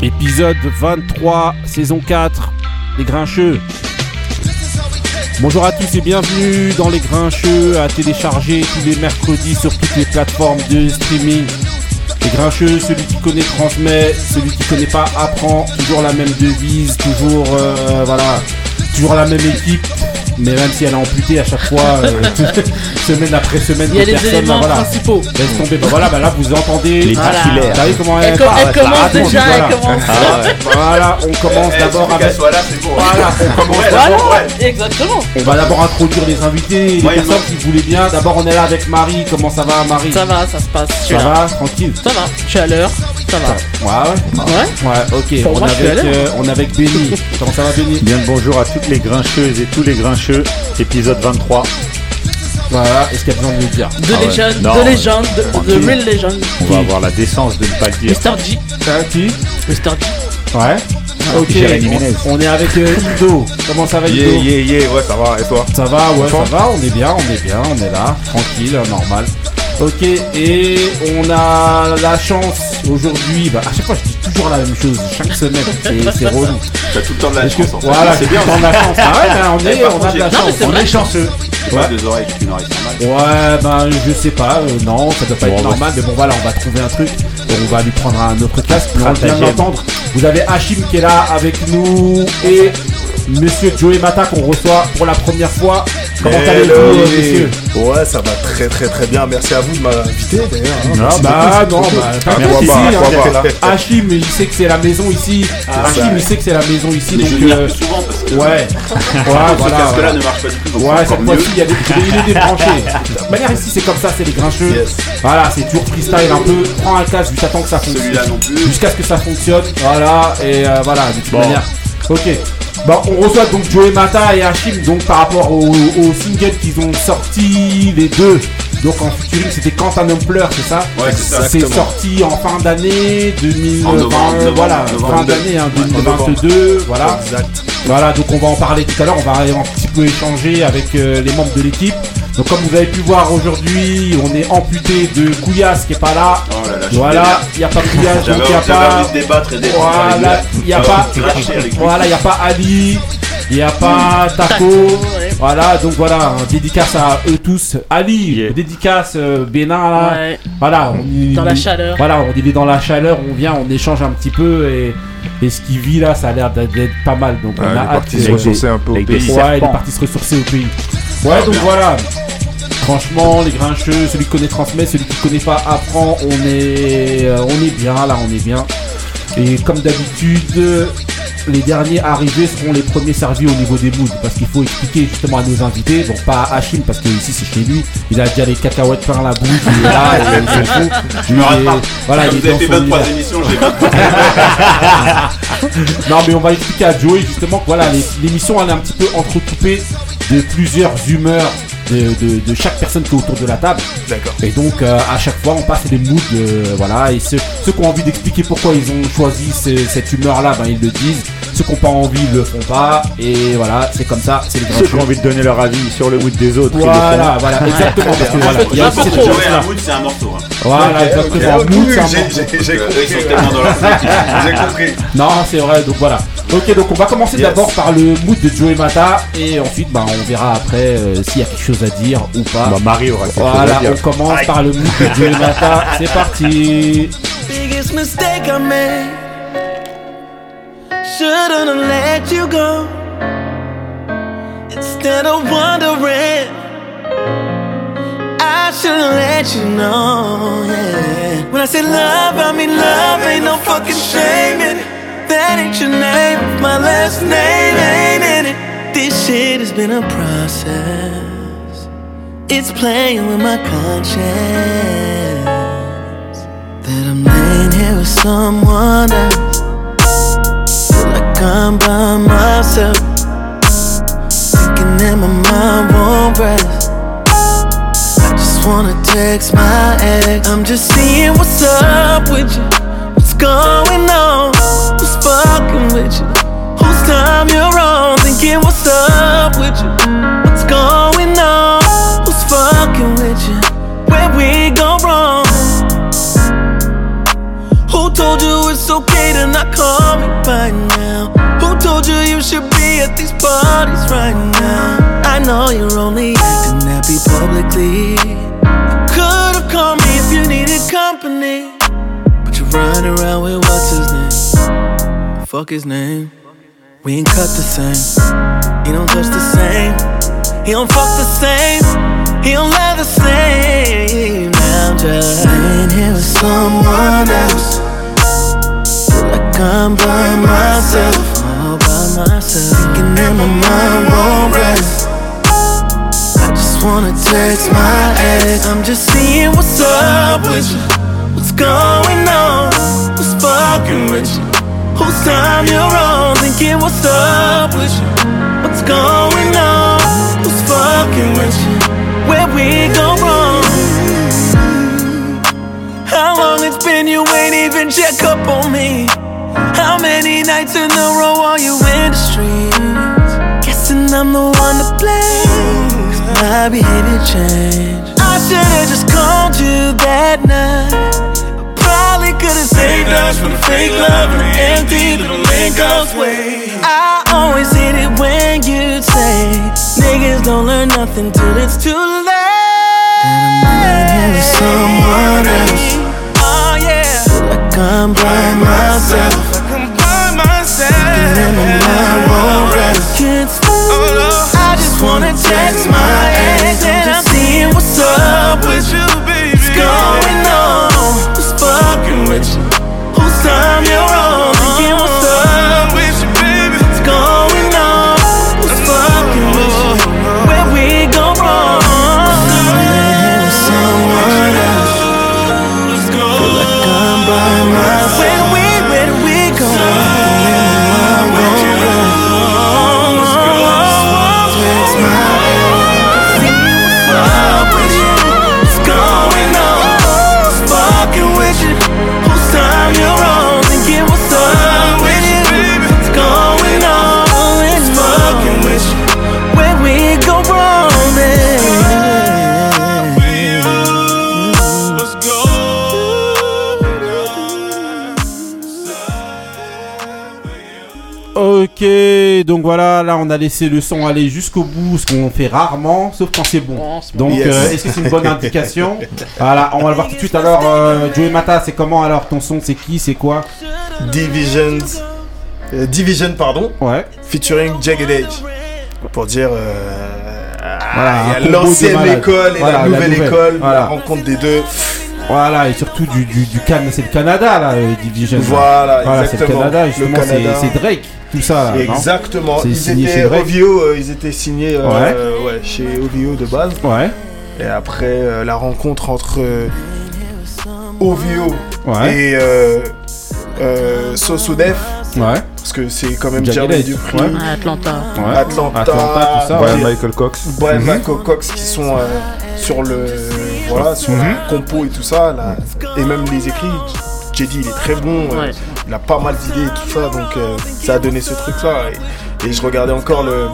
Épisode 23, saison 4, Les Grincheux. Bonjour à tous et bienvenue dans Les Grincheux à télécharger tous les mercredis sur toutes les plateformes de streaming. Les Grincheux, celui qui connaît transmet, celui qui connaît pas apprend. Toujours la même devise, toujours euh, voilà, toujours la même équipe. Mais même si elle est amputée à chaque fois, euh, semaine après semaine, Il y a les personne, éléments voilà, principaux. laisse tomber. Bah voilà, bah là vous entendez. Les Voilà. Vous savez comment Elle, elle, parle, elle commence raconte, déjà, voilà. elle commence. Ah ouais. Voilà, on commence Eh, d'abord avec. qu'elle soit là, c'est bon. Voilà, on commence. Voilà, ouais. exactement. On va d'abord introduire les invités, les Ouais, personnes ouais. qui voulaient bien. D'abord, on est là avec Marie. Comment ça va, Marie? Ça va, ça se passe. Ça va, tranquille. Ça va. Je suis à l'heure. Ça va. Ouais, ouais. Ouais. Ouais, ok. Pour on, moi, est avec, euh, on est avec Benny. Comment ça va, Benny? Bien le bonjour à toutes les grincheuses et tous les grincheux, épisode 23. Voilà, est-ce qu'il y a besoin de le dire? De Ah ouais. légende, Non, de légende, de, real legend. On va avoir la décence de ne pas le dire. Mr. G. Qui? Mr. G. Ouais. Ok, Jérémy Ménez. on, on est avec euh, Ido. Comment ça va, Ido Yeah, yeah, yeah, ouais, ça va, et toi? Ça va, ouais, ça va, on est bien, on est bien, on est là, tranquille, normal. Ok, et on a la chance aujourd'hui, bah à chaque fois je dis toujours la même chose, chaque semaine, c'est c'est relou. T'as tout le temps de la chance en fait. voilà, c'est bien. on a de la chance. Ah ouais, on, Eh, est, on a de la chance. On vrai. est chanceux. Pas deux oreilles une oreille, c'est normal. Ouais, ben je sais pas, euh, non, ça doit pas Bon, être ouais. normal, mais bon voilà, on va trouver un truc, et on va lui prendre un autre casque. On vient Stratagème. d'entendre, vous avez Hachim qui est là avec nous, et Monsieur Joey Mata qu'on reçoit pour la première fois. Comment allez-vous, euh, messieurs Ouais, ça va très très très bien. Merci à vous de m'inviter d'ailleurs. hein. Non, Merci Bah non, c'est bah Merci, ici, hein. là. Hachim, il sait que c'est la maison ici. Hachim, il sait que c'est la maison ici, Mais je donc venir euh, plus souvent parce que ouais, ouais, ce voilà. casque-là voilà. ne marche pas du tout. Ouais, cette fois-ci, il y a des, il est débranché. De toute manière, ici, c'est comme ça, c'est les grincheux. Yes. Voilà, c'est toujours freestyle un peu. Prends un casque jusqu'à temps que ça fonctionne. Celui-là non plus. Jusqu'à ce que ça fonctionne. Voilà, et euh, voilà, de toute Bon. manière. Ok. Bon, on reçoit donc Joey Mata et Hachim, donc par rapport au, au single qu'ils ont sorti, les deux. Donc en featuring, c'était Quand un homme pleure, c'est ça Ouais, c'est sorti en fin d'année 2020, En novembre, novembre, voilà, novembre fin d'année hein, Ouais, en 2022, voilà. Exact. Voilà, donc on va en parler tout à l'heure, on va un petit peu échanger avec euh, les membres de l'équipe. Donc comme vous avez pu voir aujourd'hui, on est amputé de Couillasse qui est pas là. Oh là là, Voilà, il n'y a pas Couillasse, donc il n'y a pas... envie de débattre et d'être Voilà, il n'y a pas... Voilà, il n'y a pas Ali, il n'y a pas Taco. Voilà, donc voilà, dédicace à eux tous. Ali, Yeah. dédicace euh, Bénin là. Ouais. Voilà, on y- Dans la chaleur. Voilà, on est dans la chaleur, on vient, on échange un petit peu et, et ce qu'il vit là, ça a l'air d'être pas mal. Donc on a il est hâte parti se ressourcer un peu au pays. Ouais, il est parti se ressourcer au pays. Ouais, donc voilà. Franchement, les grincheux, celui qui connaît transmet, celui qui connaît pas apprend. On est, euh, on est bien là, on est bien. Et comme d'habitude, les derniers arrivés seront les premiers servis au niveau des moods. Parce qu'il faut expliquer justement à nos invités, bon pas à Hachim parce que ici c'est chez lui, il a déjà les cacahuètes plein la bouche, il est là, et il s'en fout. Je me rate Il est- pas. Voilà, il Vous est avez fait dans son 23 univers. émissions, j'ai pas. Non, mais on va expliquer à Joey justement que voilà, l'émission elle est un petit peu entrecoupée de plusieurs humeurs de, de- de chaque personne qui est autour de la table. D'accord. Et donc euh, à chaque fois on passe des moods, euh, voilà, et ceux, ceux qui ont envie d'expliquer pourquoi ils ont choisi ce- cette humeur-là, ben ils le disent. Ceux qui n'ont pas envie, ils le font pas. Et voilà, c'est comme ça, c'est les grands Ceux qui ont envie de donner leur avis sur le mood des autres, le. Voilà, voilà, exactement. Parce que voilà, il y a aussi cette c'est un morceau. hein. Voilà, exactement. Mood, c'est un J'ai- morceau. j'ai- J'ai compris. Ils sont tellement dans leur truc. J'ai compris. Non, c'est vrai, donc voilà. Ok, donc on va commencer Yes. d'abord par le mood de Joey Mata et ensuite bah, on verra après euh, s'il y a quelque chose à dire ou pas. Bah, Marie aura quelque chose voilà, à dire. on commence Aïe. par le mood de Joey Mata. C'est parti. Shouldn't have let you go. Instead of wondering, I should have let you know. Yeah. When I say love, I mean love. Ain't no fucking shame in it. That ain't your name. My last name ain't in it. This shit has been a process. It's playing with my conscience that I'm laying here with someone else. I'm by myself, thinking that my mind won't rest. I just wanna text my ex. I'm just seeing what's up with you, what's going on, who's fucking with you, whose time you're on, thinking what's up with you, parties right now? I know you're only acting happy publicly. Could have called me if you needed company. But you're running around with what's his name? Fuck his name. We ain't cut the same. He don't touch the same. He don't fuck the same. He don't love the same. Now I'm just laying here with someone else. Feel like I'm by myself. Myself. Thinking that my mind won't rest. I just wanna text my ex. I'm just seeing what's up with you. What's going on? What's fucking with you? Whose time you're on? Thinking what's up with you? What's going on? Who's fucking with you? Where we go wrong? How long it's been you ain't even check up on me? How many nights in a row are you Guessing I'm the one to blame. My behavior changed. I should've just called you that night. I Probably could've saved us from the fake love and the empty little link way. I always hate it when you say niggas don't learn nothing till it's too late. And I'm here with someone just wanna donc voilà, là on a laissé le son aller jusqu'au bout, ce qu'on fait rarement, sauf quand c'est bon. Donc Yes. euh, est-ce que c'est une bonne indication Voilà, on va le voir tout de suite. Alors, euh, Joey Mata, c'est comment alors ton son C'est qui C'est quoi Divisions. euh, Division, pardon, Ouais. featuring Jagged Edge. Pour dire. euh, Voilà, un il y combo a de l'ancienne école et Voilà, la la nouvelle nouvelle. école, Voilà. la rencontre des deux. Voilà, et surtout du, du, du Can- c'est le Canada là, euh, Division. Voilà, Voilà, c'est le. Canada, justement, c'est- Canada. c'est Drake, tout ça là. non Exactement. C'est Ils signé chez étaient Drake. OVO, euh, ils étaient signés euh, ouais, chez OVO de base. Ouais, Et après euh, la rencontre entre euh, OVO ouais, et euh, euh, Sosodef, ouais, parce que c'est quand même Jeremy Dupri, ouais. Atlanta. ouais. Atlanta, Atlanta, tout ça. Brian ouais. Michael Cox. Brian Mhm. Michael Cox qui sont euh, sur le voilà sur Mhm. la compo et tout ça là, et même les écrits. J'ai dit il est très bon, euh, il a pas mal d'idées et tout ça donc euh, ça a donné ce truc là et, et je regardais encore le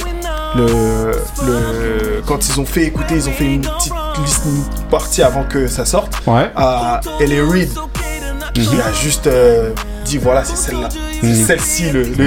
le, le quand ils ont fait écouter ils ont fait une petite liste une partie avant que ça sorte Ouais. à L.A. Reid qui a juste dit voilà c'est celle-là c'est Mhm. celle-ci le, le,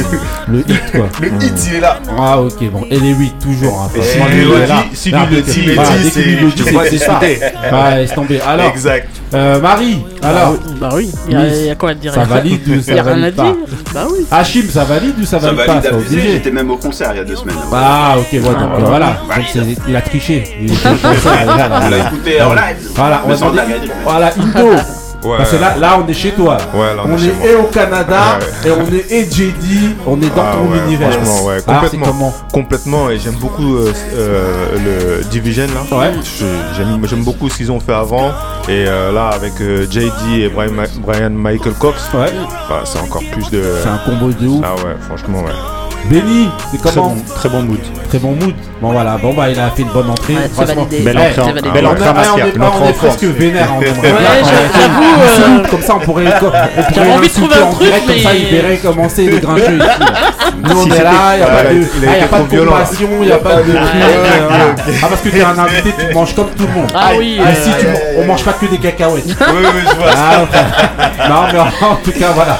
Le hit quoi. le Ouais. hit il est là Ah ok bon et les 8 toujours hein. Si lui, il le dit- si lui le dit, qu'il il voilà, dit, dès qu'il lui le c'est- tu c'est ça. Ouais, laisse tomber. Alors, exact euh, Marie, alors, Bah oui, il y, a- Oui. il y a quoi à dire? ça valide ou Il y ça a rien à dire? pas? Bah oui. Hachim, ça valide ou ça Ça valide pas? valide pas j'étais même au concert il y a deux semaines. Ah ok, donc, Ah, euh, voilà. Donc, c'est- il a triché. Il ça. On l'a écouté en live. Voilà, on va. Voilà, Indo. Ouais. Parce que là, là, on est chez toi. Ouais, là, on on est et au Canada Ouais. et on est et JD. On est dans Ah ton univers. franchement, ouais, Alors, c'est complètement. comment Complètement, et j'aime beaucoup euh, euh, le Division là. Ouais. J'aime beaucoup ce qu'ils ont fait avant. Et euh, là, avec JD et Brian, Michael Cox, Ouais. bah, c'est encore plus de. C'est un combo de ouf. Ah ouais, franchement, ouais. Benny, c'est Très comment bon, très bon mood. Très bon mood. Bon voilà, bon bah il a fait une bonne entrée. Ouais, Franchement. Belle Ouais, entrée, en- validé. belle On, entrée a- en matière. on est, pas- on en est presque vénère. hein, on- Ouais, j'avoue, euh, Comme ça, on pourrait, on pourrait J'avais envie de trouver un en truc, direct, comme ça, mais- il verrait commencer les grincheux ici. Nous, on Si est là, il n'y a Ouais, pas de, il a ah, a pas de compassion, il n'y a pas de. Ouais, euh. Ah, parce que t'es un invité, tu manges comme tout le monde. Ah oui, Ah, euh, si, tu man- on mange pas que des cacahuètes. Oui, oui, je vois. Ah, non, mais en tout cas, voilà.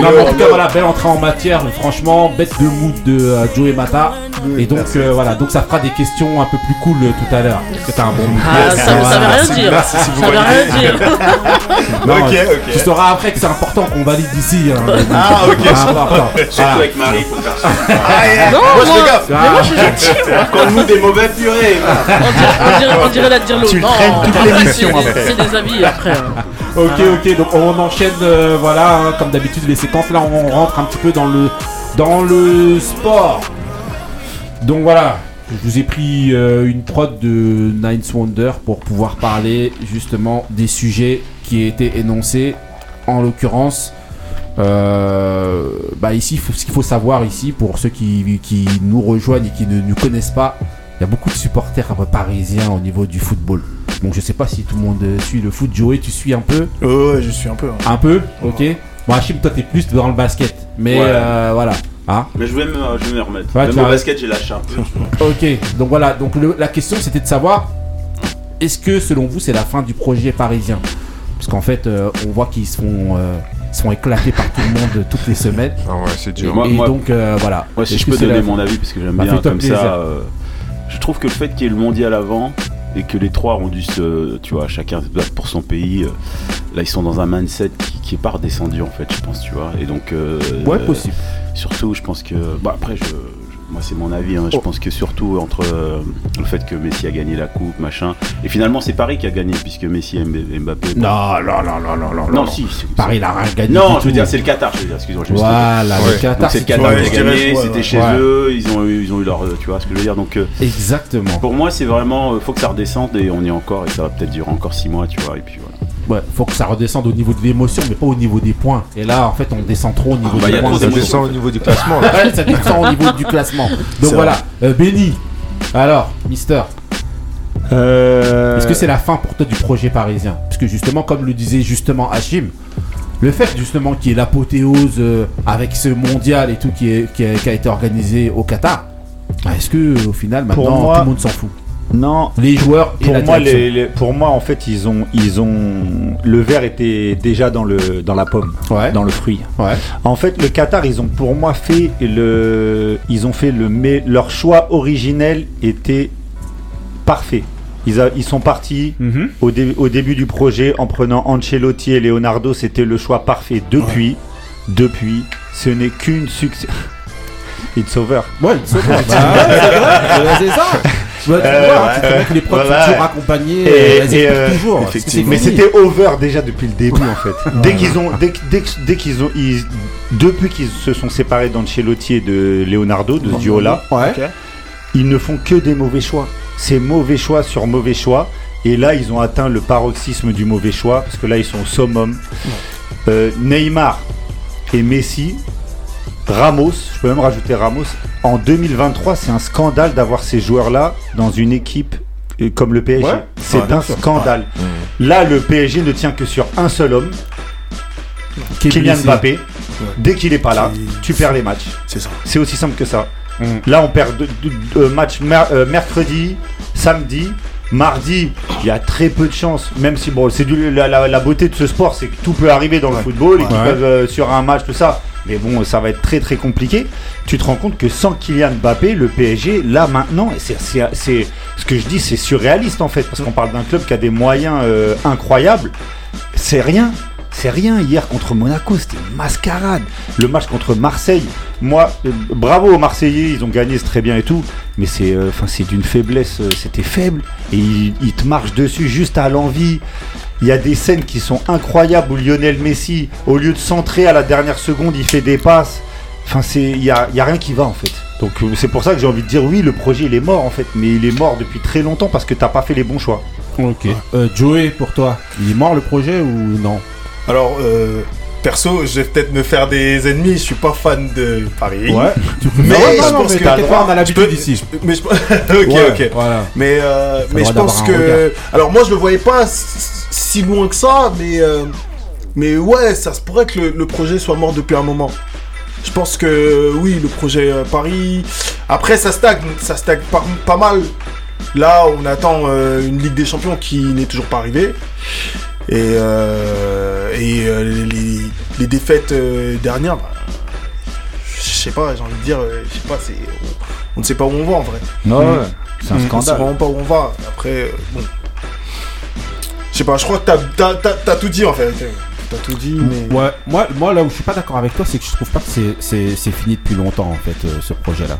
Non, mais en tout cas, voilà, belle entrée en matière. Franchement, bête de mood de euh, Joey Mata. Et donc, euh, voilà, donc ça fera des questions un peu plus cool euh, tout à l'heure. Parce que t'as un bon mood. Ah, ça, ça veut rien Merci, dire. merci si vous Ça veut voyez. rien dire. Non, Ok, ok. Tu sauras après que c'est important qu'on valide ici. Hein, Ah, ok. C'est important. Surtout Voilà. avec Marie, faut faire ça. Non, Moi, je moi, fais gaffe. mais moi je suis gentil. moi. Quand nous des mauvais purées. On dirait, on dirait, on dirait la dire l'eau. Tu le Non, traînes toute après, l'émission, des- après. C'est des avis après. hein. Ok, ok, donc on enchaîne, euh, voilà, hein, comme d'habitude, les séquences. Là, on rentre un petit peu dans le, dans le sport. Donc voilà, je vous ai pris euh, une prod de Nine Wonder pour pouvoir parler justement des sujets qui étaient énoncés. En l'occurrence, euh, bah ici, faut- ce qu'il faut savoir ici, pour ceux qui, qui nous rejoignent et qui ne nous connaissent pas, il y a beaucoup de supporters euh, parisiens au niveau du football. Bon, je sais pas si tout le monde suit le foot. Joey, tu suis un peu? Oh, ouais, je suis un peu. hein. Un peu, ok. Bon, Hachim, toi, t'es plus dans le basket. Mais Ouais. euh, voilà. Hein? Mais je vais me, je vais me remettre. Ouais, Même au basket, j'ai lâché un peu. ok, donc voilà. Donc le- la question, c'était de savoir est-ce que, selon vous, c'est la fin du projet parisien? Parce qu'en fait, euh, on voit qu'ils se font, euh, font éclater par tout le monde toutes les semaines. Ah ouais, c'est dur. Moi- et moi- donc, euh, voilà. Moi, si je peux donner la- mon avis, parce que j'aime Bah, bien comme plaisir. ça. Je trouve que le fait qu'il y ait le mondial avant et que les trois ont dû se. Tu vois, chacun se battre pour son pays. euh, là, ils sont dans un mindset qui, qui est pas redescendu, en fait, je pense, tu vois. Et donc. euh, Ouais, euh, possible. Surtout, je pense que. Bah, après, je. Moi, c'est mon avis. hein, Je Oh. pense que surtout entre euh, le fait que Messi a gagné la coupe, machin. Et finalement, c'est Paris qui a gagné, puisque Messi et Mb- Mbappé. Non, non, non, non, non, non. Non, si. Paris, il a rien gagné. Non, je veux dire, c'est le Qatar, je veux dire, excuse-moi. Voilà, le. Qatar. C'est le Qatar qui a gagné, c'était chez eux, ils ont, eu, ils ont eu leur. Tu vois ce que je veux dire Donc euh, Exactement. pour moi, c'est vraiment. euh, faut que ça redescende et on y est encore et ça va peut-être durer encore 6 mois, tu vois. Et puis voilà. Ouais, faut que ça redescende au niveau de l'émotion, mais pas au niveau des points. Et là, en fait, on descend trop au niveau bah, des y a points. Ça descend au niveau du classement. là. Ouais, ça descend au niveau du classement. Donc voilà, euh, Benny. Alors, Mister, Euh, est-ce que c'est la fin pour toi du projet parisien? Parce que justement, comme le disait justement Hachim, le fait justement qu'il y ait l'apothéose euh, avec ce mondial et tout qui, est, qui, a, qui a été organisé au Qatar, bah, est-ce que au final maintenant moi- tout le monde s'en fout? Non, Les joueurs pour moi, direction. les- les- pour moi, en fait, ils ont, ils ont, le verre était déjà dans le, dans la pomme, Ouais, dans le fruit. ouais. En fait, le Qatar, ils ont pour moi fait le, ils ont fait le, mais leur choix originel était parfait. Ils, a- ils sont partis Mhm. au, dé- au début du projet en prenant Ancelotti et Leonardo, c'était le choix parfait. Depuis, depuis, ce n'est qu'une succès. It's over. Ouais. Bah, c'est ça. Ouais, tu Euh, vois, que les prods voilà. sont toujours accompagnés, Et- euh, et, euh, toujours. effectivement. Mais C'est fini. c'était over déjà depuis le début en fait. dès qu'ils ont, dès, qu'ils ont, ils- depuis qu'ils se sont séparés d'Ancelotti et de Leonardo, de ce duo-là, Ouais. ils ne font que des mauvais choix. C'est mauvais choix sur mauvais choix. Et là, ils ont atteint le paroxysme du mauvais choix parce que là, ils sont au summum. Euh, Neymar et Messi, Ramos, je peux même rajouter Ramos. En 2023, c'est un scandale d'avoir ces joueurs-là dans une équipe euh, comme le PSG. Ouais. C'est Ouais, bien un scandale. Là, le PSG ne tient que sur un seul homme, Kylian. Mbappé. Dès qu'il est pas là, tu perds les matchs. C'est ça. C'est aussi simple que ça. Mm. Là, on perd deux, deux- deux matchs mer- euh, mercredi, samedi. Mardi, il y a très peu de chances, même si bon, c'est du- la, la- la beauté de ce sport, c'est que tout peut arriver dans le football, et qu'ils peuvent, euh, sur un match, tout ça. Mais bon, ça va être très très compliqué. Tu te rends compte que sans Kylian Mbappé, le PSG, là maintenant, c'est- ce que je dis, c'est surréaliste en fait, parce qu'on parle d'un club qui a des moyens euh, incroyables. C'est rien. C'est rien. Hier contre Monaco, c'était une mascarade. Le match contre Marseille, moi, euh, bravo aux Marseillais, ils ont gagné, c'est très bien et tout. Mais c'est, euh, enfin, c'est d'une faiblesse. euh, c'était faible et ils, ils te marchent dessus juste à l'envie. Il y a des scènes qui sont incroyables où Lionel Messi, au lieu de centrer à la dernière seconde, il fait des passes. Enfin, c'est, il y a, il y a rien qui va en fait. Donc c'est pour ça que j'ai envie de dire oui, le projet il est mort en fait, mais il est mort depuis très longtemps parce que t'as pas fait les bons choix. Ok. Euh, Joey, pour toi, il est mort le projet ou non? Alors, euh, perso, je vais peut-être me faire des ennemis. Je suis pas fan de Paris. Ouais. Mais Non, non, je non, pense mais que pas, on a je l'habitude peux- ici. je- Mais je... ok, Ouais, ok. Voilà. Mais, euh, mais je pense que. Alors, moi, je le voyais pas si loin que ça, mais. euh, Mais ouais, ça se pourrait que le, le projet soit mort depuis un moment. Je pense que oui, le projet euh, Paris. Après, ça stagne, ça stagne pas, pas mal. Là, on attend euh, une Ligue des Champions qui n'est toujours pas arrivée. Et, euh, et euh, les, les défaites euh, dernières, bah, je sais pas, j'ai envie de dire, euh, je sais pas, c'est, on, on ne sait pas où on va en vrai. Ouais, ouais. C'est un On sait scandale. vraiment pas où on va. Après, euh, bon. Je sais pas, je crois que t'as, tout dit en fait. T'as tout dit, mais. Ouais, moi, moi là où je suis pas d'accord avec toi, c'est que je trouve pas que c'est- fini depuis longtemps en fait euh, ce projet-là.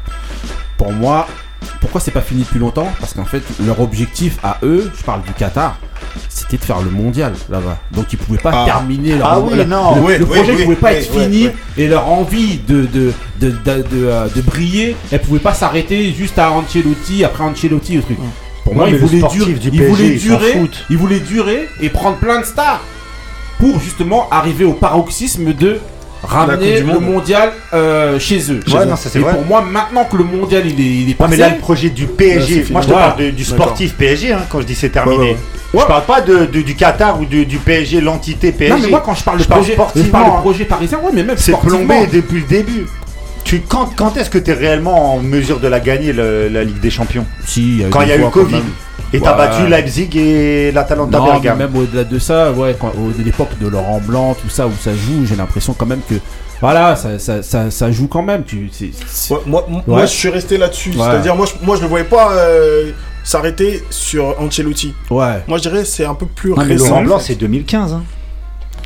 Pour moi, pourquoi c'est pas fini depuis longtemps Parce qu'en fait, leur objectif à eux, je parle du Qatar, c'était de faire le mondial là-bas. Donc ils pouvaient pas Ah. terminer leur Ah oui, le, non. le- Oui, le oui, projet oui, pouvait pas oui, être oui, fini oui. et leur envie de de de, de, de, euh, de briller, elle pouvait pas s'arrêter juste à Ancelotti après Ancelotti le truc. Pour moi, Ouais, ils voulaient durer, du ils voulaient durer, ils voulaient durer et prendre plein de stars pour justement arriver au paroxysme de ramener le Monde. mondial euh, chez eux. Ouais, non, ça, c'est et vrai. pour moi, maintenant que le mondial il est, il est Ouais, passé, mais là, le projet du PSG, moi je te parle de- du sportif PSG hein, quand je dis c'est terminé. Ouais, ouais, Ouais. Je parle pas de, de- du Qatar ou de- du PSG, l'entité PSG. non mais moi quand je parle de projet, je parle de hein. projet parisien, ouais, mais même c'est plombé depuis le début. Tu, quand quand est-ce que tu es réellement en mesure de la gagner, le- la Ligue des Champions? Si, il y a Quand il y a eu Covid. Et t'as Ouais. battu Leipzig et l'Atalanta Bergame. même au-delà de ça, ouais, quand, au- de l'époque de Laurent Blanc, tout ça, où ça joue, j'ai l'impression quand même que, voilà, ça, ça, ça, ça joue quand même. Tu, Ouais, moi, moi, je suis resté là-dessus. Ouais. C'est-à-dire, moi, je, moi, je le voyais pas euh, s'arrêter sur Ancelotti. ouais. Moi, je dirais c'est un peu plus Non, récent. Laurent Blanc, c'est 2015. hein.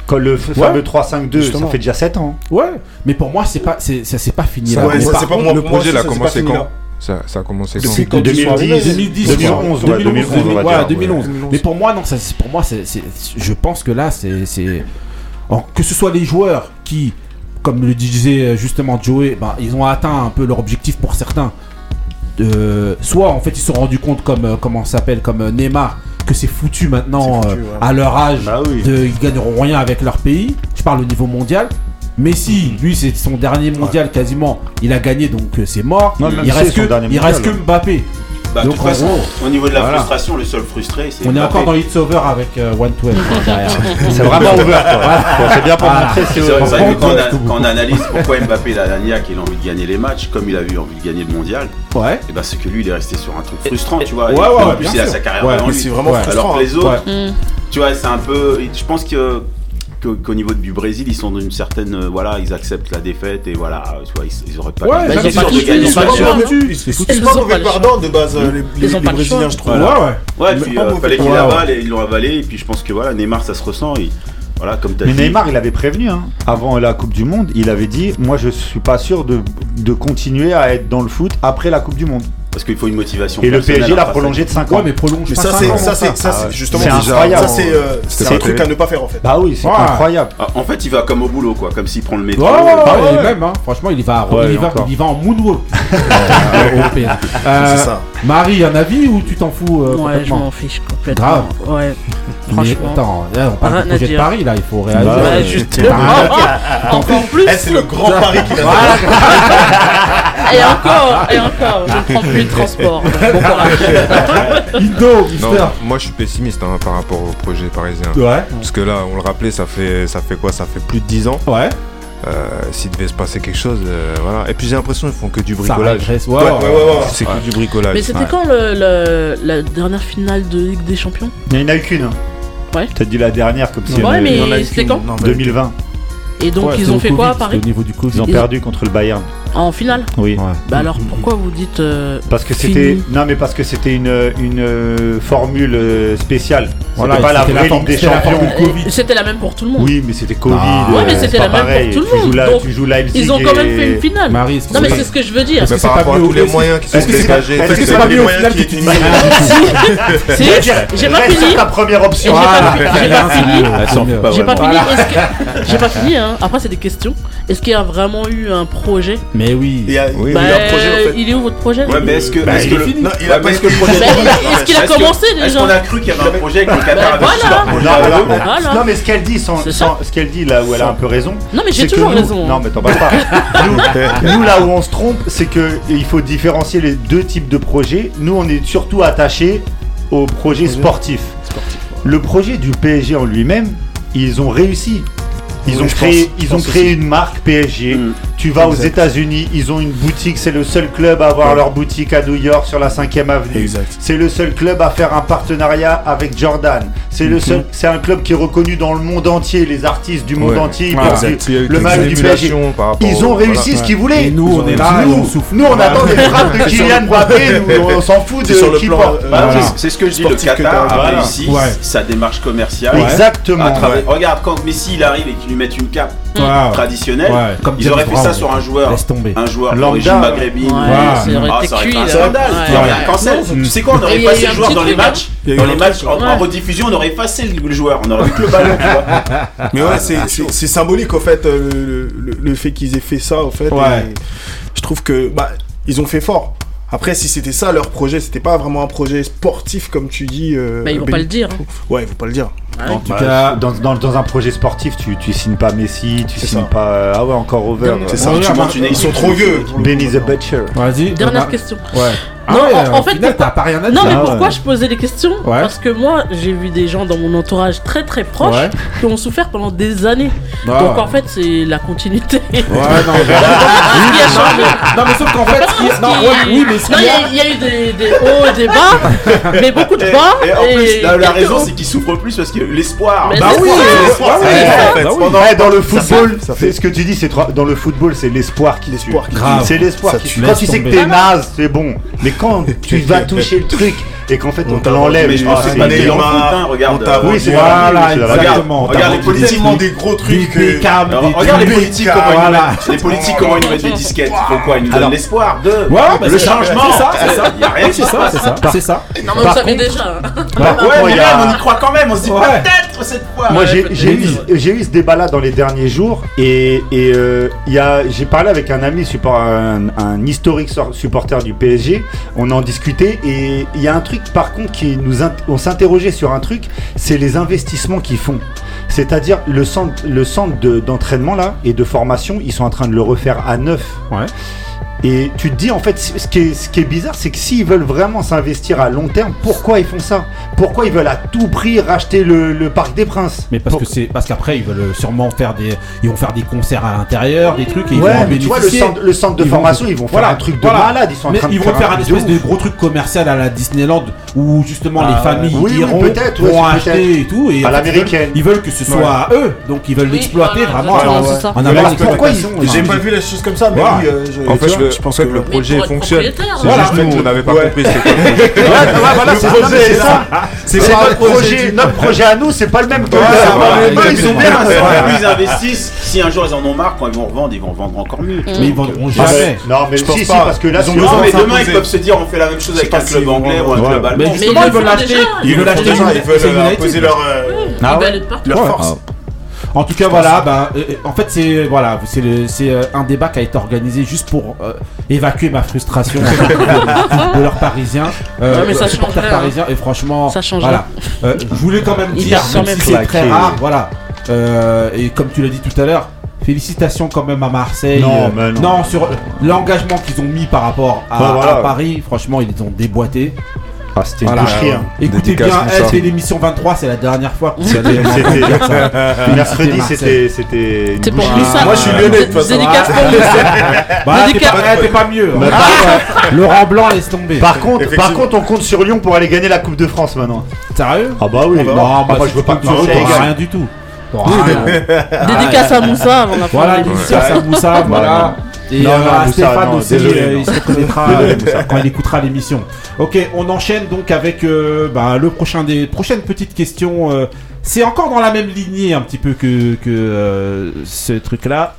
Quand le fameux 3-5-2, ça fait déjà 7 ans. Ouais, mais pour moi, c'est pas, c'est, ça c'est pas fini Ça, là. Ouais, Mais ça, par c'est pas contre, moi. le projet, a ça, c'est quand là. Ça, ça a commencé quand Depuis quand ils sont 2010, arrivés, 2010, 2011, ouais, 2011, on va ouais, dire. 2011. 2011. Mais pour moi, non, ça, c'est- pour moi, c'est, c'est- je pense que là, c'est, que ce soit les joueurs qui, comme le disait euh, justement Joey, ben, ils ont atteint un peu leur objectif pour certains. Euh, soit en fait ils se sont rendus compte comme euh, comment s'appelle comme euh, Neymar que c'est foutu maintenant C'est foutu, euh, ouais. à leur âge Bah oui. de, ils gagneront rien avec leur pays. Je parle au niveau mondial. Messi, lui, c'est son dernier mondial quasiment. Il a gagné, donc euh, c'est mort. Non, il reste que, dernier il reste que mondial, Mbappé. Bah, de Donc, toute en façon, gros, au niveau de la voilà. frustration, le seul frustré, c'est. On est encore dans It's Over avec euh, One Twelve derrière. C'est vraiment. Bon, c'est bien pour Voilà. montrer. Vrai, que quand on, a- quand on analyse pourquoi Mbappé il a la niaque et il a envie de gagner les matchs, comme il a eu envie de gagner le mondial, Ouais. et ben c'est que lui il est resté sur un truc frustrant, tu vois. Ouais, ouais, en ouais, plus il a sa carrière Ouais, lui. c'est vraiment. Alors que les autres, tu vois, c'est un peu. Je pense que qu'au niveau du Brésil, ils sont d'une certaine. euh, voilà, ils acceptent la défaite et voilà, vois, ils, ils auraient pas. Ouais, ils sont ils sûrs ont de pas gagner ils sont Ils pas mauvais perdants de base, euh, les, Brésiliens, je trouve. Ouais, puis euh, fallait et ils l'ont avalé. Et puis je pense que voilà, Neymar ça se ressent. Et, voilà, comme t'as Mais dit. Neymar, il avait prévenu, hein. avant la Coupe du Monde, il avait dit Moi, je suis pas sûr de, de continuer à être dans le foot après la Coupe du Monde. Parce qu'il faut une motivation. Et le PSG l'a prolongé de 5 Ouais, ans. mais prolonge Mais pas ça, c'est ans. ça, c'est ça, Ah, c'est justement c'est incroyable. Ça, c'est euh, un truc à ne pas faire en fait. Bah oui, c'est Ouais. incroyable. Ah, En fait, il va comme au boulot, quoi. Comme s'il prend le métro. Ouais, ouais, ouais, ouais. même, hein, franchement, il va, Ouais, il, va, va en moonwalk. Euh, européen. Euh, C'est ça. Marie, un avis ou tu t'en fous euh, Ouais, je complètement m'en fiche complètement. Grave. Ouais, Mais franchement. attends, là, on parle du projet de. Paris, là, il faut réagir. Bah, Euh, justement. Encore plus. Eh, c'est le grand pari qu'il a Et encore, et encore, je ne prends plus de transport. Bon courage. Non, moi je suis pessimiste hein, par rapport au projet parisien. Ouais, Parce que là, on le rappelait, ça fait, ça fait quoi? Ça fait plus de 10 ans. ouais. Euh, S'il devait se passer quelque chose, euh, voilà. Et puis j'ai l'impression qu'ils font que du bricolage. Ouais, Ouais, ouais, ouais, ouais, ouais. C'est que du bricolage. Mais c'était Ouais. quand le, le- la dernière finale de Ligue des Champions? Il n'y en a eu qu'une. Hein. Ouais. T'as dit la dernière comme si. Ouais, elle- mais Il y en a eu c'était quand? Non, mais- 2020. Et donc Ouais, ils c'est ont fait Covid, quoi Paris Au niveau du Covid. Ils ont Ils- perdu contre le Bayern. En finale? Oui. Ouais. Bah alors pourquoi vous dites euh, Parce que c'était non mais parce que c'était une une euh, formule euh, spéciale. Voilà, c'était pas la vraie forme- Ligue des c'était la Champions. C'était la même pour tout le monde. Oui, mais c'était Covid. Ah. Ouais, mais c'était c'est la même pour pareil. tout le Tu joues monde. la- Donc, tu joues Ils ont quand même fait une finale. Marie, Non mais c'est- c'est ce que je veux dire. Mais que c'est par pas rapport à mieux tous les moyens qui sont est-ce que c'est pas- dégagés, est-ce que c'est pas les mieux au final qui Si, j'ai pas fini. sur ta première option. j'ai Voilà. pas, pas fini. J'ai pas fini. J'ai pas fini. Hein. Après c'est des questions. Est-ce qu'il y a vraiment eu un projet Mais oui. Il y a, Oui, il y a un projet en fait. il est où votre projet? Ouais, mais est-ce que. Bah, est-ce il que est le-. Non, il a pas est-ce que le écrit. projet. Bah, est-ce qu'il a commencé Est-ce déjà? qu'on a cru qu'il y avait un projet avec le Qatar Bah, voilà. Non, à voilà. eux Voilà. Non, mais ce qu'elle dit, sans, ce qu'elle dit là où elle a un peu raison. Non, mais j'ai toujours nous- raison. Non, mais t'en parles pas. nous, nous, là où on se trompe, c'est que il faut différencier les deux types de projets. Nous, on est surtout attachés au projet sportif. Le projet du PSG en lui-même, ils ont réussi. Ils Oui, ont créé, pense, je ils ont pense créé aussi. une marque PSG. Mm. Tu vas aux. États-Unis, ils ont une boutique. C'est le seul club à avoir Ouais. leur boutique à New York sur la 5e avenue. C'est le seul club à faire un partenariat avec Jordan. C'est le seul. C'est un club qui est reconnu dans le monde entier. Les artistes du monde Ouais. entier. ils le des maillot du PSG. Ils ont réussi voilà. ce qu'ils voulaient. Et nous, on est là nous, on souffle. nous, on attend des frappes de Kylian Mbappé. Nous, on s'en fout de C'est sur le qui plan, porte. euh, c'est- ce que je dis, le Qatar a réussi sa démarche commerciale. Exactement. Regarde, quand Messi il arrive et qu'il lui met une cape Ouais. traditionnelle, Ouais, comme ils auraient fait ça sur un joueur, Laisse tomber. un joueur d'origine maghrébine. Ouais, Voilà. ça aurait Ah, été ça aurait cuit fait un scandale, cancel. Tu sais quoi, on aurait un le joueur dans les matchs. Dans les matchs, en, ouais. en rediffusion, on aurait effacé le, le joueur, on aurait vu que le ballon, tu vois. Mais ouais, c'est- symbolique au fait euh, le, fait qu'ils aient fait ça au fait. Je trouve que bah ils ont fait fort. Après, si c'était ça leur projet, c'était pas vraiment un projet sportif comme tu dis. euh, Bah, ils vont pas le dire. hein. Ouais, ils vont pas le dire. En tout Bah, cas, dans, dans, dans un projet sportif, tu, tu signes pas Messi, tu signes ça. pas. euh, ah ouais, encore over. C'est ça. on Tu regarde, montes une-. Ils sont trop vieux. Benny the Butcher. vas-y. Dernière a- question. Ouais. Non, Ah ouais, en- fait, final, pourquoi- pas rien à dire. Non, mais Ah ouais. pourquoi je posais des questions Ouais. Parce que moi, j'ai vu des gens dans mon entourage très très proches Ouais. qui ont souffert pendant des années. Ah. Donc en fait, c'est la continuité. Ouais, non, qui a changé. non, mais sauf qu'en fait, oui, il y a- a- il y a eu des, des hauts et des bas, mais beaucoup de bas. et en plus, la, raison, c'est qu'ils souffrent plus parce que l'espoir. Bah oui, l'espoir, c'est- bah oui. dans le football, c'est ce que tu dis, c'est dans le football, c'est l'espoir qui tue. C'est l'espoir qui. Quand tu sais que t'es naze, c'est bon. Mais quand tu vas toucher le truc et qu'en fait on te t'a- l'enlève, Mais je pense que c'est pas des regarde. on t'a- Oui, c'est Voilà, la- c'est la- exactement. regarde les politiques, des- gros trucs des que- câbles, Alors, des regarde les politiques, comment ils nous Voilà. mettent- les politiques, comment ils nous mettent des disquettes. Ils font quoi Ils nous donnent l'espoir de. Ouais, bah, le changement. c'est ça, c'est ça. Il y a rien Oui, qui c'est se ça, passe. c'est ça, c'est ça. Non, mais savez contre- déjà. Ouais, mais même, on y croit quand même. On se dit peut-être cette fois. Moi, j'ai eu, ce débat-là dans les derniers jours et, euh, il y a, j'ai parlé avec un ami, support, un, historique supporter du PSG. On en discutait et il y a un truc, par contre, qui nous, on s'interrogeait sur un truc, c'est les investissements qu'ils font. C'est-à-dire le centre, le centre de- d'entraînement là et de formation, ils sont en train de le refaire à neuf. Ouais. Et tu te dis en fait, ce qui est, ce qui est bizarre, c'est que s'ils veulent vraiment s'investir à long terme, pourquoi ils font ça? Pourquoi ils veulent à tout prix racheter le, le Parc des Princes? Mais parce Pour- que c'est parce qu'après ils veulent sûrement faire des ils vont faire des concerts à l'intérieur, des trucs et ils Ouais, vont en mais tu vois, le centre, le centre de Ils vont- formation, ils vont faire Voilà, un truc de voilà. malade. Ils sont en Mais train de ils vont faire un truc espèce de gros truc commercial à la Disneyland où justement Ah, les familles oui, oui, iront ouais, c'est acheter et tout et À ils l'américaine. veulent- Ils veulent que ce soit Ouais. à eux, donc ils veulent Oui, l'exploiter voilà, vraiment en, pourquoi ils ont- J'ai pas vu les choses comme ça, mais oui. euh, je- En fait, le- je pense que le Mais projet fonctionne. C'est Voilà. juste nous, on n'avait pas Ouais. compris. c'était quoi le projet. Ouais, voilà, c'est projet, c'est c'est ça. C'est notre le projet notre projet à nous, c'est pas le même que Ouais, le ils sont bien. Plus ils investissent, si un jour ils en ont marre, quand ils vont revendre, ils vont vendre encore mieux. Mais ils vendront Ah, jamais. mais- Non, mais Je pense si, si, pas. parce que là, Ils Non, mais de demain ils peuvent se dire on fait la même chose avec un club anglais ou un club Ouais. Mais allemand. justement ils veulent le l'acheter, ils veulent le font acheter déjà, une- ils veulent imposer leur euh, Ah force. En tout cas, voilà, bah, euh, en fait, c'est voilà, c'est le- c'est euh, un débat qui a été organisé juste pour euh, évacuer ma frustration en tant que footballeur parisien, euh, Ouais, mais ça supporter change rien. parisien, et franchement, Ça change voilà. Euh, je voulais quand même Il dire, quand même même si c'est très claqué. rare, voilà. Euh, et comme tu l'as dit tout à l'heure. Félicitations quand même à Marseille. Non, euh, mais non. sur l'engagement qu'ils ont mis par rapport à, Ouais, voilà. à Paris, franchement, ils les ont déboîtés. Ah, c'était une Voilà. boucherie. hein. Écoutez Dédicace bien, pour eh, c'est l'émission 23, c'est la dernière fois. Mercredi, c'était c'était une C'est pour boucherie. Moi, je suis lyonnais, de toute façon. Dédicace pour lui. Bah, t'es Dédicace- pas, t'es pas mieux. Laurent Blanc laisse tomber. Par contre, par contre, on compte sur Lyon pour aller gagner la Coupe de France maintenant. Sérieux? Ah bah oui. Non, voir. bah, moi, si je veux tu pas que gagne. rien du tout. Dédicace à Moussa avant la fin Voilà, l'émission. à Moussa, voilà. Et Non, euh, non, à Moussa, Stéphane non, aussi, désolé, euh, il se reconnaîtra euh, quand il écoutera l'émission. Ok, on enchaîne donc avec euh, bah, le prochain des prochaines petites questions. euh, c'est encore dans la même lignée un petit peu que, que euh, ce truc-là.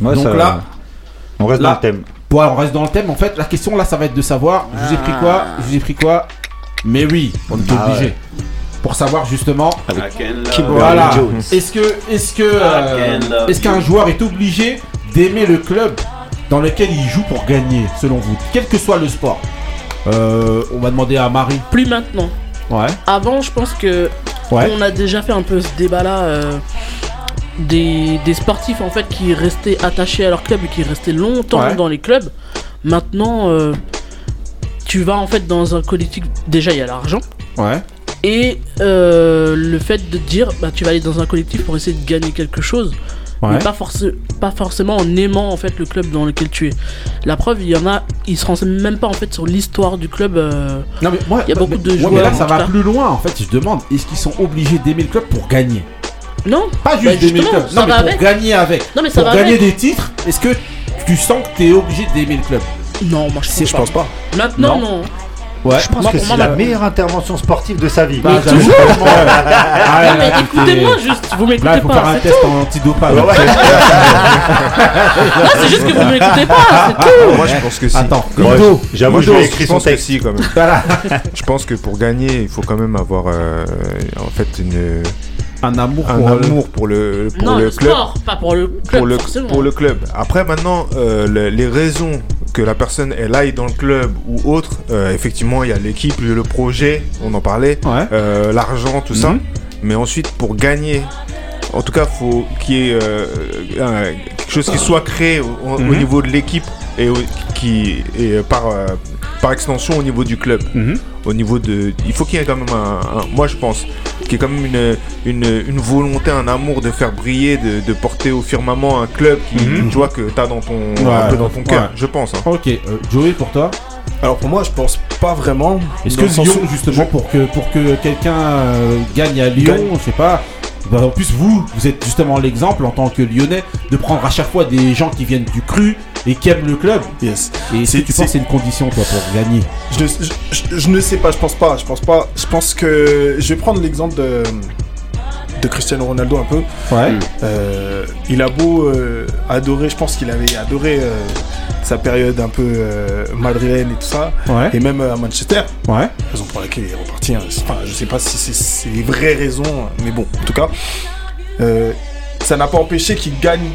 Ouais, Donc ça- là- on reste là- dans le thème. Bon, on reste dans le thème. En fait, la question là, ça va être de savoir. Je vous ai pris quoi Je vous ai pris quoi Mais oui, on est Ah obligé. Pour savoir justement Qui Voilà. Est-ce que, est-ce que, euh, est-ce qu'un joueur est obligé d'aimer le club dans lequel il joue pour gagner, selon vous Quel que soit le sport. Euh, on va demander à Marie. Plus maintenant. Ouais. Avant, je pense que Ouais. on a déjà fait un peu ce débat-là. euh, des, des sportifs en fait qui restaient attachés à leur club et qui restaient longtemps Ouais. dans les clubs. Maintenant, euh, tu vas en fait dans un collectif. Déjà, il y a l'argent. Ouais. Et le fait de dire, bah, tu vas aller dans un collectif pour essayer de gagner quelque chose, Ouais. mais pas, force- pas forcément en aimant en fait le club dans lequel tu es. La preuve, il y en a, ils se renseignent même pas en fait sur l'histoire du club. euh, Non, mais moi, Il y a beaucoup mais- de ouais, joueurs, mais là, ça va plus loin. En fait, je demande est-ce qu'ils sont obligés d'aimer le club pour gagner? Non, Pas juste Bah, d'aimer le club. Non, mais pour avec. gagner avec. Non, mais ça pour va gagner avec. des titres, est-ce que tu sens que tu es obligé d'aimer le club? Non, moi je pense je pas. pense pas. Maintenant, Non. non. Ouais. Je pense Moi, que c'est la meilleure intervention sportive de sa vie. Bah, Mais j'avoue, toujours. franchement, ouais. Ah, Non, mais là, écoutez-moi juste, vous Là, m'écoutez il faut pas. faire un c'est test tout. en antidopage. Non, c'est juste que vous m'écoutez pas, c'est tout. Moi, je pense que si. Attends, Ludo, J'avoue, je je son texte. si, quand même. voilà. Je pense que pour gagner, il faut quand même avoir euh, en fait une, Un amour un pour le- amour pour le, pour non, le, le, club. pas pour le club, pour le, forcément. pour le club. Après, maintenant, euh, le- les raisons que la personne elle aille dans le club ou autre, euh, effectivement, il y a l'équipe, le, projet, on en parlait, Ouais. euh, l'argent, tout ça. Mhm. Mais ensuite, pour gagner, en tout cas, faut qu'il y ait euh, un- quelque chose qui soit créé au, Mhm. niveau de l'équipe et qui et par par extension au niveau du club. Mhm. Au niveau de, il faut qu'il y ait quand même un, un- moi je pense, qu'il y ait quand même une, une, une volonté, un amour de faire briller, de, de porter au firmament un club qui, Mhm. tu vois, que t'as dans ton, Ouais. un peu dans ton cœur, Ouais. je pense. hein. Ok, euh, Joey, pour toi? Alors pour moi, je pense pas vraiment. Est-ce que Lyon, justement, pour que, pour que quelqu'un euh, gagne à Lyon, Gagne. je sais pas, bah, en plus vous, vous êtes justement l'exemple en tant que Lyonnais de prendre à chaque fois des gens qui viennent du cru et qui aiment le club. Yes. Et est-ce C'est- que tu penses que c'est une condition, toi, pour gagner Je, ne- je- je- je ne sais pas, je pense pas, je pense pas. Je pense que je vais prendre l'exemple de de Cristiano Ronaldo un peu. Ouais. Euh, il a beau euh, adorer, je pense qu'il avait adoré euh, sa période un peu madrilène et tout ça, Ouais. et même à Manchester, Ouais. raison pour laquelle il est reparti. hein. Enfin, je sais pas si c'est- les vraies raisons, mais bon, en tout cas, ça n'a pas empêché qu'il gagne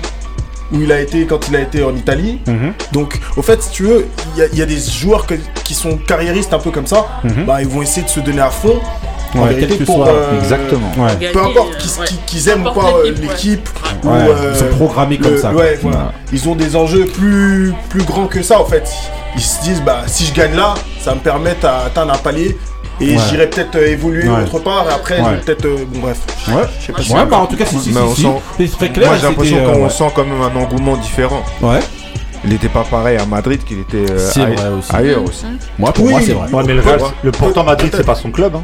où il a été quand il a été en Italie. Mhm. Donc, au fait, si tu veux, il y, a- il y a des joueurs que- qui sont carriéristes un peu comme ça. Mhm. Bah, ils vont essayer de se donner à fond. en Ouais, vérité, quel que pour, soit. euh, Exactement. Ouais. Gagner, Peu importe euh, qu'ils ouais. aiment ou pas euh, l'équipe, ou, Ouais, euh, ils sont programmés comme le- ça. Ouais, quoi. voilà. Ils ont des enjeux plus, plus grands que ça en fait. Ils se disent, bah si je gagne là, ça va me permettre d'atteindre un palier. Et Ouais. j'irai peut-être euh, évoluer Ouais. autre part. Et après, Ouais. peut-être. euh, bon, bref. Ouais. Je sais pas si Ouais, bah en tout cas, si, si, Mais on si, si. sent- C'est très clair. Moi j'ai l'impression c'était, qu'on euh, sent quand même un engouement différent. Ouais. Il n'était pas pareil à Madrid qu'il était euh, C'est aille- vrai aussi. ailleurs aussi. Moi, pour Oui. moi, c'est vrai. Ouais, mais le. Real- le pourtant Madrid, c'est pas son club. Hein.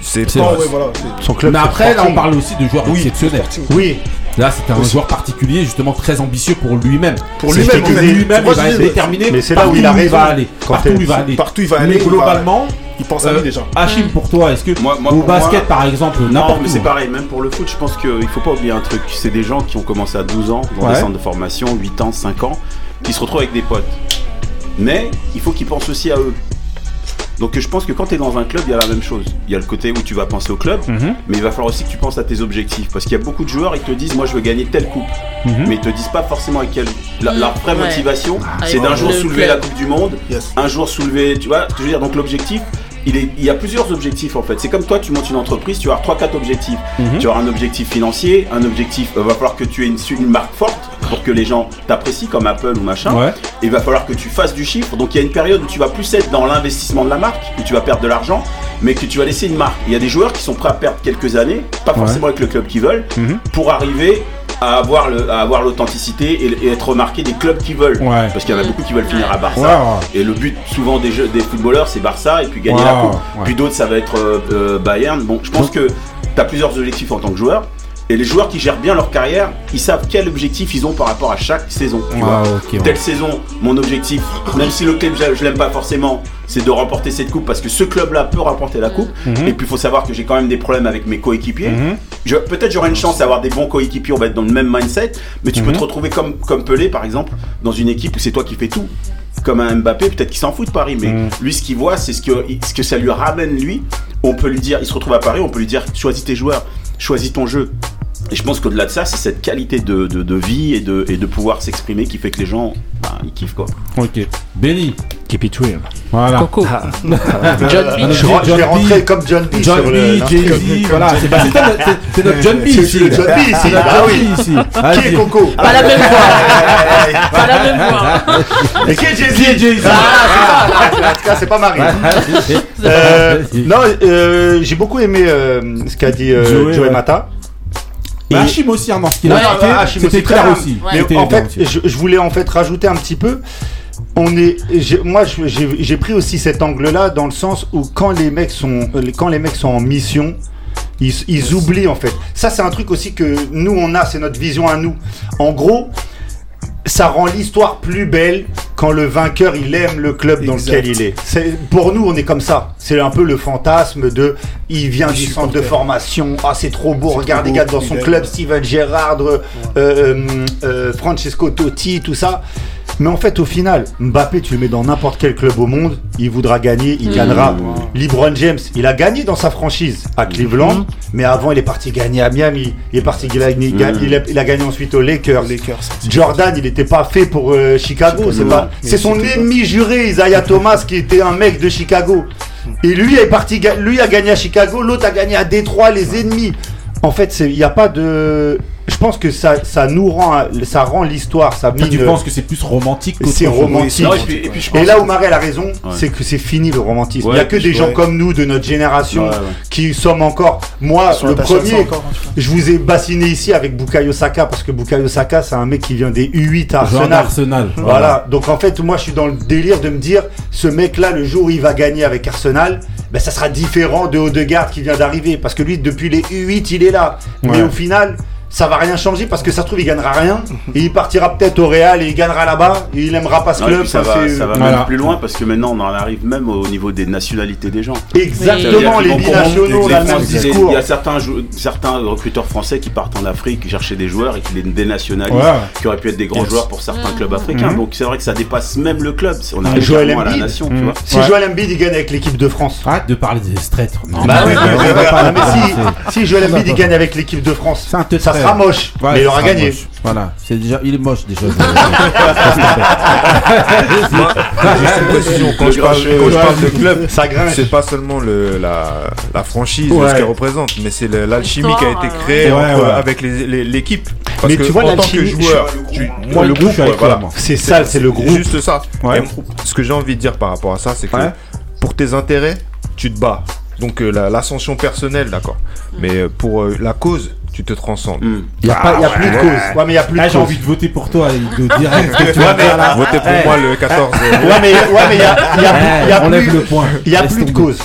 C'est pas- ouais, voilà. Son club. Mais après, là, on parle aussi de joueurs Oui, exceptionnels. Oui, Là, c'était un joueur particulier, justement très ambitieux pour lui-même. Pour lui-même, lui-même, il va être déterminé. mais c'est là où il a va raison. aller. Quand Partout où il va aller. Partout il va Mais aller. va- globalement, Il pense à euh, lui déjà. Achille, pour toi, est-ce que Moi, moi, au basket, moi- par exemple, Non, n'importe mais c'est hein. pareil, même pour le foot, je pense qu'il faut pas oublier un truc. C'est des gens qui ont commencé à 12 ans dans Ouais. des centres de formation, 8 ans, 5 ans, qui se retrouvent avec des potes. Mais il faut qu'ils pensent aussi à eux. Donc je pense que quand tu es dans un club, il y a la même chose. Il y a le côté où tu vas penser au club, Mhm. mais il va falloir aussi que tu penses à tes objectifs. Parce qu'il y a beaucoup de joueurs, ils te disent, moi je veux gagner telle coupe. Mhm. Mais ils te disent pas forcément avec quelle. La, la vraie Ouais. motivation, c'est Avec d'un jour le soulever club. la Coupe du Monde, Yes. un jour soulever, tu vois, je veux dire, donc l'objectif, il, est, il y a plusieurs objectifs en fait. C'est comme toi, tu montes une entreprise, tu vas avoir 3-4 objectifs. Mhm. Tu auras un objectif financier, un objectif, il va falloir que tu aies une, une marque forte pour que les gens t'apprécient comme Apple ou machin. Ouais. Et il va falloir que tu fasses du chiffre. Donc il y a une période où tu vas plus être dans l'investissement de la marque, où tu vas perdre de l'argent, mais que tu vas laisser une marque. Il y a des joueurs qui sont prêts à perdre quelques années, pas Ouais. forcément avec le club qu'ils veulent, Mhm. pour arriver à avoir le- à avoir l'authenticité et, et être remarqué des clubs qui veulent. Ouais. Parce qu'il y en a beaucoup qui veulent finir à Barça. Et le but souvent des, jeux, des footballeurs, c'est Barça et puis gagner la coupe. Puis d'autres, ça va être euh, euh, Bayern. Bon, je pense que tu as plusieurs objectifs en tant que joueur. Et les joueurs qui gèrent bien leur carrière, ils savent quel objectif ils ont par rapport à chaque saison. tu vois. Ah, ouais. Telle saison, mon objectif, même si le club je, l'aime pas forcément, c'est de remporter cette coupe parce que ce club-là peut remporter la coupe. Mhm. Et puis il faut savoir que j'ai quand même des problèmes avec mes coéquipiers. Mhm. Peut-être j'aurai une chance d'avoir des bons coéquipiers, on va être dans le même mindset, mais tu peux Mhm. te retrouver comme, comme Pelé par exemple, dans une équipe où c'est toi qui fais tout. Comme un Mbappé, peut-être qu'il s'en fout de Paris, mais lui ce qu'il voit, c'est ce que, ce que ça lui ramène lui. On peut lui dire, il se retrouve à Paris, on peut lui dire choisis tes joueurs, choisis ton jeu. Et je pense qu'au-delà de ça, c'est cette qualité de, de, de vie et de, et de pouvoir s'exprimer qui fait que les gens, bah, ils kiffent quoi. Ok. Benny. Keep it real. Voilà. Coco. Ah. John B. Je, vais John rentrer B. comme John B John sur B. Jay-Z, voilà, c'est c'est c'est- c'est notre John B C'est ici. le John B ici, C'est bah John oui. B ici. Qui est. Coco Pas la même voix. Pas la même voix. Et qui est Jay-Z Qui est Jay-Z? Ah, c'est ça. En tout cas, c'est pas Marie. Euh, non, euh, j'ai beaucoup aimé euh, ce qu'a dit Joey. Mata. Bah, Hachim aussi, hein, dans ce qu'il Ouais, a ouais, Hachim C'était aussi, clair très aussi. bien. Mais en fait, je, je voulais en fait rajouter un petit peu. On est, moi, je- j'ai pris aussi cet angle-là dans le sens où quand les mecs sont, euh, quand les mecs sont en mission, ils, ils oublient en fait. Ça, c'est un truc aussi que nous on a, c'est notre vision à nous. En gros, ça rend l'histoire plus belle quand le vainqueur il aime le club dans lequel il est. C'est pour nous on est comme ça. C'est un peu le fantasme de il vient du centre de formation. Ah c'est trop beau. Regardez beau, dans son club Steven Gerrard, euh, euh, euh, Francesco Totti, tout ça. Mais en fait, au final, Mbappé, tu le mets dans n'importe quel club au monde, il voudra gagner, il gagnera. LeBron James, il a gagné dans sa franchise à Cleveland, mais avant, il est parti gagner à Miami. Il est parti, il a, il a- il a- il a gagné ensuite aux Lakers. Lakers. Jordan, il n'était pas fait pour euh, Chicago. C'est pas- c'est son ennemi juré, Isaiah Thomas, qui était un mec de Chicago. Et lui est parti, lui a gagné à Chicago, l'autre a gagné à Détroit, les ennemis. En fait, il n'y a pas de. Je pense que ça, ça nous rend, ça rend l'histoire, ça Toi, tu mine- penses que c'est plus romantique que c'est romantique. Non, et puis- et puis je Et là où Marie a raison, c'est que c'est fini le romantisme. Il n'y a que des gens comme nous de notre génération Ouais, ouais. qui sommes encore. Moi, le premier, encore, je vous ai bassiné ici avec Bukayo Saka parce que Bukayo Saka, c'est un mec qui vient des U8 à Arsenal. d'Arsenal. Voilà. Donc en fait, moi, je suis dans le délire de me dire, ce mec-là, le jour où il va gagner avec Arsenal, ben, ça sera différent de Odegaard qui vient d'arriver. Parce que lui, depuis les U8, il est là. Mais au final, ça va rien changer parce que ça se trouve, il gagnera rien. Et il partira peut-être au Real et il gagnera là-bas. Et il aimera pas ce Non, club. ça va, c'est- ça va Voilà. même plus loin parce que maintenant on en arrive même au niveau des nationalités des gens. Exactement, les binationaux, on a le comprendre- même les- Il y a certains, recruteurs français qui partent en Afrique, qui cherchaient des joueurs et qui les dénationalisent, Ouais. qui auraient pu être des grands Yes. joueurs pour certains clubs africains. Mhm. Donc c'est vrai que ça dépasse même le club. On arrive à la nation, tu vois. Si Ouais. Joel Embiid il gagne avec l'équipe de France. Arrête de parler des traîtres. Non, Bah si, Joel Embiid il gagne avec l'équipe de France, ça. Sera moche, Ouais, mais il aura gagné. moche. Voilà, c'est déjà, il est moche déjà. Juste une précision, quand je parle, quand je parle de club, Ça grince. c'est pas seulement le, la, la franchise, Ouais. ce qu'elle représente, mais c'est l'alchimie qui a été créée ouais. entre- avec l'équipe. Parce Mais que tu vois, en tant que l'alchimie, joueur, tu- Moi, le groupe, je suis ouais, avec voilà. toi, moi. C'est ça, c'est le groupe. Juste ça. Ce que j'ai envie de dire par rapport à ça, c'est que Ouais. pour tes intérêts, tu te bats. Donc euh, la- l'ascension personnelle, d'accord. Mais euh, pour euh, la cause, tu te transcendes. Il n'y a, pas, y a plus de cause. Ouais, mais il y a plus Là, Ah, j'ai envie de voter pour toi et de direct. ce que tu vas faire là. Votez pour Ouais. moi le 14. euh, Ouais, mais ouais, mais il y a, y a plus, a le point. y a Laisse plus de cause.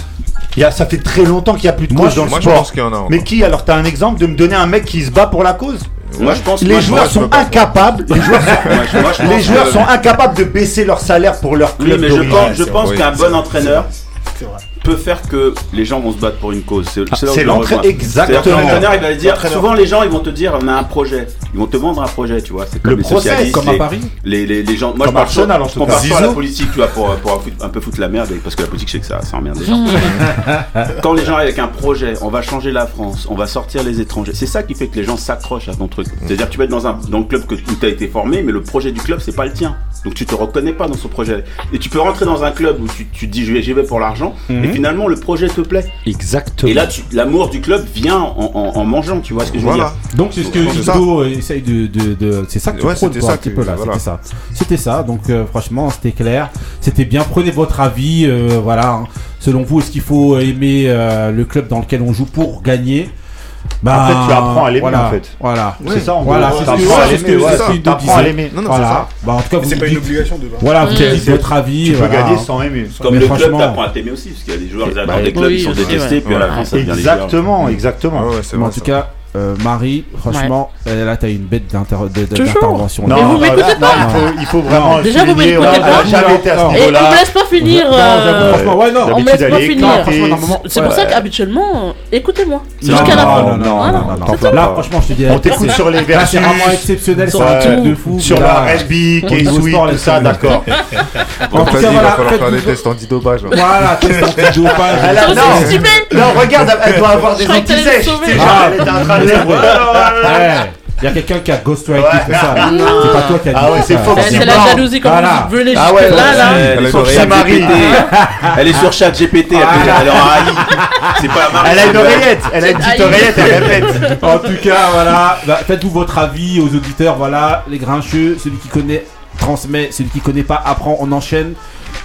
Y a, ça fait très longtemps qu'il n'y a plus de Moi, cause je- dans le moi je sport. pense qu'il y en a encore. Mais qui alors T'as un exemple de me donner un mec qui se bat pour la cause? Moi je pense Les moi, je joueurs je sont peux pas. incapables. Les joueurs, sont, moi, je- moi, je les joueurs sont incapables de baisser leur salaire pour leur Oui, club mais je pense, je pense oui, qu'un bon entraîneur C'est vrai. Peut faire que les gens vont se battre pour une cause. C'est le l'entraîneur- exactement. C'est-à-dire L'entraîneur, il va dire. Souvent, les gens, ils vont te dire, on a un projet. Ils vont te vendre un projet, tu vois. C'est comme Le les process, socialistes, Comme à Paris les, les, les gens. Moi, Comme je parle Arsenal, pas- en je compare cas. pas à la politique, tu vois, pour, pour un, peu foutre la merde, parce que la politique, je sais que ça, ça emmerde les gens. Quand les gens arrivent avec un projet, on va changer la France, on va sortir les étrangers. C'est ça qui fait que les gens s'accrochent à ton truc. C'est-à-dire que tu vas être dans, un, dans le club que, où tu as été formé, mais le projet du club, c'est pas le tien. Donc tu te reconnais pas dans ce projet. Et tu peux rentrer dans un club où tu, tu te dis, j'y vais, j'y vais pour l'argent, et finalement, le projet te plaît. Exactement. Et là, tu- l'amour du club vient en, en- en mangeant, tu vois ce que je veux Voilà. dire. Donc c'est ce que. Hugo essaye de, de, de- c'est ça que tu Ouais, prônes, toi, ça un petit peu là, voilà. c'était ça. C'était ça. Donc euh, franchement, c'était clair, c'était bien. Prenez votre avis, euh, voilà. hein. Selon vous, est-ce qu'il faut aimer euh, le club dans lequel on joue pour gagner? Bah, En fait, tu apprends à l'aimer, voilà, en fait. Voilà. C'est ça, en Voilà, gros. c'est ce T'apprends que- à c'est ce que- l'aimer, ouais, t'apprends à l'aimer. Non, non, Voilà. c'est ça. Bah, en tout cas, c'est pas une obligation de. Voilà, vous C'est- dites votre avis. Tu peux gagner sans aimer. Comme Mais le club, franchement- t'apprends à t'aimer aussi, parce qu'il y a des joueurs, ils adorent Bah, des clubs, ils sont détestés, puis à la fin, ça devient. Exactement, exactement. Mais en tout cas, euh, Marie, franchement, là, t'as une bête d'intervention. Mais là. vous m'écoutez non, pas il faut, il faut vraiment. Déjà, vous m'écoutez on a- pas jamais été à ce Non. Et on niveau-là. me laisse pas finir. Non, euh, franchement, ouais, non. on me laisse pas est finir. C'est pour ça qu'habituellement, écoutez-moi. Non, Jusqu'à la non, fin. non, non, non, non, non. Là, franchement, je te dis. On t'écoute sur les Là, vertus. c'est vraiment exceptionnel, c'est Sur un tout. truc de fou. Sur Là, la K-Sweet, sport, tout laisse ça, d'accord. En tout cas, il voilà, va falloir faire des tests antidopage. là. Voilà, test antidopage. Elle a- Sur non. Non, regarde, elle doit avoir des antisèches. Ah. Elle en train Il y a quelqu'un qui a ghostwrité tout ça. C'est pas toi qui a dit Ah ouais, tout c'est la jalousie quand Voilà. vous venez Ah ouais, là. Elle est sur chat. GPT. Elle est sur chat GPT. Elle elle est en AI. C'est pas Marie. Elle a une oreillette, elle a une petite oreillette, elle répète. En tout cas, voilà. Bah, Faites-vous votre avis aux auditeurs. Voilà, les grincheux. Celui qui connaît transmet. Celui qui connaît pas apprend. On enchaîne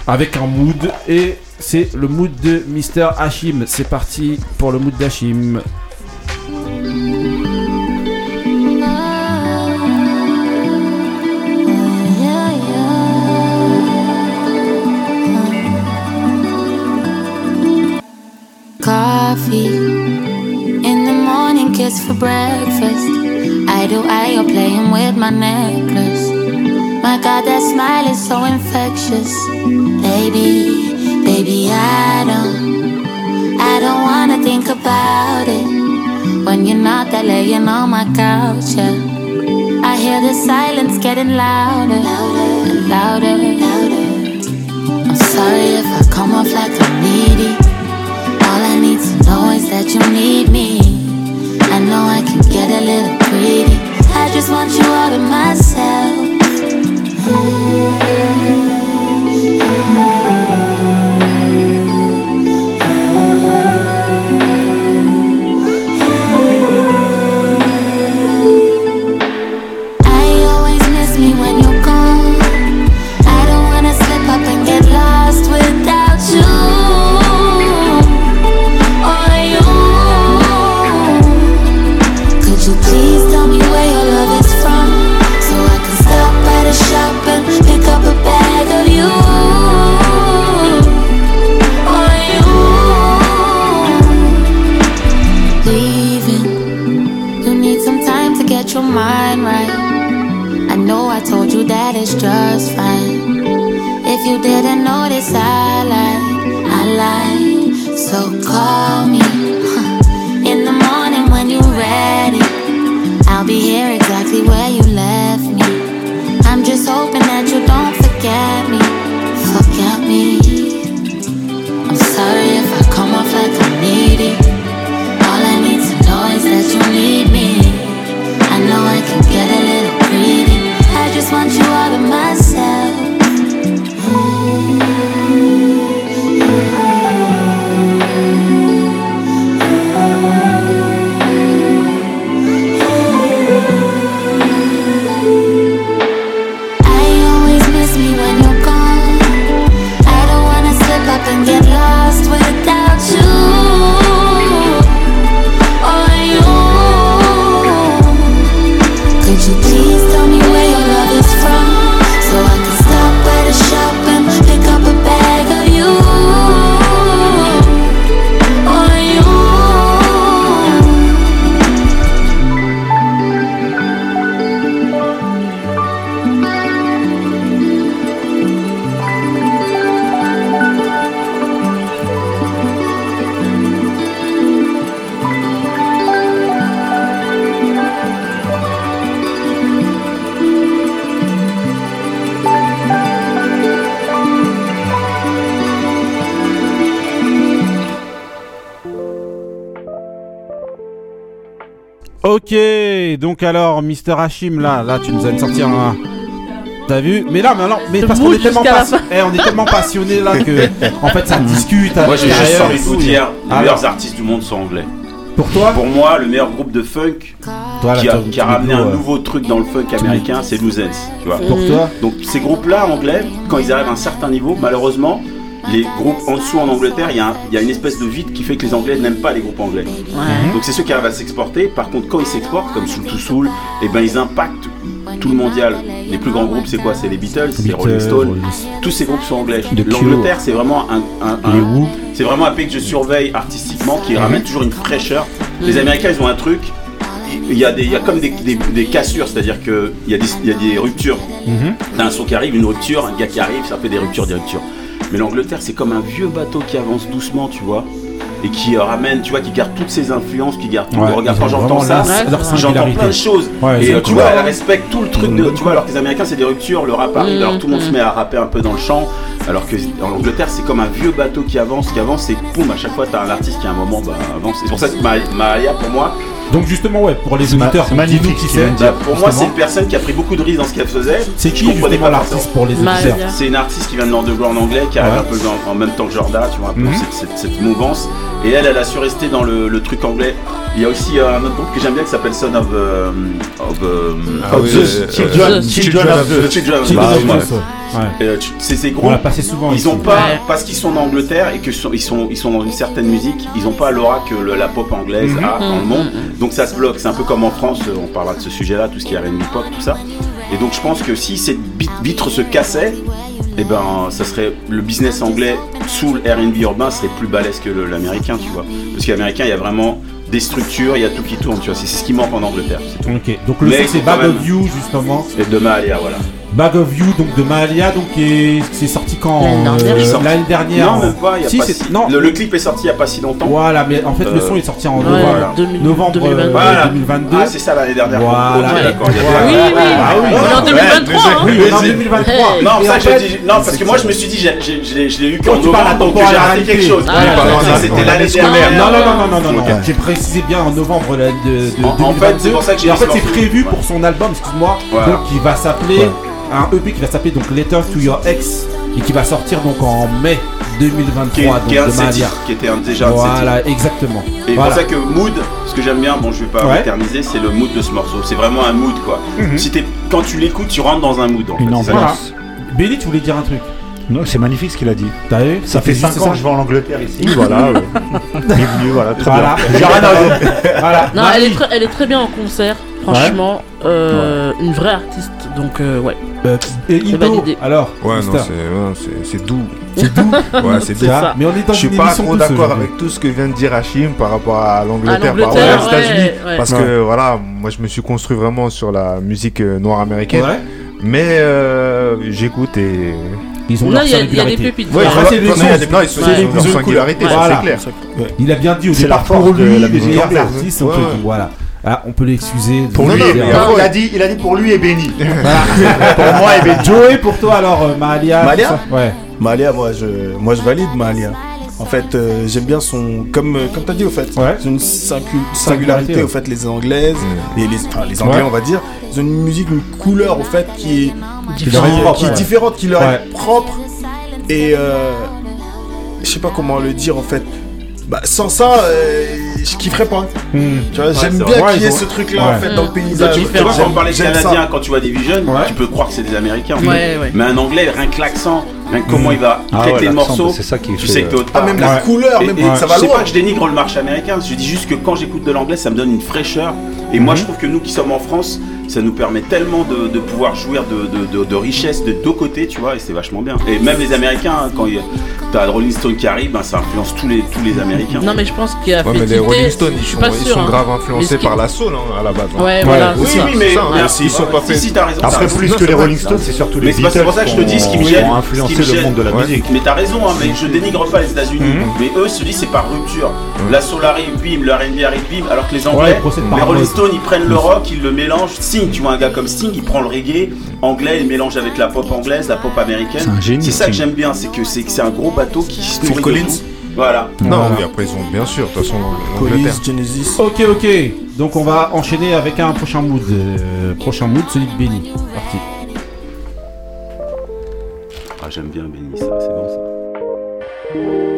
avec un mood. Et c'est le mood de Mister Hashim. C'est parti pour le mood d'Hashim. Coffee in the morning, kiss for breakfast. I do I, you're playing with my necklace. My God, that smile is so infectious. Baby, baby, I don't, I don't wanna think about it. When you're not there laying on my couch, yeah. I hear the silence getting louder, and louder, louder. I'm sorry if I come off like I'm needy. Is that you need me. I know I can get a little greedy. I just want you all to myself. I donc alors, Mister Hashim, là, là, tu nous as sorti un. T'as vu? Mais là, mais alors, mais parce qu'on est tellement jusqu'à la passi- eh, on est tellement passionné là que, en fait, ça discute. Moi, j'ai juste envie de vous dire, les Alors, meilleurs artistes du monde sont anglais. Pour toi, Pour moi, le meilleur groupe de funk toi, là, qui a, qui ramené un euh, nouveau truc dans le funk américain, c'est Loose Ends, tu vois. Pour toi, Donc ces groupes-là anglais, quand ils arrivent à un certain niveau, malheureusement, les groupes en dessous en Angleterre, il y, a y une espèce de vide qui fait que les Anglais n'aiment pas les groupes anglais. Ouais. Donc c'est ceux qui arrivent à s'exporter. Par contre, quand ils s'exportent, comme Soul to Soul, et ben ils impactent tout le mondial. Les plus grands groupes, c'est quoi? C'est les Beatles, c'est les Rolling Stones. Tous ces groupes sont anglais. L'Angleterre, c'est vraiment un, c'est vraiment un pays que je surveille artistiquement, qui ramène toujours une fraîcheur. Les Américains, ils ont un truc. Il y a, des, il y a comme des, des- des cassures, c'est-à-dire qu'il y, a des- il y a des ruptures. T'as un son qui arrive, une rupture, un gars qui arrive, ça fait des ruptures, des ruptures. Mais l'Angleterre, c'est comme un vieux bateau qui avance doucement, tu vois, et qui euh, ramène, tu vois, qui garde toutes ses influences, qui garde tout. Ouais, Regarde, ils quand j'entends ça, j'entends plein de choses. Ouais, et euh, tu vois, elle respecte tout le truc de. Bonne Tu vois, alors que les Américains, c'est des ruptures, le rap arrive, alors tout le monde se met à rapper un peu dans le champ. Alors que en Angleterre, c'est comme un vieux bateau qui avance, qui avance, et boum, à chaque fois, t'as un artiste qui à un moment bah, avance. C'est pour ça que Ma- Maria, pour moi, Donc justement, ouais, pour les auditeurs, c'est magnifique qui c'est. Bah, pour moi, c'est une personne qui a pris beaucoup de risques dans ce qu'elle faisait. C'est qui justement pas l'artiste pour les auditeurs. C'est une artiste qui vient de l'underground anglais, qui arrive Ouais. un peu dans- en même temps que Jordan, tu vois, un peu Mhm. cette, cette- cette mouvance. Et elle, elle a su rester dans le, le truc anglais. Il y a aussi euh, un autre groupe que j'aime bien qui s'appelle Son of. euh, of, euh, Ah oui, The Children, Children of the- Children ouais. C'est ces On groupes. l'a passé souvent Ils ici. ont pas, Ouais. parce qu'ils sont en Angleterre et que sont- ils sont, ils sont dans une certaine musique, ils ont pas l'aura que le- la pop anglaise Mhm. a dans le monde. Mhm. Donc ça se bloque. C'est un peu comme en France, on parlera de ce sujet-là, tout ce qui est R&B pop, tout ça. Et donc je pense que si cette vitre se cassait, eh ben ça serait le business anglais sous le R&B urbain serait plus balèze que l'américain, tu vois. Parce qu'américain, il y a vraiment des structures, il y a tout qui tourne, tu vois. C'est ce qui manque en Angleterre. tout. Ok, donc le Mais c'est You justement. Et demain, allez, voilà. Bag of You donc de Mahalia donc est- c'est sorti quand L'année dernière. euh. L'année dernière. Non, même pas. Il y a Si, pas c'est- si- non. Le, le clip est sorti il y a pas si longtemps. Voilà, mais en fait le Euh, son est sorti en Ouais, novembre, 2000 novembre euh, 2022. Voilà. 2022. Ah, c'est ça l'année dernière. Voilà. D'accord. Oui, oui. Ah oui. On est en Ouais, 2023. hein. Oui, on est en Vas-y. 2023. Hey. Non, ça je dis- parce que moi je me suis dit, j'ai- j'ai- je l'ai eu Quand qu'en tu parles à novembre, donc j'ai raté quelque chose. Ah, c'était l'année scolaire. dernière. Non, non, non, non, non, non. J'ai précisé bien en novembre de, de, de En- en 2022. fait, c'est pour ça que j'ai Et en fait, ce c'est prévu pour son album, excuse-moi, donc qui va s'appeler un EP qui va s'appeler donc Letter to Your Ex et qui va sortir donc en mai Qui est, 2023 donc qui est un de qui était un- déjà un de ses titres. Voilà, exactement. Et Voilà. pour ça que mood, ce que j'aime bien, bon je vais pas Ouais. éterniser, c'est le mood de ce morceau. C'est vraiment un mood quoi. Mhm. Si t'es, quand tu l'écoutes, tu rentres dans un mood en fait. Une tu voulais dire un truc? Non, c'est magnifique ce qu'il a dit. T'as vu Ça fait C'était 5 juste ans que je vais en Angleterre ici. Voilà. euh, Bienvenue, voilà. Très Voilà. bien. J'ai rien à dire. Voilà. Non, elle est, très, elle est très bien en concert, franchement. euh, Une vraie artiste, donc euh, ouais. Euh, et validé. alors Ouais, non, c'est doux. c'est doux. Ouais, c'est doux. Mais on est dans Je suis pas trop d'accord avec tout ce que vient de dire Hachim par rapport à l'Angleterre, par rapport aux États-Unis. Parce que voilà, moi je me suis construit vraiment sur la musique euh, noire américaine. Ouais. Mais j'écoute et. Ils ont Non, leur il y, a- il y a des singularité. pépites. Ouais, c'est des non, ils sont- c'est clair. Il a bien dit au C'est départ pour de lui, la les musique meilleurs artistes, voilà. Ah, on peut l'excuser. Pour lui, non, Béni. il, a dit, il a dit pour lui et Béni. pour moi, et ben, Joey, pour toi alors, euh, tout ça Ouais. Mahalia, moi je, moi je valide Mahalia. En fait, euh, j'aime bien son. Comme, euh, comme tu as dit, au fait. Ouais. C'est une singu- Singularité, ouais. au fait, les Anglaises. Et les, enfin, les Anglais, Ouais. on va dire. Ils ont une musique, une couleur, au fait, qui est, qui, leur est qui propre, est ouais. différente, qui leur Ouais. est propre. Et euh, je sais pas comment le dire, en fait. Bah, sans ça, euh, je kifferais pas. Hmm. Tu vois, j'aime bien qu'il y ait ce truc-là, en fait, dans le Tu paysage. vois, différent. quand on parlait J'aime ça. canadien, quand tu vois Division, Ouais. tu peux croire que c'est des Américains. Ouais, ouais. Mais un anglais, rien que l'accent, rien que comment il va Ah traiter ouais, le morceau, c'est ça qui tu fait, sais que t'es euh, autre Ah, même Ouais. la couleur, Et- même, et ça va je sais loin. pas que je dénigre le marché américain, je dis juste que quand j'écoute de l'anglais, ça me donne une fraîcheur. Et moi, je trouve que nous qui sommes en France, ça nous permet tellement de, de pouvoir jouir de, de, de, de richesse de deux côtés, tu vois, et c'est vachement bien. Et même les Américains, hein, quand il y a- t'as Rolling Stone qui arrive, ben, ça influence tous les, tous les Américains. Non, mais je pense qu'il a Ouais, fait mais les Rolling Stones, je ils suis sont, ils sûr, sont hein. grave influencés par la soul hein, à la base. hein. Ouais, voilà. Oui, c'est ça. oui, mais, ça, mais hein, s'ils sont pas si, faits- si, t'as raison. t'as Après, plus que les Rolling Stones, c'est surtout les Mais c'est pour ça que je te dis ce qui me gêne. influencé qui me le monde de la musique. Mais t'as raison, hein, mais je dénigre pas les États-Unis. Mhm. Mais eux se disent c'est par rupture. La soul arrive, bim, le R&B arrive, bim. Alors que les Anglais, ils les Rolling. Stones, ils prennent le rock, ils le mélangent. Sting, tu vois un gars comme Sting, il prend le reggae anglais, il mélange avec la pop anglaise, la pop américaine. C'est un génie, C'est ça que j'aime bien, c'est que c'est que c'est un gros bateau qui se de Collins. Voilà. Non, Voilà. oui, après ils ont bien sûr, de toute façon, l'Angleterre. Genesis. Ok, ok. Donc on va enchaîner avec un prochain mood. euh, prochain mood, celui de Benny. Parti. Ah, j'aime bien Benny, ça, c'est bon ça.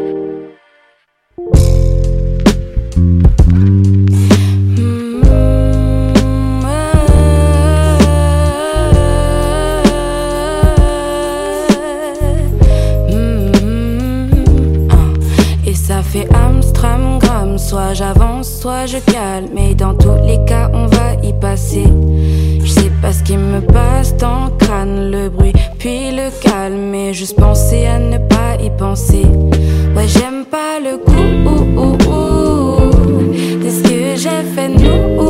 Je calme. Mais dans tous les cas, on va y passer. Je sais pas ce qui me passe dans le crâne, le bruit, puis le calme. Mais juste penser à ne pas y penser. Ouais, j'aime pas le goût ouh, ouh, ouh, de ce que j'ai fait nous.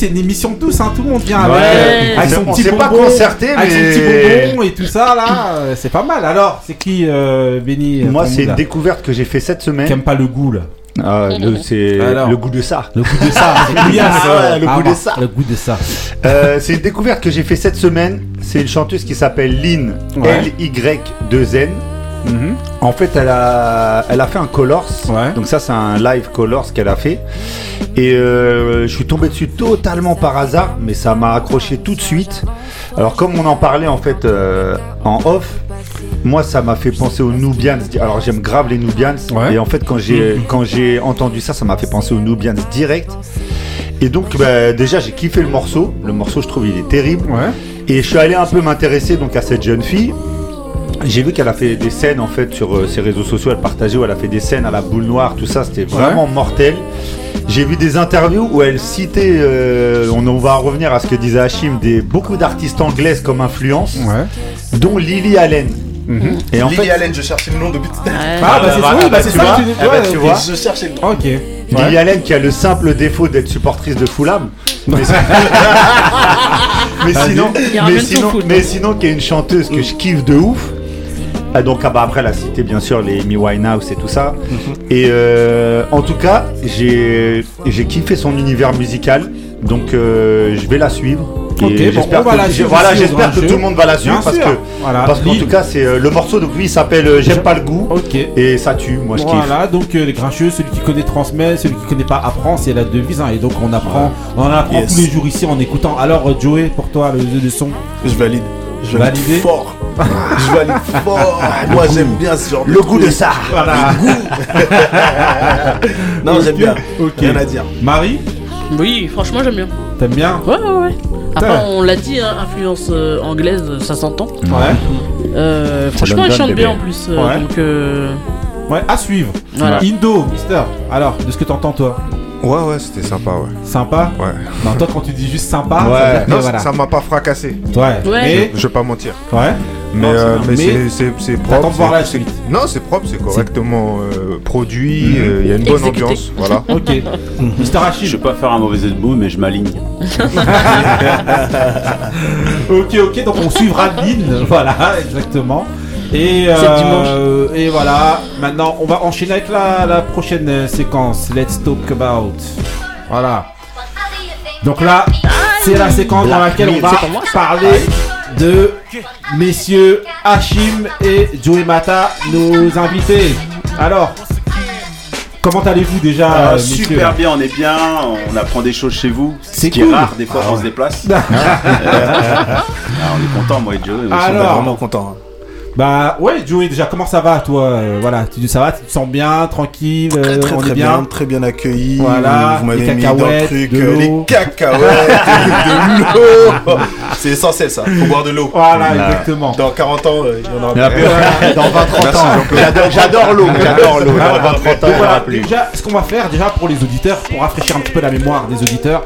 C'est une émission douce, hein. tout le monde vient Ouais. avec, avec son On petit s'est pas bonbon, concerté, avec son mais- petit bonbon et tout ça là, euh, c'est pas mal. Alors c'est qui euh, Benny Moi, ton c'est une découverte que j'ai fait cette Qui semaine. aime pas le goût là Ah, le- c'est le goût de ça. Le goût de ça. Ouais, le Ah, goût de ça. Le goût de ça. Euh, c'est une découverte que j'ai fait cette semaine. C'est une chanteuse qui s'appelle Lynn, Ouais. L-Y-2-N. Mhm. En fait, elle a, elle a fait un Colors. Ouais. Donc ça, c'est un live Colors qu'elle a fait. Et euh, je suis tombé dessus totalement par hasard, mais ça m'a accroché tout de suite. Alors comme on en parlait en fait euh, en off, moi ça m'a fait penser aux Nubians. Alors j'aime grave les Nubians. Ouais. Et en fait quand j'ai quand j'ai entendu ça, ça m'a fait penser aux Nubians direct. Et donc bah, déjà j'ai kiffé le morceau. Le morceau je trouve il est terrible. Ouais. Et je suis allé un peu m'intéresser donc à cette jeune fille. J'ai vu qu'elle a fait des scènes en fait sur euh, ses réseaux sociaux, elle partageait où elle a fait des scènes à la boule noire, tout ça, c'était vraiment mortel. J'ai vu des interviews où elle citait, euh, on, on va revenir à ce que disait Hachim, des, beaucoup d'artistes anglaises comme influence, Ouais. dont Lily Allen. Mhm. Et en Lily fait, Allen, je cherchais le nom depuis tout à l'heure. Ah bah c'est bah, ça, oui, bah, bah, tu c'est ça que tu ah bah, ouais, tu vois. Je cherchais le nom. Ok. Lily Allen qui a le simple défaut d'être supportrice de Fulham. Mais, mais sinon, mais sinon, mais sinon qui est une chanteuse que je kiffe de ouf. Ah, donc ah bah, après elle a cité bien sûr les Amy Winehouse et tout ça. Et euh, en tout cas j'ai j'ai kiffé son univers musical. Donc euh, je vais la suivre. Et Ok, bon, j'espère que, la suivre voilà, j'espère Grand que Jeu. tout le monde va la suivre Bien parce sûr. que Voilà. parce qu'en tout cas c'est euh, le morceau donc lui il s'appelle euh, J'aime pas le goût et ça tue moi je kiffe. Voilà, donc euh, les grincheux, celui qui connaît transmet, celui qui connaît pas apprend, c'est la devise. hein, et donc on apprend, on en apprend Yes. tous les jours ici en écoutant. Alors Joey, pour toi, le jeu de son. Je valide. Je valide fort. Je valide fort. Moi j'aime bien ce genre Le goût de ça. Voilà. Non, j'aime bien. ok. Rien à dire. Marie, Oui, franchement, j'aime bien. t'aimes bien Ouais, ouais, ouais. Après, Ouais. on l'a dit, hein, influence euh, anglaise, ça s'entend. Ouais. Euh, franchement, elle chante bien en plus. euh, Ouais. Donc, euh, Ouais, à suivre. voilà. Indo, Mister. Alors, de ce que t'entends toi Ouais, ouais, c'était sympa, ouais. Sympa? Ouais. Non, toi quand tu dis juste sympa, Ouais. ça veut dire que Non, voilà. ça m'a pas fracassé. Ouais. Ouais. Mais, Je vais pas mentir. ouais. Mais, Non, euh, mais Mais c'est- propre. de voir c'est- la suite. Non, c'est propre, c'est correctement euh, produit, Mhm. euh, il y a une bonne Exécuté. ambiance. Voilà. Ok. Mister Je Rachid. vais pas faire un mauvais mot, mais je m'aligne. Ok, ok, donc on suivra Lynn, voilà, exactement. Et, euh, et voilà, maintenant on va enchaîner avec la, la prochaine séquence. Let's talk about. Voilà. Donc là, c'est la séquence dans laquelle on va parler de messieurs Hachim et Joey Mata, nos invités. Alors, comment allez-vous déjà, Ah, euh, messieurs super bien, on est bien, on apprend des choses chez vous. C'est Ce qui cool. est rare, des fois on se déplace. Ah, on est content, moi et Joe. Alors, On est vraiment content. Bah ouais, Joey, déjà comment ça va toi? Euh, Voilà, tu ça va, tu te sens bien, tranquille, Très euh, très on très est bien? bien. très bien accueilli. Voilà, vous m'avez les mis dans le cacahuètes, truc, de euh, les cacahuètes, de l'eau. C'est essentiel ça. Faut boire de l'eau. Voilà, exactement. Dans 40 ans, il y en aura plus. Dans 20-30 ans. J'adore- l'eau. J'adore l'eau. Dans 20-30 ans, Donc il y en aura plus. déjà, ce qu'on va faire, déjà pour les auditeurs, pour rafraîchir un petit peu la mémoire des auditeurs,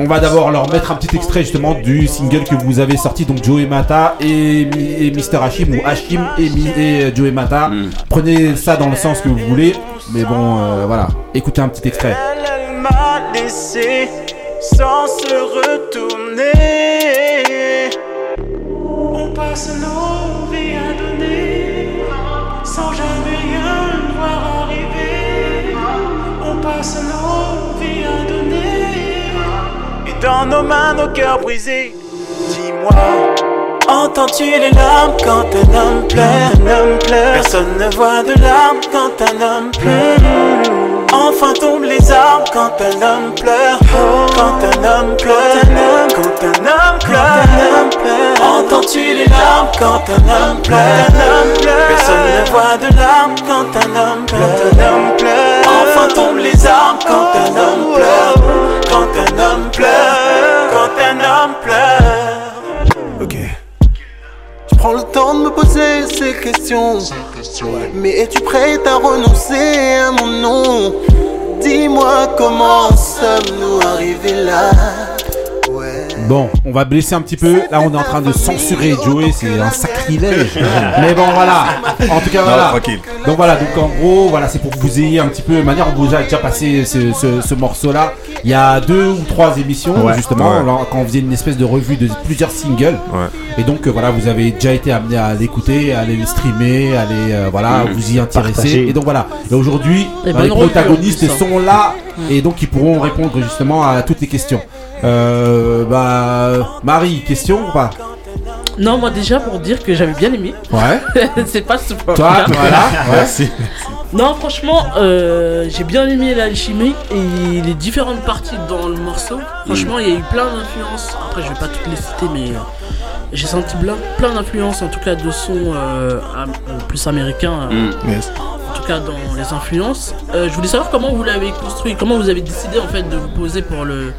on va d'abord leur mettre un petit extrait justement du single que vous avez sorti, donc Joey Mata et, Mi- et Mr. Hashim, ou Hashim et, Mi- et euh, Joey Mata. Mm. Prenez ça dans le sens que vous voulez, mais bon, euh, voilà, écoutez un petit extrait. Elle, elle m'a laissé sans se retourner. On passe nos vies à donner sans jamais rien voir arriver. On passe nos dans nos mains nos cœurs brisés. Dis-moi. Entends-tu les larmes quand un homme pleure, un homme pleure Personne ne voit de larmes quand un homme pleure Enfin tombent les arbres quand un homme pleure Quand un homme pleure Quand un homme pleure Entends-tu les larmes quand un homme pleure Personne ne voit de larmes quand un homme pleure Enfin tombent les arbres quand un homme pleure Quand un homme pleure Quand un homme pleure Ok. Je prends le temps de me poser ces questions. Mais es-tu prête à renoncer à mon nom? Dis-moi comment sommes-nous arrivés là. Bon, on va blesser un petit peu. Là, on est en train de censurer Joey, c'est un sacrilège. Mais bon, voilà. En tout cas, voilà. Donc voilà, donc en gros, voilà, c'est pour que vous ayez un petit peu, de manière dont vous avez déjà passé ce, ce- ce morceau-là. Il y a deux ou trois émissions, Ouais. justement, Ouais. quand on faisait une espèce de revue de plusieurs singles. Et donc euh, voilà, vous avez déjà été amené à l'écouter, à aller le streamer, à aller euh, voilà, vous y intéresser. Partager. Et donc voilà. Et aujourd'hui, bah, les protagonistes hein. sont là et donc ils pourront répondre justement à toutes les questions. Euh, bah Marie, question ou pas? Non, moi déjà pour dire que j'avais bien aimé. Ouais. c'est pas ce point. Toi, voilà. Ouais. Non, franchement, euh, j'ai bien aimé l'alchimie et les différentes parties dans le morceau. Franchement, il y a eu plein d'influences. Après, je vais pas toutes les citer, mais euh, j'ai senti plein, plein d'influences, en tout cas de sons euh, euh, plus américains. Mm. En tout cas, dans les influences. Euh, je voulais savoir comment vous l'avez construit, comment vous avez décidé en fait de vous poser pour le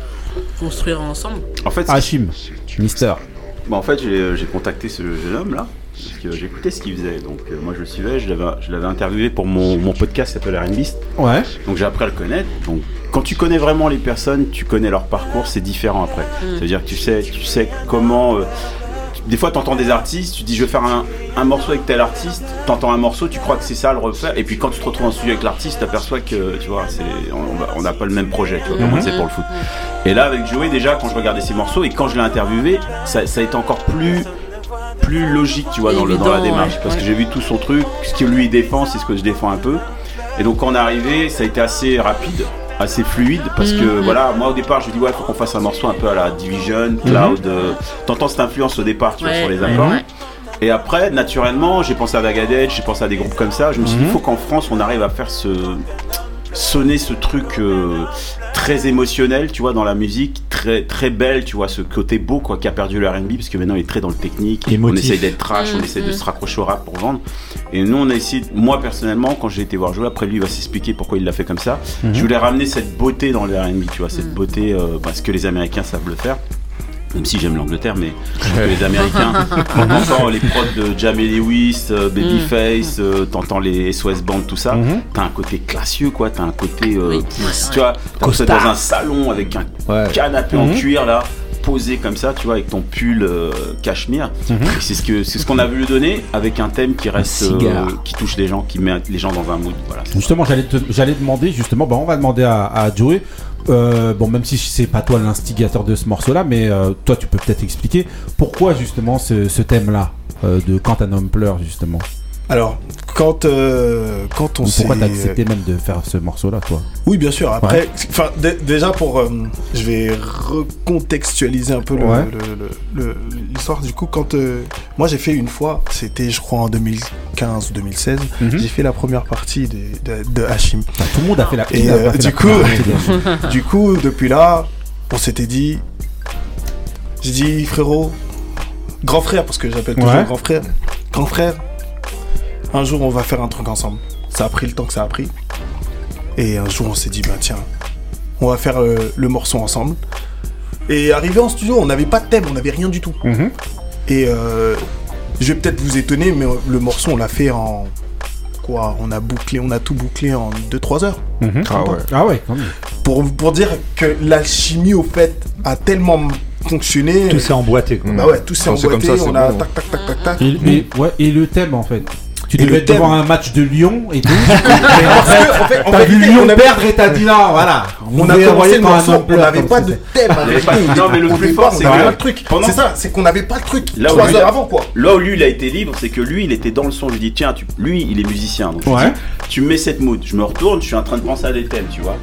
construire ensemble. En fait, Hachim, Mister. Bah, en fait, j'ai j'ai contacté ce jeune homme là. Parce que j'écoutais ce qu'il faisait. Donc, euh, moi, je le suivais. Je l'avais- interviewé pour mon, mon podcast qui s'appelle R&Beast. Ouais. Donc, j'ai appris à le connaître. Donc, quand tu connais vraiment les personnes, tu connais leur parcours, c'est différent après. Mm. C'est-à-dire que tu sais, tu sais comment. euh, des fois, tu entends des artistes, tu dis je vais faire un, un morceau avec tel artiste, tu entends un morceau, tu crois que c'est ça le refaire, et puis quand tu te retrouves en studio avec l'artiste, tu aperçois que tu vois, c'est, on- n'a pas le même projet, tu vois, Mhm. sait pour le foot. Et là, avec Joey, déjà, quand je regardais ses morceaux et quand je l'ai interviewé, ça, ça a été encore plus plus logique, tu vois, dans, le, dans la démarche. ouais, Parce que j'ai vu tout son truc, ce que lui il défend, c'est ce que je défends un peu. Et donc quand on est arrivé, ça a été assez rapide, assez fluide, parce que Mhm. voilà, moi au départ je dis ouais, faut qu'on fasse un morceau un peu à la Division, Cloud. euh, T'entends cette influence au départ, tu vois, sur les accords. ouais. Et après, naturellement, j'ai pensé à Dagadette, j'ai pensé à des groupes comme ça. Je me suis dit, il faut qu'en France, on arrive à faire ce sonner ce truc euh, très émotionnel, tu vois, dans la musique, très très belle, tu vois, ce côté beau quoi, qui a perdu le R&B parce que maintenant il est très dans le technique. Émotif. On essaye d'être trash, on Mm, essaye de mm. se raccrocher au rap pour vendre. Et nous, on a essayé, moi personnellement, quand j'ai été voir jouer, après lui il va s'expliquer pourquoi il l'a fait comme ça. Mhm. Je voulais ramener cette beauté dans le R&B, tu vois, cette Mm. beauté euh, parce que les Américains savent le faire. Même si j'aime l'Angleterre, mais les Américains, on entend les prods de Jamie Lewis, euh, Babyface, euh, t'entends les SOS Band, tout ça. Mhm. T'as un côté classieux, quoi. T'as un côté, euh, Oui. tu vois, t'as dans un salon avec un Ouais. canapé en Mhm. cuir là, posé comme ça, tu vois, avec ton pull euh, cachemire. Mhm. Et C'est ce que c'est ce qu'on a voulu donner avec un thème qui reste, euh, qui touche les gens, qui met les gens dans un mood. Voilà. Justement, j'allais j'allais demander, justement, bah, on va demander à, à Joey. Euh, bon, même si c'est pas toi l'instigateur de ce morceau-là, mais euh, toi, tu peux peut-être expliquer pourquoi justement ce, thème-là euh, de quand un homme pleure, justement. Alors, quand, euh, quand on s'est. pourquoi t'as accepté même de faire ce morceau-là, toi Oui, bien sûr. Après, enfin, déjà pour, euh, je vais recontextualiser un peu le- Ouais. le- le- le- l'histoire. Du coup, quand euh, moi j'ai fait une fois, c'était je crois en 2015 ou 2016, Mhm. j'ai fait la première partie de, de, de Hachim. Enfin, Tout le monde a fait la. Et, il a pas fait du la coup- première partie Du coup, depuis là, on s'était dit, j'ai dit frérot, grand frère parce que j'appelle toujours Ouais. grand frère, grand frère. Un jour, on va faire un truc ensemble. Ça a pris le temps que ça a pris. Et un jour, on s'est dit, bah tiens, on va faire euh, le morceau ensemble. Et arrivé en studio, on n'avait pas de thème, on n'avait rien du tout. Mhm. Et euh, je vais peut-être vous étonner, mais le morceau, on l'a fait en quoi On a bouclé, on a tout bouclé en 2-3 heures. Mhm. Ah ouais. Ah ouais, quand même. Pour, pour dire que l'alchimie, au fait, a tellement fonctionné. Tout s'est emboîté. Quoi. Bah ouais, tout s'est emboîté, comme ça, on a bon. tac tac tac tac tac. Et, et- ouais, et le thème en fait. Tu Et devais le être devant thème. un match de Lyon et tout. Parce que, en fait, en T'as vu vérité, Lyon on avait- perdre et t'as dit non, voilà. On a commencé le morceau, on n'avait pas de thème. Pas- non, mais le plus fort, on c'est n'avait que- pas le truc. pendant- C'est ça, c'est qu'on n'avait pas le truc. Là où Trois lui- heures avant, quoi. Là où lui il a été libre, c'est que lui il était dans le son. Je lui dis tiens, tu... lui il est musicien. Donc tu me mets cette mood. Je me retourne, je suis en train de penser à des thèmes, tu vois.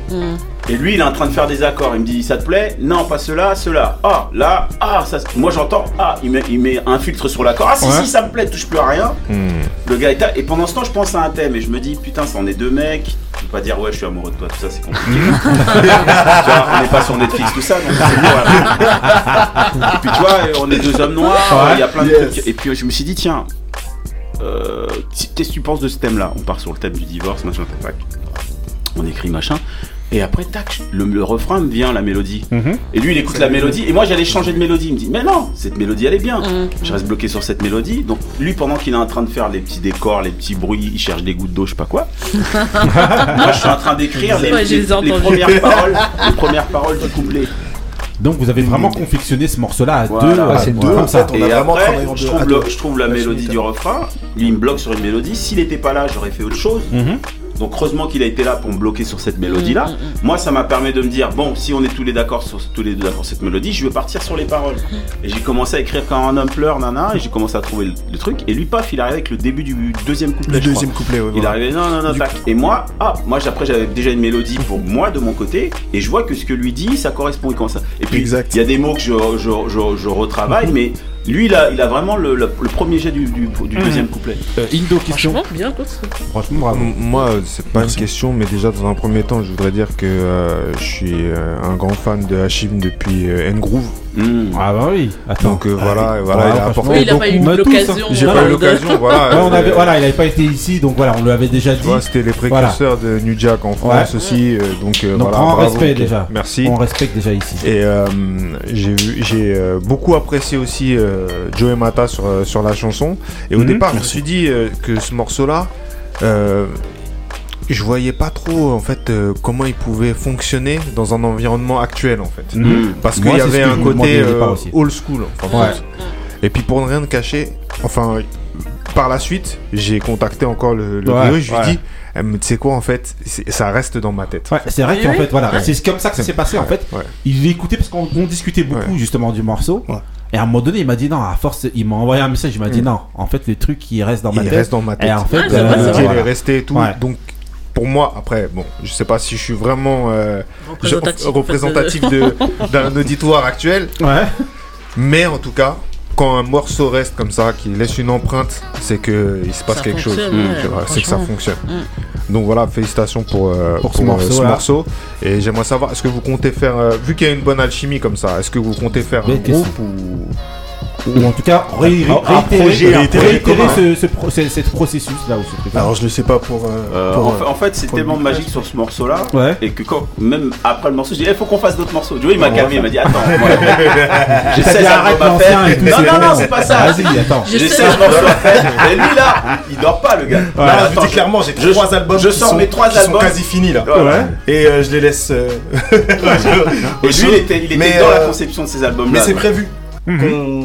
Et lui il est en train de faire des accords. Il me dit ça te plaît? Non, pas cela, cela. Ah là, ah ça. Moi j'entends. Ah il met, il met un filtre sur l'accord. Ah si Ouais. si ça me plaît, touche plus à rien. Hmm. Le gars est à- Et pendant ce temps je pense à un thème et je me dis putain ça en est deux mecs. Je peux pas dire ouais je suis amoureux de toi, tout ça c'est compliqué. tu vois, on n'est pas sur Netflix tout ça. Donc c'est voilà. Et puis tu vois, on est deux hommes noirs, il y a plein de Yes. trucs. Et puis je me suis dit, tiens, euh, qu'est-ce que tu penses de ce thème-là? On part sur le thème du divorce, machin, tac. On écrit machin. Et après, tac, le, le refrain me vient, la mélodie. Mhm. Et lui, il écoute la mélodie. Et moi, j'allais changer de mélodie. Il me dit, mais non, cette mélodie, elle est bien. Mm. Je reste bloqué sur cette mélodie. Donc, lui, pendant qu'il est en train de faire les petits décors, les petits bruits, il cherche des gouttes d'eau, je sais pas quoi. moi, je suis en train d'écrire les, Ouais, les les- les premières paroles, les premières paroles du couplet. Donc vous avez vraiment confectionné ce morceau-là à Voilà. deux, Ouais, à- c'est comme deux, en ça. fait, on et a vraiment après, je trouve, à le- deux. je trouve la Ouais, mélodie du refrain, lui il me bloque sur une mélodie. S'il n'était pas là, j'aurais fait autre chose. Mhm. Donc heureusement qu'il a été là pour me bloquer sur cette mélodie-là. Moi, ça m'a permis de me dire bon, si on est tous les d'accord sur tous les deux d'accord sur cette mélodie, je vais partir sur les paroles. Et j'ai commencé à écrire quand un homme pleure, nana, et j'ai commencé à trouver le, le truc. Et lui, paf, il arrive avec le début du deuxième couplet. Le je crois. deuxième couplet, ouais. Il voilà. arrivait non non non tac et moi ah moi après j'avais déjà une mélodie pour moi de mon côté et je vois que ce que lui dit ça correspond commence à- et puis il y a des mots que je, je, je, je retravaille mais lui il a, il a vraiment le, le- le premier jet du, du, du deuxième couplet Euh, Indo, question. Franchement, bien, quoi. Franchement, bravo. Moi, euh, c'est pas une question, mais déjà dans un premier temps, je voudrais dire que euh, je suis un grand fan de Hashim depuis euh, N-Groove. Hmm. Ah bah oui. Attends. Donc euh, voilà, voilà, Ouais, il a apporté Oui, il a pas eu beaucoup. l'occasion. J'ai Non, pas eu l'occasion, voilà. Ouais, on avait, euh, voilà, il avait pas été ici, donc voilà, on lui avait déjà dit. C'était les précurseurs de New Jack en France aussi, euh, donc, euh, Donc, voilà. grand bravo, respect ok. déjà. Merci. On respecte déjà ici. Et euh, j'ai euh, beaucoup apprécié aussi euh, Joe Mata sur, euh, sur la chanson. Et au Mhm. départ, je me suis dit euh, que ce morceau-là, euh, je voyais pas trop en fait euh, comment il pouvait fonctionner dans un environnement actuel en fait. Hmm. Parce qu'il y avait que un côté euh, old school. Ouais. Et puis pour ne rien te cacher, enfin par la suite, j'ai contacté encore le, le Ouais, je lui ai ouais. dit, Eh, tu sais quoi en fait, ça reste dans ma tête. Ouais, c'est vrai Oui, qu'en oui. fait, voilà, Ouais. c'est comme ça que ça s'est passé en fait. Ouais. Il l'écoutait parce qu'on on discutait beaucoup justement du morceau. Ouais. Et à un moment donné, il m'a dit non, à force, il m'a envoyé un message, il m'a dit Mm. non, en fait, les trucs ils restent dans ma il tête. reste dans ma tête. Et en fait, Ah, c'est Il est resté et tout. Ouais. Donc pour moi, après, bon, je sais pas si je suis vraiment euh, Représentatif. de- d'un auditoire actuel, Ouais. mais en tout cas, quand un morceau reste comme ça, qui laisse une empreinte, c'est que il se passe Ça quelque chose. ouais, c'est que ça fonctionne. Mm. Donc voilà, félicitations pour, euh, Pour ce euh, morceau-là. morceau. Et j'aimerais savoir, est-ce que vous comptez faire, euh, vu qu'il y a une bonne alchimie comme ça, est-ce que vous comptez faire un groupe ou Ou en tout cas, ré- réitérer, ce, ce, pro- ce- ce processus là ou ce truc Alors je le sais pas pour. euh, Euh, pour, en, euh, fait, en fait, c'est tellement le magique sur ce morceau-là. Ouais. Et que quand, même après le morceau, je dis, il faut qu'on fasse d'autres morceaux. Joe, il m'a calmé, il m'a dit, attends, j'ai T'as 16 dit arrête albums à faire. et tout. Non, non, non, c'est pas ça. Vas-y, attends. J'ai sais. 16 morceaux à faire. Et lui, là, il dort pas, le gars. Non, je dis clairement, j'ai trois albums je sors mes trois albums. quasi finis là. Et euh, je les laisse. euh, Et lui, il était, dans la euh, conception de ces albums-là. Mais c'est donc. Prévu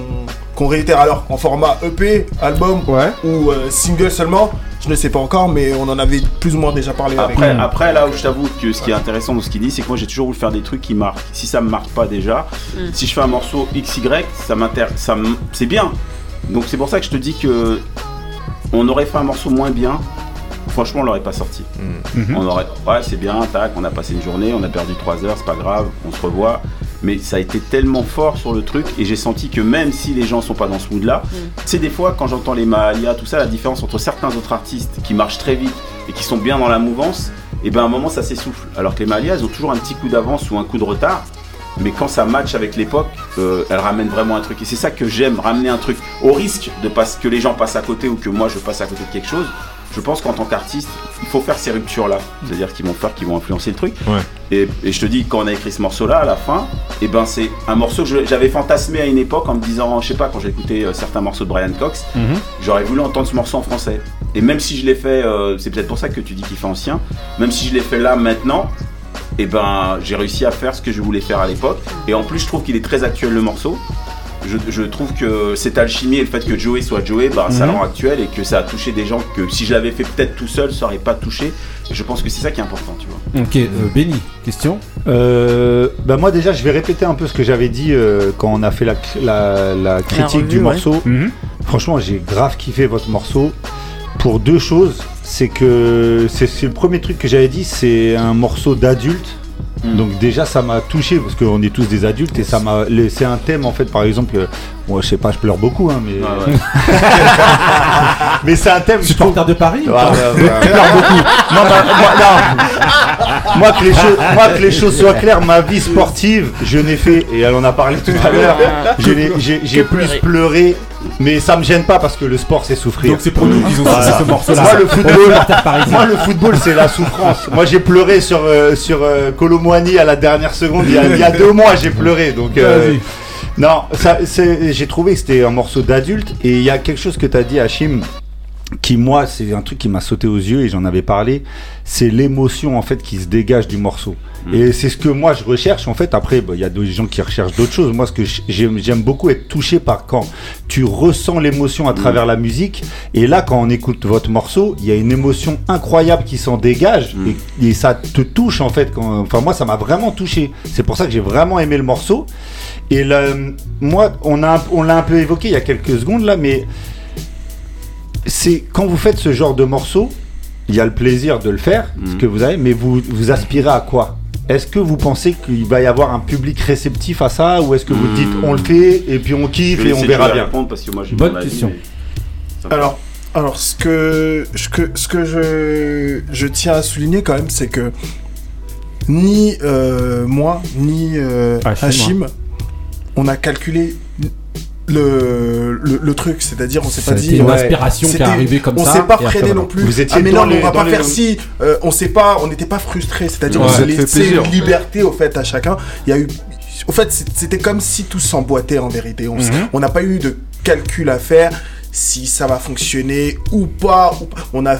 qu'on réitère alors en format EP, album Ouais. ou euh, single seulement. Je ne sais pas encore, mais on en avait plus ou moins déjà parlé avec. Après, après, là où je t'avoue que ce qui est intéressant dans ce qu'il dit, c'est que moi j'ai toujours voulu faire des trucs qui marquent. Si ça me marque pas déjà, si je fais un morceau XY, ça m'intéresse, c'est bien. Donc c'est pour ça que je te dis que on aurait fait un morceau moins bien. Franchement, on l'aurait pas sorti. On aurait, ouais, c'est bien, tac, on a passé une journée, on a perdu 3 heures, c'est pas grave, on se revoit. Mais ça a été tellement fort sur le truc et j'ai senti que même si les gens sont pas dans ce mood-là, c'est des fois quand j'entends les Mahalia, tout ça, la différence entre certains autres artistes qui marchent très vite et qui sont bien dans la mouvance, et ben à un moment ça s'essouffle. Alors que les Mahalia, elles ont toujours un petit coup d'avance ou un coup de retard. Mais quand ça match avec l'époque, euh, elles ramènent vraiment un truc. Et c'est ça que j'aime, ramener un truc. Au risque de pas, que les gens passent à côté ou que moi je passe à côté de quelque chose, je pense qu'en tant qu'artiste, il faut faire ces ruptures-là. C'est-à-dire qu'ils vont faire, qu'ils vont influencer le truc. Ouais. Et, et je te dis, quand on a écrit ce morceau-là, à la fin, et ben c'est un morceau que j'avais fantasmé à une époque en me disant, je sais pas, quand j'ai écouté euh, certains morceaux de Brian Cox, Mhm. j'aurais voulu entendre ce morceau en français. Et même si je l'ai fait, euh, c'est peut-être pour ça que tu dis qu'il fait ancien, même si je l'ai fait là maintenant, et ben j'ai réussi à faire ce que je voulais faire à l'époque. Et en plus, je trouve qu'il est très actuel le morceau. Je, je trouve que cette alchimie et le fait que Joey soit Joey, bah, ça Mhm. le rend actuel et que ça a touché des gens que si je l'avais fait peut-être tout seul, ça aurait pas touché. Et je pense que c'est ça qui est important, tu vois. Ok, euh, Benny, question Euh, bah moi déjà je vais répéter un peu ce que j'avais dit euh, quand on a fait la, la, la critique revue, du ouais. morceau. Franchement j'ai grave kiffé votre morceau pour deux choses. C'est que c'est c'est le premier truc que j'avais dit, c'est un morceau d'adulte. Donc déjà ça m'a touché parce qu'on est tous des adultes et ça m'a c'est un thème en fait par exemple euh, moi je sais pas je pleure beaucoup hein, mais ouais. mais c'est un thème je trouve Supporter de Paris ou Ouais, pas ouais, ouais. Je pleure beaucoup. Moi, ma- moi, non. Moi, que les choses, moi, que les choses soient claires, ma vie sportive, je n'ai fait, et elle en a parlé tout à l'heure, j'ai plus pleuré, mais ça me gêne pas parce que le sport, c'est souffrir. Donc c'est pour nous qu'ils ont Voilà. ce morceau-là. Moi, le football, supporters parisiens. moi, le football, c'est la souffrance. Moi, j'ai pleuré sur, euh, sur euh, Colomboigny à la dernière seconde. Il y a, il y a deux mois, j'ai pleuré. Donc, euh. Non, j'ai trouvé que c'était un morceau d'adulte. Et il y a quelque chose que tu as dit, Hachim, qui, moi, c'est un truc qui m'a sauté aux yeux et j'en avais parlé. C'est l'émotion, en fait, qui se dégage du morceau. Et c'est ce que moi je recherche. En fait, après, bah, il y a des gens qui recherchent d'autres choses. Moi, ce que j'aime, beaucoup être touché par quand tu ressens l'émotion à travers la musique. Et là, quand on écoute votre morceau, il y a une émotion incroyable qui s'en dégage et, et ça te touche en fait. Quand, enfin, moi, ça m'a vraiment touché. C'est pour ça que j'ai vraiment aimé le morceau. Et là, moi, on a, on l'a un peu évoqué il y a quelques secondes là, mais c'est quand vous faites ce genre de morceau, il y a le plaisir de le faire, ce que vous avez, mais vous, vous aspirez à quoi? Est-ce que vous pensez qu'il va y avoir un public réceptif à ça ou est-ce que vous dites on le fait et puis on kiffe et on verra bien? répondre parce que moi j'ai Bonne avis, question. Alors, alors ce que, ce que, ce que je, je tiens à souligner quand même, c'est que ni euh, moi, ni euh, Hachim, Hachim, on a calculé le, le, le truc, c'est-à-dire on s'est pas dit une ouais, inspiration qui est arrivée comme on ça, s'est pas freiné non plus. Vous étiez ah mais non, les- on va pas les- faire si. euh, on sait pas, on n'était pas frustré, c'est-à-dire Ouais, on ça se te fait laissait plaisir. une liberté au fait à chacun. Il y a eu, au fait, c'était comme si tout s'emboîtait en vérité. On Mhm. on n'a pas eu de calcul à faire si ça va fonctionner ou pas. ou pas. On a,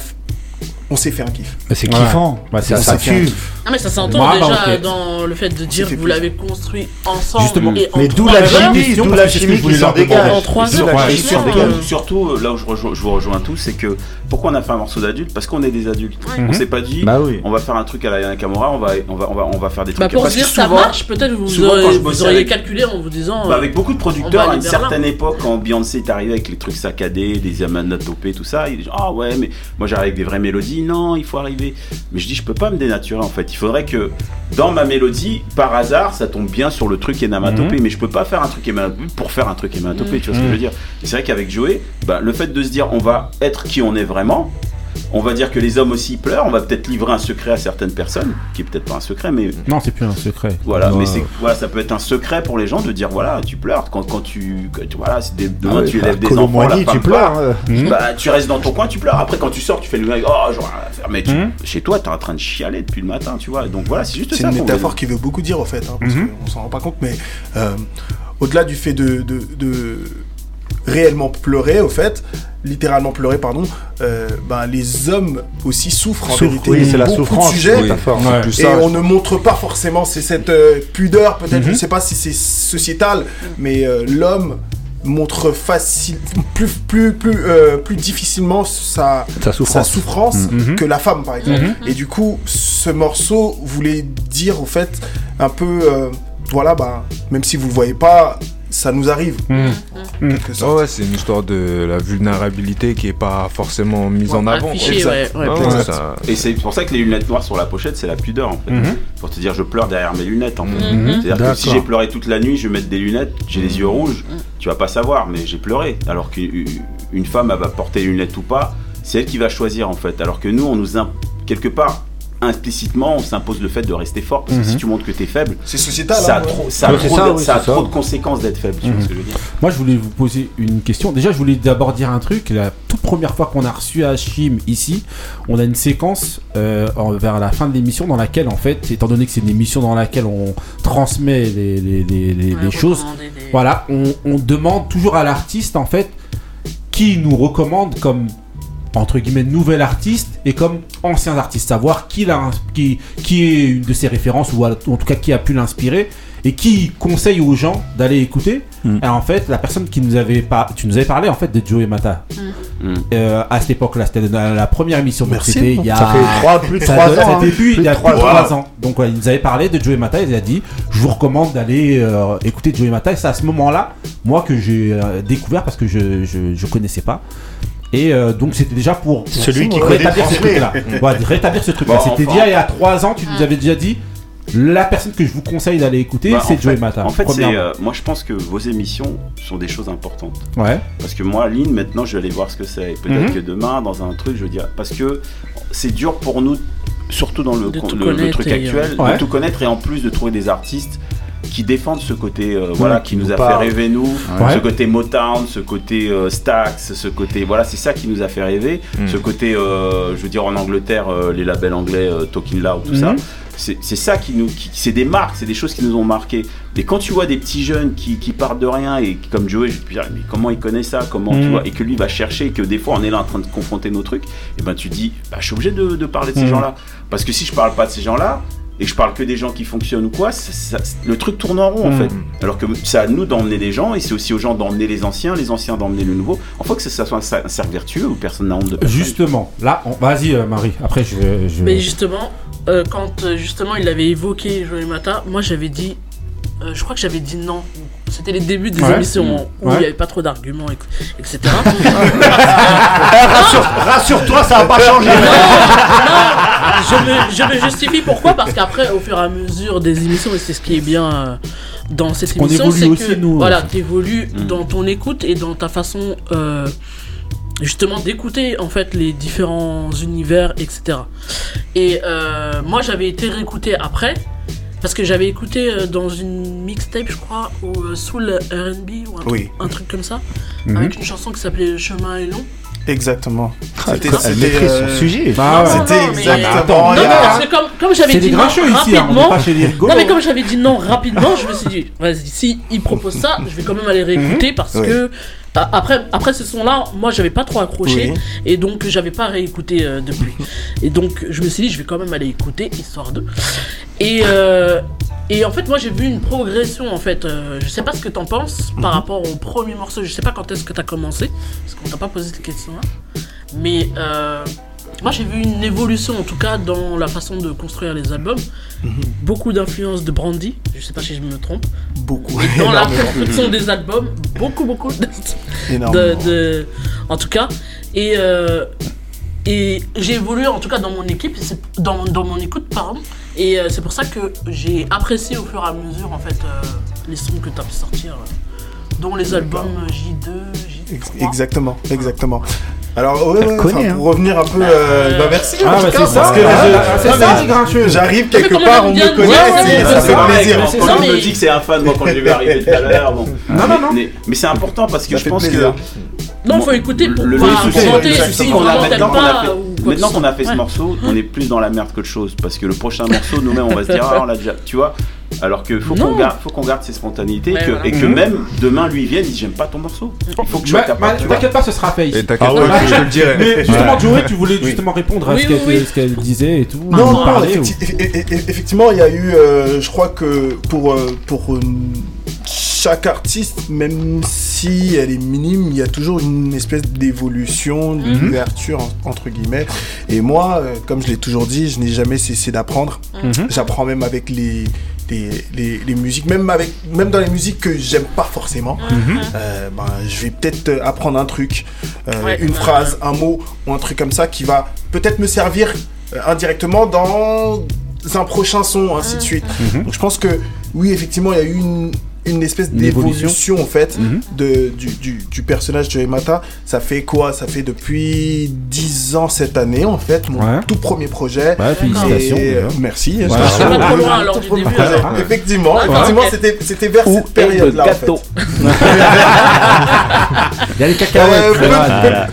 on s'est fait un kiff. Mais c'est Ouais. kiffant. Ouais, c'est ça, tue. Ah mais ça s'entend bah, déjà ok. dans le fait de dire que vous l'avez construit ensemble Justement. et en Mais d'où la chimie, question, d'où la chimie qui s'en dégage. En trois heures, dégage. euh, Surtout, euh, là où je, rejoins- je vous rejoins tous, c'est que pourquoi on a fait un morceau d'adulte? Parce qu'on est des adultes. On s'est pas dit, Bah oui. on va faire un truc à la Yana Kamura, on va, on va, on va, on va faire des trucs. Bah pour se dire ça marche, peut-être vous, aurez, auriez avec- calculé en vous disant. Bah, euh, avec beaucoup de producteurs, à une certaine époque, quand Beyoncé est arrivé avec les trucs saccadés, des amanatopées, tout ça, il dit Ah ouais, mais moi j'arrive avec des vraies mélodies, non, il faut arriver. Mais je dis Je peux pas me dénaturer en fait. Il faudrait que dans ma mélodie, par hasard, ça tombe bien sur le truc énamatopée, mais je peux pas faire un truc énamatopée pour faire un truc énamatopée, tu vois ce que je veux dire? Et c'est vrai qu'avec Joey, bah, le fait de se dire On va être qui on est vraiment, on va dire que les hommes aussi pleurent, on va peut-être livrer un secret à certaines personnes, qui est peut-être pas un secret, mais Non, c'est plus un secret. voilà, mais c'est voilà, ça peut être un secret pour les gens de dire voilà, tu pleures quand, quand tu, voilà, si des- demain Ah tu bah, élèves des enfants, la Moigny, femme tu pleures. part, euh. bah tu restes dans ton coin, tu pleures. Après quand tu sors, tu fais le mec, oh j'aurais rien à faire, mais tu- Mhm. chez toi t'es en train de chialer depuis le matin, tu vois. Donc voilà, c'est juste C'est ça. une qu'on métaphore qui veut beaucoup dire au fait, hein, parce qu'on s'en rend pas compte, mais euh, au-delà du fait de, de, de réellement pleurer, au fait, littéralement pleurer, pardon, euh, ben, les hommes aussi souffrent en Souffre, vérité. oui, c'est la Beaucoup de souffrance. sujets, oui. Ouais. Plus et ça, on ne montre pas forcément, c'est cette euh, pudeur, peut-être, je Mhm. ne sais pas si c'est sociétal, mais euh, l'homme montre facile, plus, plus, plus, euh, plus difficilement sa, Sa souffrance. sa souffrance Mhm. que la femme, par exemple. Mhm. Et du coup, ce morceau voulait dire, au fait, un peu, euh, voilà, bah, même si vous le voyez pas, ça nous arrive. Sorte. Ouais, c'est une histoire de la vulnérabilité qui est pas forcément mise en avant. Affiché, quoi. ouais, ouais, Ah ouais, exact. ça- Et c'est pour ça que les lunettes noires sur la pochette, c'est la pudeur en fait. Mhm. Pour te dire, je pleure derrière mes lunettes en fait. C'est-à-dire que si j'ai pleuré toute la nuit, je vais mettre des lunettes, j'ai les yeux rouges, tu vas pas savoir, mais j'ai pleuré. Alors qu'une femme, elle va porter les lunettes ou pas, c'est elle qui va choisir en fait. Alors que nous, on nous, imp- quelque part, implicitement, on s'impose le fait de rester fort, parce que si tu montres que t'es faible, C'est sociétal. ça a ouais. trop, ça a Ouais, c'est trop ça, de, oui, ça a c'est trop ça. de conséquences d'être faible, tu vois Mhm. ce que je veux dire Moi, je voulais vous poser une question. Déjà, je voulais d'abord dire un truc. La toute première fois qu'on a reçu Hachim ici, on a une séquence euh, vers la fin de l'émission dans laquelle, en fait, étant donné que c'est une émission dans laquelle on transmet les, les- les- les- les Ouais, choses, des- voilà, on, on demande toujours à l'artiste, en fait, qui nous recommande comme entre guillemets nouvel artiste et comme ancien artiste, savoir qui, l'a ins- qui, qui est une de ses références ou en tout cas qui a pu l'inspirer et qui conseille aux gens d'aller écouter. Mm. Et en fait, la personne qui nous avait pas, tu nous avais parlé en fait de Joey Mata Mm. Euh, à cette époque-là, c'était la, première émission. Merci. c'était il y a Ça fait trois, plus de ça trois doit- ans. C'était hein. plus, il y a plus de trois trois ans. Donc ouais, il nous avait parlé de Joey Mata, il a dit je vous recommande d'aller euh, écouter Joey Mata. Et c'est à ce moment-là, moi, que j'ai euh, découvert parce que je, je, je connaissais pas. Et euh, donc c'était déjà pour, pour Celui qui connaît rétablir ce truc-là. Ouais, rétablir ce truc-là. Bon, c'était enfin. déjà il y a trois ans, tu nous avais déjà dit la personne que je vous conseille d'aller écouter, Bah, c'est Joey Mata. En fait, euh, moi je pense que vos émissions sont des choses importantes. Ouais. Parce que moi, Lynn, maintenant, je vais aller voir ce que c'est. Et Peut-être Mhm. que demain, dans un truc, je veux dire. Parce que c'est dur pour nous, surtout dans le, De con- tout le- truc actuel, euh, ouais. de tout connaître et en plus de trouver des artistes qui défendent ce côté, euh, voilà, qui qui nous nous a fait rêver nous, Ouais. ce côté Motown, ce côté euh, Stax, ce côté, voilà, c'est ça qui nous a fait rêver, Mm. ce côté, euh, je veux dire en Angleterre, les labels anglais, Talking Loud, tout ça, Mhm. c'est ça qui nous, qui- c'est des marques, c'est des choses qui nous ont marqué. Et quand tu vois des petits jeunes qui, qui partent de rien et qui, comme Joey, je te dire mais comment il connaît ça, comment tu Mhm. vois, et que lui va chercher, et que des fois on est là en train de confronter nos trucs, et ben tu dis, bah je suis obligé de, de parler de ces Mhm. gens-là, parce que si je parle pas de ces gens-là, et je parle que des gens qui fonctionnent ou quoi, ça- ça- le truc tourne en rond en Mm. fait. Alors que c'est à nous d'emmener des gens et c'est aussi aux gens d'emmener les anciens, les anciens d'emmener le nouveau. Il faut que ça, soit un, cer- un cercle vertueux où personne n'a honte de personne. Justement, là, on- vas-y euh, Marie, après je... je... Mais justement, euh, quand euh, justement il avait évoqué Joël Mata, moi j'avais dit, euh, je crois que j'avais dit non. C'était les débuts des Ouais. émissions où Ouais. il n'y avait pas trop d'arguments, et- etc. Rassure-toi, ça va pas changer. je, me, je me justifie pourquoi? Parce qu'après, au fur et à mesure des émissions, et c'est ce qui est bien euh, dans cette qu'on émission, évolue c'est aussi, que nous, voilà, aussi. t'évolues Mm. dans ton écoute et dans ta façon euh, justement d'écouter en fait les différents univers, etc. Et euh, moi, j'avais été réécouté après. Parce que j'avais écouté euh, dans une mixtape, je crois, ou euh, Soul R&B ou un, truc- Oui. un truc comme ça, Mhm. avec une chanson qui s'appelait Le chemin est long. Exactement. C'était- Elle c'était, maîtrise son euh, sujet. Bah ouais. C'était Non, mais- exactement. Non, a- parce que comme, comme j'avais dit non ici, hein, rapidement, non mais comme j'avais dit non rapidement, je me suis dit, vas-y, si il propose ça, je vais quand même aller réécouter parce Oui. que bah, après, après ce son-là, moi j'avais pas trop accroché Oui. et donc j'avais pas réécouté euh, depuis. Et donc je me suis dit, je vais quand même aller écouter histoire de. Et euh, et en fait, moi j'ai vu une progression en fait. euh, je sais pas ce que t'en penses par rapport au premier morceau. Je sais pas quand est-ce que t'as commencé parce qu'on t'a pas posé cette question-là. Mais euh, moi j'ai vu une évolution en tout cas dans la façon de construire les albums. Beaucoup d'influence de Brandy, je sais pas si je me trompe. Beaucoup. Dans la construction des albums, beaucoup beaucoup de, de, en tout cas. Et, euh, et j'ai évolué en tout cas dans mon équipe, dans, dans mon écoute, pardon. Et euh, c'est pour ça que j'ai apprécié au fur et à mesure en fait euh, les sons que tu as pu sortir, dont les albums J2, J3. Exactement, exactement. Alors, ouais, ouais, connaît, hein. pour revenir un peu. euh, bah, merci. Ah bah tout cas, c'est ça, parce que ah, je- c'est ça grincheux. J'arrive quelque part, on me connaît, c'est ça ça. fait Ouais, plaisir. quand- c'est quand ça, on mais- me dit que c'est un fan, moi quand je vais arriver tout à l'heure. Bon. Non, non, non. Mais, mais c'est important parce que Ça je pense plaisir. que Non, faut écouter pour le, pas le souci, qu'on a t'aimes maintenant qu'on a fait, ce morceau, on est plus dans la merde qu'autre chose parce que le prochain morceau, nous-mêmes, on va se dire ah on l'a déjà, tu vois. Alors que faut qu'on garde, faut qu'on garde ses spontanéités que- voilà. et que Mhm. même demain lui vienne, il dit j'aime pas ton morceau. Il faut que je sois Bah, bah. T'inquiète pas, ce sera fait ici. Et t'inquiète Ah ouais, pas, je te le dirai. Mais justement, Joey, tu voulais justement répondre à Oui, ce oui, qu'elle disait et tout. Non, non, ou- e- e- e- effectivement, il y a eu, euh, je crois que pour, euh, pour euh, chaque artiste, même si elle est minime, il y a toujours une espèce d'évolution, d'ouverture, en- entre guillemets. Et moi, euh, comme je l'ai toujours dit, je n'ai jamais cessé d'apprendre. Mhm. J'apprends même avec les, les, les, les musiques, même, avec, même dans les musiques que j'aime pas forcément. Euh, ben, je vais peut-être euh, apprendre un truc, euh, Ouais. une Ouais. phrase, un mot ou un truc comme ça qui va peut-être me servir euh, indirectement dans un prochain son, ainsi de suite. Mhm. Donc je pense que oui, effectivement, il y a eu une, une espèce d'évolution en fait Mhm. de, du, du, du personnage de Emata. Ça fait quoi? Ça fait depuis 10 ans cette année en fait, mon Ouais. tout premier projet. Ouais, félicitations. Et, euh, merci. Ouais. Je- c'est pas trop loin, Tout alors, du premier début, projet. alors. Effectivement, effectivement, c'était c'était vers Où cette période-là. en gâteau fait. Il y a les Euh, cacahuètes. peut-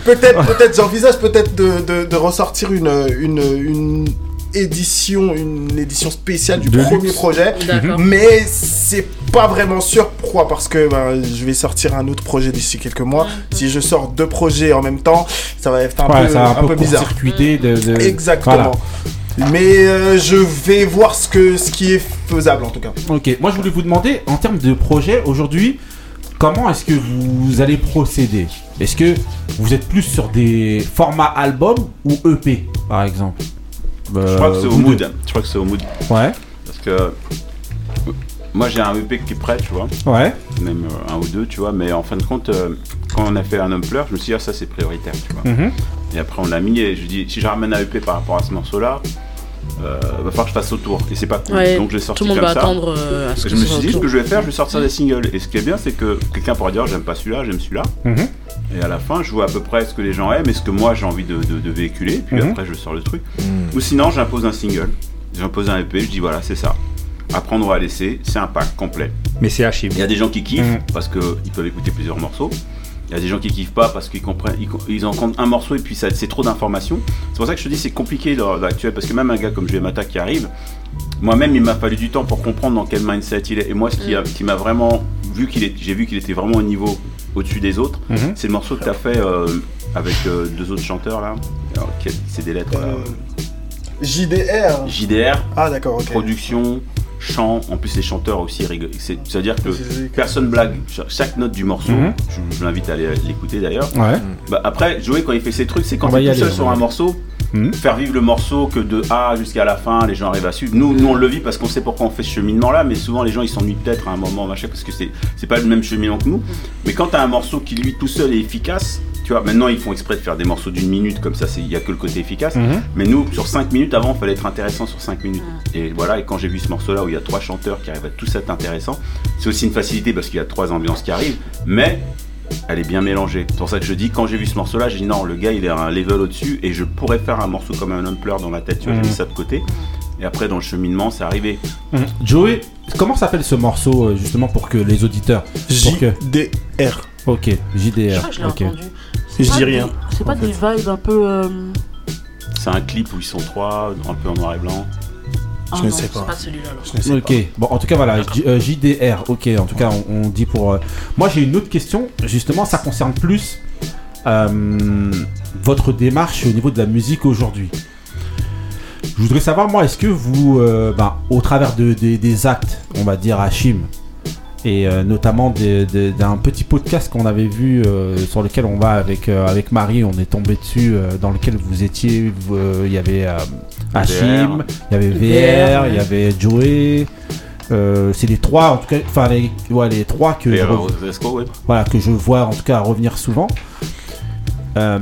peut- peut-être, peut-être, j'envisage peut-être de, de, de ressortir une, une, une édition, une édition spéciale du De premier luxe. projet. D'accord. Mais c'est pas vraiment sûr. Pourquoi? Parce que ben, je vais sortir un autre projet d'ici quelques mois. Si je sors deux projets en même temps, ça va être un Ouais, peu, ça a un peu bizarre. court-circuité de, de- Exactement. Mais euh, je vais voir ce, que, ce qui est faisable en tout cas. Ok, moi je voulais vous demander, en termes de projet, aujourd'hui, comment est-ce que vous allez procéder? Est-ce que vous êtes plus sur des formats album ou EP, par exemple? Je crois que c'est au mood. Je crois que c'est au mood Ouais, parce que moi j'ai un EP qui est prêt, tu vois. ouais. même euh, un ou deux, tu vois. Mais en fin de compte, euh, quand on a fait Un homme pleure, je me suis dit, ah, ça c'est prioritaire, tu vois. Mhm. Et après, on l'a mis et je dis, si je ramène un EP par rapport à ce morceau-là, euh, va falloir que je fasse autour. Et c'est pas cool. Ouais, Donc je l'ai sorti Tout le monde comme va ça. attendre euh, à ce Parce que que je me suis dit, ce que je vais faire, je vais sortir des singles. Et ce qui est bien, c'est que quelqu'un pourra dire, j'aime pas celui-là, j'aime celui-là. Mhm. Et à la fin, je vois à peu près ce que les gens aiment et ce que moi j'ai envie de, de- de véhiculer. Puis Mhm. après, je sors le truc. Ou sinon, j'impose un single. J'impose un EP, je dis, voilà, c'est ça. Apprendre ou à laisser, c'est un pack complet. Mais c'est archive. Il y a des gens qui kiffent Mhm. parce qu'ils peuvent écouter plusieurs morceaux. Il y a des gens qui kiffent pas parce qu'ils comprennent, ils, ils en comptent un morceau et puis ça- c'est trop d'informations. C'est pour ça que je te dis c'est compliqué dans l'actuel parce que même un gars comme Mata qui arrive, moi-même il m'a fallu du temps pour comprendre dans quel mindset il est. Et moi ce qui, a- qui m'a vraiment vu qu'il est, j'ai vu qu'il était vraiment au niveau au-dessus des autres, Mhm. c'est le morceau que tu as fait euh, avec euh, deux autres chanteurs là. Alors, quel- c'est des lettres. là. Euh, JDR. JDR, Ah, d'accord, ok. production, chant. En plus, les chanteurs aussi rigolent. C'est- C'est-à-dire que personne blague. Cha- Chaque note du morceau, Mhm. je, je l'invite à l'écouter d'ailleurs. Ouais. Bah, après, Joey, quand il fait ses trucs, c'est quand On il est tout aller, seul sur un morceau, Mhm. faire vivre le morceau que de A jusqu'à la fin, les gens arrivent à suivre. Nous, nous on le vit parce qu'on sait pourquoi on fait ce cheminement-là, mais souvent les gens ils s'ennuient peut-être à un moment, machin, parce que c'est c'est pas le même cheminement que nous. Mais quand t'as un morceau qui lui tout seul est efficace, tu vois, maintenant ils font exprès de faire des morceaux d'une minute, comme ça, il y a que le côté efficace. Mhm. Mais nous, sur 5 minutes, avant, il fallait être intéressant sur 5 minutes. Et voilà, et quand j'ai vu ce morceau-là où il y a trois chanteurs qui arrivent à tous être intéressants, c'est aussi une facilité parce qu'il y a trois ambiances qui arrivent, mais elle est bien mélangée. C'est pour ça que je dis, quand j'ai vu ce morceau-là, j'ai dit non, le gars il est à un level au-dessus et je pourrais faire un morceau comme un homme pleure dans ma tête, tu vois, j'ai mis ça de côté. Et après, dans le cheminement, c'est arrivé. Mhm. Joey, comment s'appelle ce morceau euh, justement pour que les auditeurs. Pour que... JDR. Ok, Je JDR. crois que je l'ai Ok. entendu. Je C'est dis pas rien, des- C'est pas des vibes un peu. euh, C'est un clip où ils sont trois, un peu en noir et blanc. ah Je ne non, sais c'est pas. pas celui-là. alors. Je ne sais Ok, bon en tout cas voilà, J- euh, JDR, ok, en tout cas on, on dit pour... euh, Moi j'ai une autre question, justement ça concerne plus euh, votre démarche au niveau de la musique aujourd'hui. Je voudrais savoir moi, est-ce que vous, euh, ben, au travers de, des- des actes, on va dire Hachim, et euh, notamment d'un petit podcast qu'on avait vu euh, sur lequel on va avec, euh, avec Marie, on est tombé dessus, euh, dans lequel vous étiez, euh, il y avait euh, Hachim, il y avait VR, il y avait Joey. euh, c'est les trois, en tout cas, enfin les, ouais, les trois que je, ouais. voilà, que je vois en tout cas revenir souvent. Euh,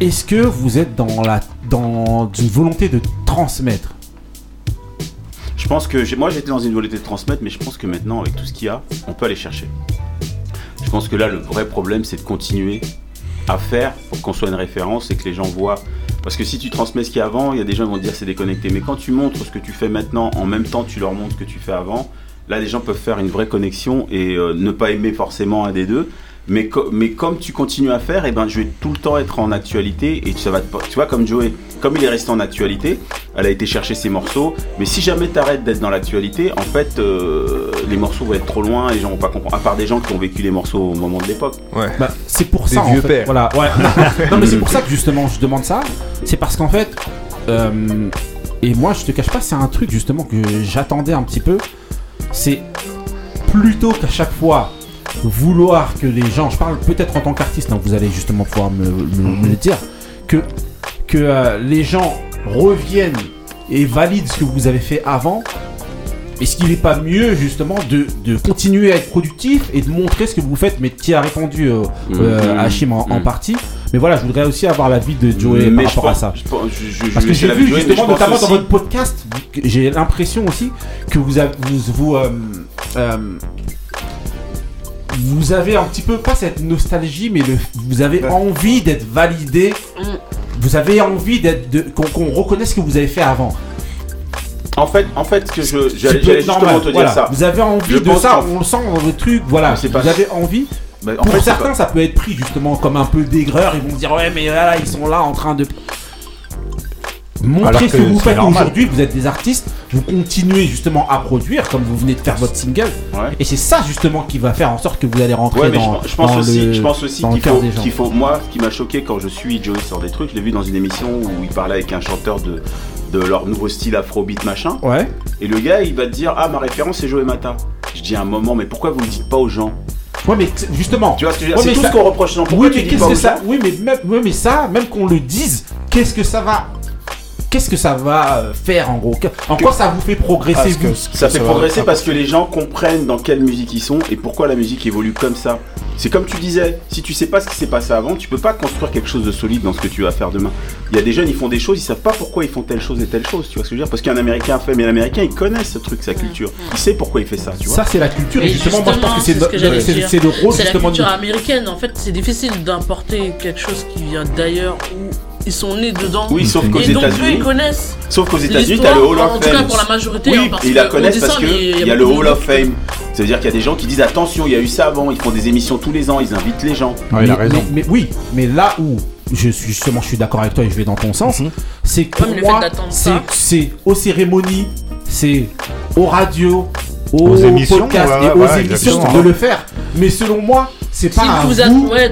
Est-ce que vous êtes dans la dans une volonté de transmettre Je pense que moi j'étais dans une volonté de transmettre, mais je pense que maintenant, avec tout ce qu'il y a, on peut aller chercher. Je pense que là, le vrai problème, c'est de continuer à faire pour qu'on soit une référence et que les gens voient. Parce que si tu transmets ce qu'il y a avant, il y a des gens qui vont dire c'est déconnecté. Mais quand tu montres ce que tu fais maintenant, en même temps tu leur montres ce que tu fais avant, là les gens peuvent faire une vraie connexion et euh, ne pas aimer forcément un des deux. Mais, co- mais comme tu continues à faire, et ben, je vais tout le temps être en actualité et ça va te- tu vois comme Joey, comme il est resté en actualité, elle a été chercher ses morceaux. Mais si jamais tu arrêtes d'être dans l'actualité, en fait, euh, les morceaux vont être trop loin, les gens vont pas comprendre. À part des gens qui ont vécu les morceaux au moment de l'époque. Ouais. Bah, c'est pour Des ça en vieux fait. pères. Voilà, ouais. non mais c'est pour ça que justement je demande ça. C'est parce qu'en fait, euh, et moi je te cache pas, c'est un truc justement que j'attendais un petit peu. C'est plutôt qu'à chaque fois vouloir que les gens, je parle peut-être en tant qu'artiste, hein, vous allez justement pouvoir me, me- me le dire, que que euh, les gens reviennent et valident ce que vous avez fait avant. Est-ce qu'il n'est pas mieux justement de, de continuer à être productif et de montrer ce que vous faites Mais qui a répondu euh, euh, Mhm. Hachim en, en Mhm. partie. Mais voilà, je voudrais aussi avoir l'avis de Joey mais par rapport pense, à ça. Je, pense- je, Parce que j'ai vu justement, notamment dans votre podcast, j'ai l'impression aussi que vous avez, vous, vous, euh, euh, vous avez un petit peu, pas cette nostalgie, mais le, vous avez envie d'être validé. Mm. Vous avez envie d'être, de- qu'on qu'on reconnaisse ce que vous avez fait avant. En fait, en fait, que je, j'allais justement normal, te dire voilà. ça. Vous avez envie Je de ça, on le sent dans le truc, voilà. Mais Vous pas- avez envie. Bah, en Pour fait, certains, pas- ça peut être pris justement comme un peu d'aigreur. Ils vont se dire ouais, mais là, ils sont là en train de montrer Alors ce que vous faites aujourd'hui. Vous êtes des artistes, vous continuez justement à produire comme vous venez de faire votre single. Ouais. Et c'est ça justement qui va faire en sorte que vous allez rentrer Ouais, mais dans, je, je pense dans aussi, le, je pense aussi qu'il faut, des gens. qu'il faut, moi, ce qui m'a choqué quand je suis Joey sur des trucs, je l'ai vu dans une émission où il parlait avec un chanteur de, de leur nouveau style afrobeat machin, Ouais. et le gars il va te dire ah ma référence c'est Joey Mata. Je dis à un moment mais pourquoi vous le dites pas aux gens? Ouais, mais justement. Tu vois ce que je veux dire? Ouais, C'est tout ça- ce qu'on reproche. Pourquoi oui, tu mais dis qu'est-ce pas que ça Oui, mais même, ouais, mais ça, même qu'on le dise, qu'est-ce que ça va Qu'est-ce que ça va euh, faire en gros? En quoi ça vous fait progresser Ah, vous Ça fait progresser parce que les gens comprennent dans quelle musique ils sont et pourquoi la musique évolue comme ça. C'est comme tu disais, si tu sais pas ce qui s'est passé avant, tu peux pas construire quelque chose de solide dans ce que tu vas faire demain. Il y a des jeunes, ils font des choses, ils savent pas pourquoi ils font telle chose et telle chose, tu vois ce que je veux dire? Parce qu'un américain fait, mais l'américain il connaît ce truc, sa culture. Il sait pourquoi il fait ça, tu vois. Ça, c'est la culture. Et Et justement, moi, je pense que c'est justement, le- c'est- dire. c'est rôle la justement de culture américaine. En fait, c'est difficile d'importer quelque chose qui vient d'ailleurs ils sont nés dedans. Oui, sauf qu'aux Et donc eux, États-unis, ils connaissent. sauf qu'aux États-Unis, t'as le Hall of En tout cas, Fame. pour la majorité. Oui, hein, parce ils la que on connaissent parce ça, que mais il y a le Hall of Fame. C'est-à-dire qu'il y a des gens qui disent attention, il y a eu ça avant, ils font des émissions tous les ans, ils invitent les gens. Ouais, il a mais, raison. mais- mais oui, mais là où je suis justement, je suis d'accord avec toi et je vais dans ton sens, c'est que pour moi, d'attendre c'est ça. c'est aux cérémonies, c'est aux radios, aux, Aux émissions, podcasts ouais, et aux ouais, émissions de le faire. Mais selon moi, c'est pas Si à vous vous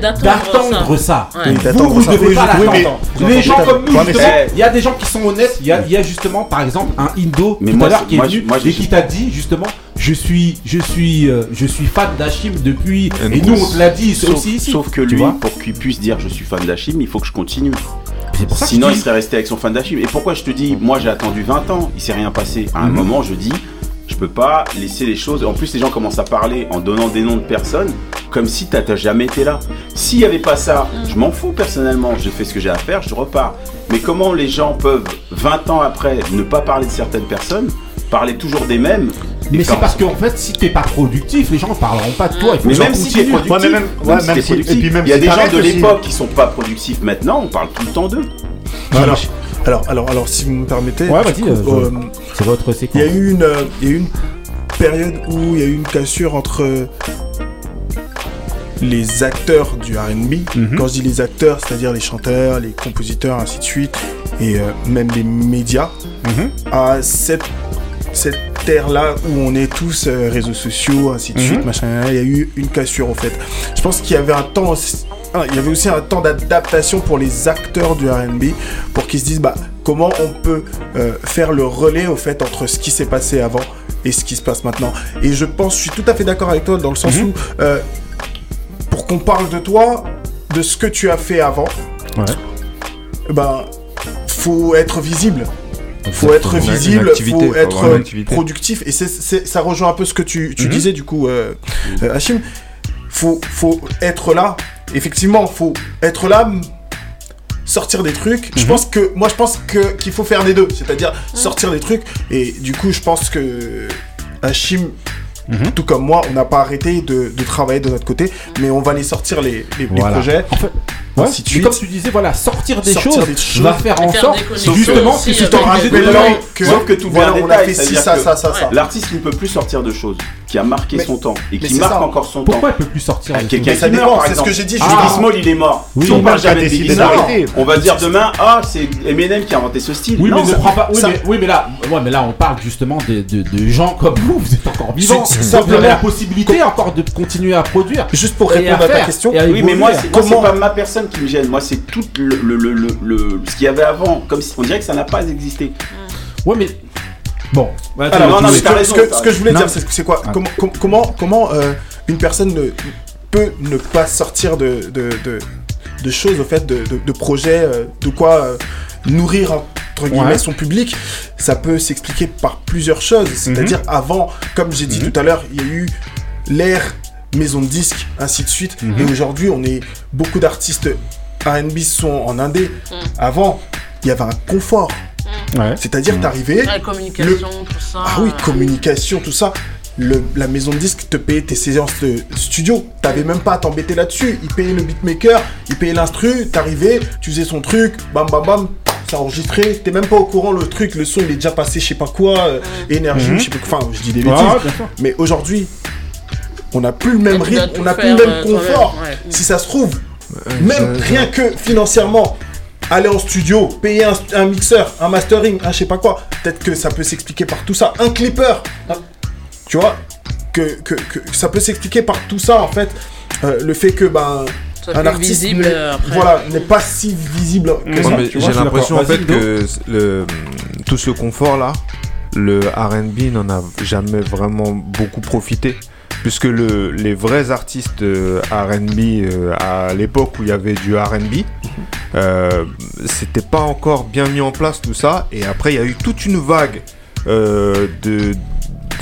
d'attendre ça. ça. Oui, Vous, vous ça. devez Oui, pas l'attendre. Les gens comme nous, justement, il y a des gens qui sont honnêtes. Il y a, il y a justement, par exemple, un Indo Mais tout moi, à l'heure qui est moi, venu moi, et qui t'a dit justement, je suis, je suis, euh, je suis fan d'Hachim depuis. Et Et nous, on te l'a dit Sauf, aussi ici. sauf que lui, pour qu'il puisse dire je suis fan d'Hachim, il faut que je continue. Pour ça Sinon, il serait resté avec son fan d'Hachim. Et pourquoi je te dis, moi j'ai attendu 20 ans, il s'est rien passé. À un Mhm. moment, je dis, je peux pas laisser les choses. En plus, les gens commencent à parler en donnant des noms de personnes, comme si t'as jamais été là. S'il y avait pas ça, je m'en fous personnellement. J'ai fait ce que j'ai à faire, je repars. Mais comment les gens peuvent, 20 ans après, ne pas parler de certaines personnes, parler toujours des mêmes Mais c'est parce qu'en fait, si t'es pas productif, les gens ne parleront pas de toi. Il faut mais même si productif, Ouais, même- ouais, même t'es si- productif, et puis même il y a si des gens de l'époque qui sont pas productifs maintenant, on parle tout le temps d'eux. Alors, alors, alors, alors, si vous me permettez, Ouais, vas-y, euh, euh, C'est votre il y a eu une, euh, il y a eu une période où il y a eu une cassure entre les acteurs du R&B. Mhm. Quand je dis les acteurs, c'est-à-dire les chanteurs, les compositeurs, ainsi de suite, et euh, même les médias, Mhm. à cette cette ère-là où on est tous euh, réseaux sociaux, ainsi de Mhm. suite, machin, il y a eu une cassure en fait. Je pense qu'il y avait un temps, aussi- ah, il y avait aussi un temps d'adaptation pour les acteurs du R&B, pour qu'ils se disent bah comment on peut euh, faire le relais au fait entre ce qui s'est passé avant et ce qui se passe maintenant. Et je pense, je suis tout à fait d'accord avec toi dans le sens Mhm. où euh, pour qu'on parle de toi, de ce que tu as fait avant, Ouais. ben faut être visible. Faut être Exactement. Une visible, activité, faut faut être euh, productif. Et ça rejoint un peu ce que tu, tu Mhm. disais du coup, euh, euh, Hachim. Faut, faut être là. Effectivement, faut être là, sortir des trucs. Je Mhm. pense que, moi, je pense que qu'il faut faire les deux, c'est-à-dire sortir des trucs. Et du coup, je pense que Hachim, Mhm. tout comme moi, on n'a pas arrêté de, de travailler de notre côté, mais on va les sortir les, les, projets. En fait, ouais, Ainsi de mais suite. comme tu disais, voilà, sortir des Sortir choses, des choses. va faire en Faire sorte, justement, que tu t'en que, Sauf que tu voilà, un on a détail, fait ci, ça, ça, ça, ça. L'artiste qui ne peut plus sortir de choses, qui a marqué Mais- son temps et qui marque ça. encore son Pourquoi temps. elle peut plus sortir Ah, quelqu'un choses? ça qui par c'est ce que j'ai dit, Ah, Biggie Small, il est mort. Oui, si on parle jamais de d'arrêter. on va dire demain, ah, c'est Eminem qui a inventé ce style. Oui, Non, mais ne ça- prends pas. Oui, ça- mais, oui, mais là, ouais, mais là, on parle justement de, de, de gens comme vous. Vous êtes encore vivants. Simplement- la possibilité encore de continuer à produire. Juste pour répondre à, ta question, à Oui, mais moi, c'est Comment- pas ma personne qui me gêne. Moi, c'est tout le, le, le, le- le- ce qu'il y avait avant. Comme si, on dirait que ça n'a pas existé. Ouais, mais bon. Ouais, Alors, non, ce non, mais ce raison, que, ce que je voulais dire, c'est c'est quoi Ah. Comment, com- comment, comment euh, une personne ne, peut ne pas sortir de, de, de, de choses, au fait, de, de, de projets, euh, de quoi euh, nourrir entre guillemets Ouais. son public Ça peut s'expliquer par plusieurs choses. C'est-à-dire, avant, comme j'ai dit Mhm. tout à l'heure, il y a eu l'ère maison de disques, ainsi de suite. Mhm. Et aujourd'hui, on est beaucoup d'artistes R&B sont en indé. Avant, il y avait un confort. Ouais. C'est-à-dire, t'arrivais, La communication, tout ça. ah oui, euh, communication, tout ça. Le, la maison de disque te payait tes séances de studio. T'avais même pas à t'embêter là-dessus. Il payait le beatmaker, il payait l'instru, t'arrivais, tu faisais son truc, bam bam bam, ça enregistrait. T'es même pas au courant, le truc, le son il est déjà passé, je sais pas quoi, euh, énergie, Mhm. je sais pas quoi. Enfin, je dis des bêtises. Mais aujourd'hui, on n'a plus le même rythme, on n'a plus le euh, même toi-même, confort. ouais. Si ça se trouve, même rien que financièrement, aller en studio, payer un, un mixeur, un mastering, un je sais pas quoi, peut-être que ça peut s'expliquer par tout ça. Un clipper, un- tu vois, que, que, que ça peut s'expliquer par tout ça en fait. Euh, le fait que ben Ça un artiste visible euh, après. voilà n'est pas si visible que ça. Ouais, j'ai l'impression en fait que le, tout ce confort là, le R&B n'en a jamais vraiment beaucoup profité. Puisque le, les vrais artistes euh, R&B euh, à l'époque où il y avait du R&B, euh, c'était pas encore bien mis en place tout ça. Et après il y a eu toute une vague euh, de,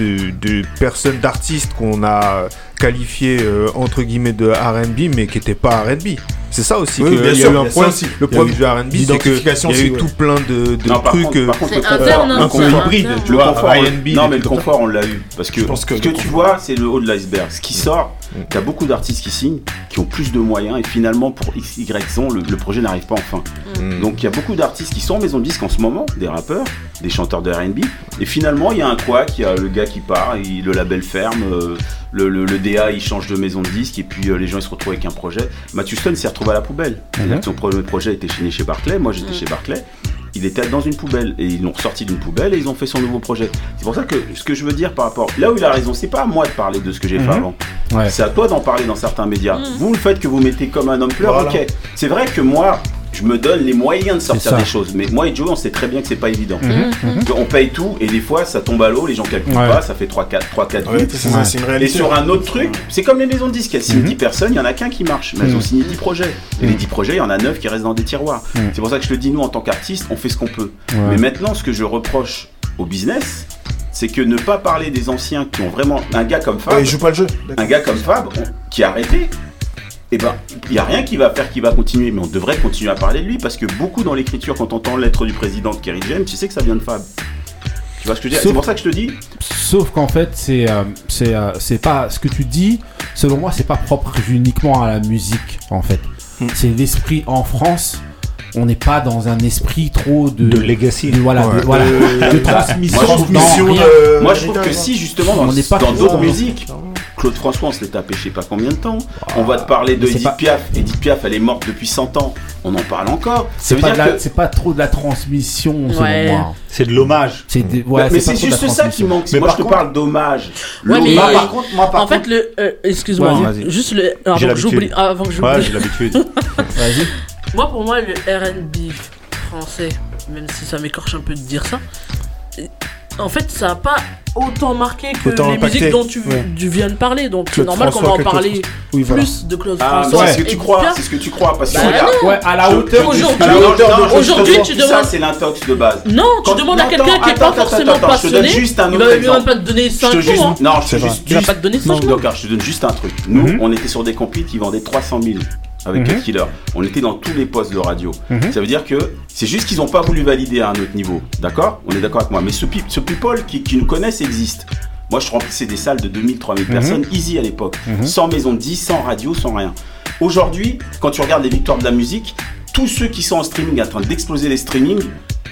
de, de personnes, d'artistes qu'on a qualifiés euh, entre guillemets de R&B, mais qui n'étaient pas R&B. C'est ça aussi Oui, qu'il y bien a sûr, eu un. Le problème du R&B, c'est qu'il y a eu aussi, ouais. tout plein de, de Non, par trucs contre, euh, par contre, C'est le confort, hybride, tu vois, R&B. non mais le confort on l'a eu parce que, que ce que tu vois c'est le haut de l'iceberg. Ce qui sort, Mm. t'as beaucoup d'artistes qui signent, qui ont plus de moyens et finalement pour x y raison le, le projet n'arrive pas enfin. Mm. Donc il y a beaucoup d'artistes qui sont en maison de disques en ce moment, des rappeurs, des chanteurs de R&B et finalement il y a un quoi, il y a le gars qui part, il- le label ferme, euh, le, le- le DA il change de maison de disque et puis euh, les gens ils se retrouvent avec un projet. Matthew Stone s'est retrouvé à la poubelle. Mhm. que son premier projet était signé chez Barclay, moi j'étais Mhm. chez Barclay. Il était dans une poubelle et ils l'ont ressorti d'une poubelle et ils ont fait son nouveau projet. C'est pour ça que ce que je veux dire par rapport là où il a raison, c'est pas à moi de parler de ce que j'ai fait Mhm. avant. Ouais. C'est à toi d'en parler dans certains médias. Mhm. Vous le faites que vous mettez comme un homme pleur, Voilà. ok. C'est vrai que moi, je me donne les moyens de sortir des choses. Mais moi et Joe, on sait très bien que c'est pas évident. Mhm. On paye tout et des fois ça tombe à l'eau, les gens calculent Ouais. pas, ça fait 3-4 3-4 Ouais, c'est ça, c'est une et réalité. sur un autre truc, c'est comme les maisons de disques, elles signent Mhm. 10 personnes, il y en a qu'un qui marche, mais elles ont signé 10 projets. Et les 10 projets, il y en a 9 qui restent dans des tiroirs. Mhm. C'est pour ça que je te dis, nous en tant qu'artistes, on fait ce qu'on peut. Ouais. Mais maintenant, ce que je reproche au business, c'est que ne pas parler des anciens qui ont vraiment. Un gars comme Fab, Ouais, il joue pas le jeu. un gars comme Fab, on- qui a arrêté, eh ben, il n'y a rien qui va faire qu'il va continuer, mais on devrait continuer à parler de lui parce que beaucoup dans l'écriture, quand on entend lettre du président de Kerry James, tu sais que ça vient de Fab. Tu vois ce que je veux dire? C'est pour ça que je te dis, Sauf qu'en fait, c'est euh, c'est euh, c'est pas ce que tu dis. Selon moi, c'est pas propre uniquement à la musique. En fait, Hmm. c'est l'esprit en France. On n'est pas dans un esprit trop de De legacy. de- voilà, de, voilà, de transmission. moi, je trouve- Non, Transmission rien. de- Moi, je trouve que si justement dans On n'est pas dans d'autres musiques, Claude François, on se l'est tapé je sais pas combien de temps. on va te parler de Edith pas- Piaf. Edith Piaf, elle est morte depuis 100 ans. On en parle encore. C'est pas, la- que. trop de la transmission, selon Ouais. moi. C'est de l'hommage. C'est des- ouais, mais c'est juste ça qui manque. Mais moi, par je te contre- parle d'hommage. Ouais, mais- par contre, moi, par En contre, fait, le, euh, excuse-moi, juste le, avant que j'oublie, l'habitude. avant que j'oublie. ouais, j'ai l'habitude. Vas-y. Moi, pour moi, le R&B français, même si ça m'écorche un peu de dire ça, en fait, ça n'a pas autant marqué que Autant les impacté, musiques dont tu, ouais. tu viens de parler. Donc, c'est normal qu'on va en parler Oui, voilà. plus de Claude Ah, François. c'est ce que et tu crois. C'est ce que tu crois. Parce que Bah regarde, non. Ouais, à la hauteur. Aujourd'hui- tu ça, demandes- c'est l'intox de base. Non, tu demandes à quelqu'un qui n'est pas forcément passionné. juste un il autre va il va pas te donner Je 5 te juste, ans. hein. non, je te juste, Il va juste- pas te donner 5 non, ans. d'accord, je te donne juste un truc. Nous, Mhm. on était sur des complis qui vendaient 300 000 avec Mhm. Cut Killer. On était dans tous les postes de radio. Mhm. Ça veut dire que c'est juste qu'ils n'ont pas voulu valider à un autre niveau. D'accord? On est d'accord avec moi. Mais ce, ce people qui, qui nous connaissent existe. Moi, je remplissais des salles de 2000, 3000 Mhm. personnes, easy à l'époque. Sans maison de 10, sans radio, sans rien. Aujourd'hui, quand tu regardes les victoires de la musique, tous ceux qui sont en streaming, en train d'exploser les streamings,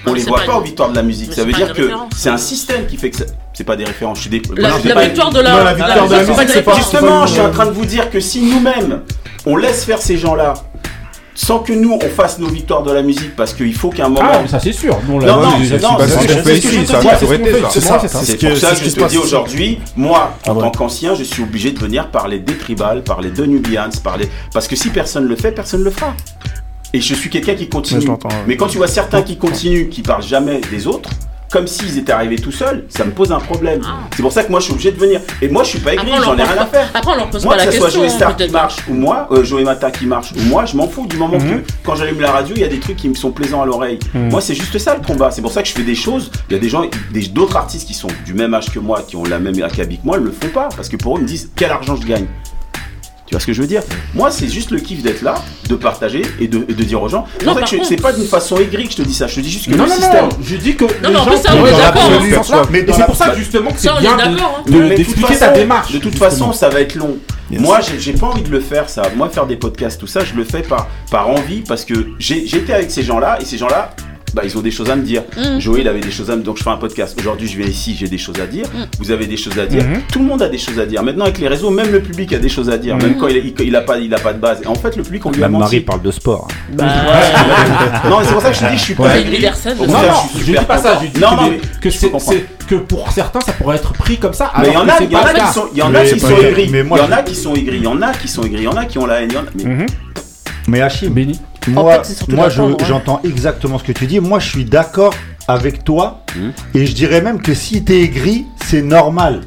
on les voit pas aux victoires de la musique. Ça veut dire que c'est un système qui fait que ça- c'est pas des références. Je suis dé- La, victoire de la, Non, la victoire de la musique, musique, c'est c'est pas Justement, je suis en train de vous dire que si nous-mêmes, on laisse faire ces gens-là, sans que nous, on fasse nos victoires de la musique, parce qu'il faut qu'à un moment... Ah, mais ça c'est sûr. Non, non, non, c'est ce que je te dis aujourd'hui, moi, en Ah ouais. tant qu'ancien, je suis obligé de venir parler des tribales, parler de Nubians, parler. Parce que si personne le fait, personne le fera. Et je suis quelqu'un qui continue. Mais quand tu vois certains qui continuent, qui parlent jamais des autres, comme s'ils étaient arrivés tout seuls, ça me pose un problème. Ah. C'est pour ça que moi je suis obligé de venir. Et moi je suis pas aigri, j'en ai rien à faire. Après, on leur pose Moi, pas que la ce soit question. Joey Star qui marche ou moi, euh, Joey Mata qui marche ou moi, je m'en fous du moment Mhm. que quand j'allume la radio, il y a des trucs qui me sont plaisants à l'oreille. Mhm. Moi, c'est juste ça le combat. C'est pour ça que je fais des choses. Il y a des gens, d'autres artistes qui sont du même âge que moi, qui ont la même acabit que moi, ils le font pas parce que pour eux, ils me disent quel argent je gagne? Tu vois ce que je veux dire? Moi, c'est juste le kiff d'être là, de partager et de, et de dire aux gens. C'est Non, que je- contre- c'est pas d'une façon aigrie que je te dis ça. Je te dis juste que Non, le non, système. non, je dis que Non, les mais en gens ça, on est d'accord, hein. Mais c'est pour ça justement que c'est bien hein. d'expliquer ta façon- démarche. De toute façon, ça va être long. Yes. Moi, j'ai pas envie de le faire, ça. Moi, faire des podcasts, tout ça, je le fais par, par envie parce que j'ai- j'étais avec ces gens-là et ces gens-là, bah, ils ont des choses à me dire. Mm. Joël avait des choses à me donc je fais un podcast. Aujourd'hui, je viens ici, j'ai des choses à dire. Mm. Vous avez des choses à dire. Mhm. Tout le monde a des choses à dire. Maintenant, avec les réseaux, même le public a des choses à dire, même quand il, il, il a pas, il a pas de base. Et en fait, le public, on lui a Même Marie menti. parle de sport. Bah, non, mais c'est pour ça que je te dis, je suis pas Non, non, je dis pas ça, je dis Non, que, c'est, pour certains ça pourrait être pris comme ça. Mais il y en a, il y en qui sont, il y en a qui sont aigris. Il y en a qui sont aigris. Il y en a qui sont aigris. Il y en a qui ont la haine. il y en a- mais-. Mais Hachim, Béni. Moi, fait, c'est surtout moi je- ouais. j'entends exactement ce que tu dis. Moi, je suis d'accord avec toi. Mhm. Et je dirais même que si t'es aigri, c'est normal.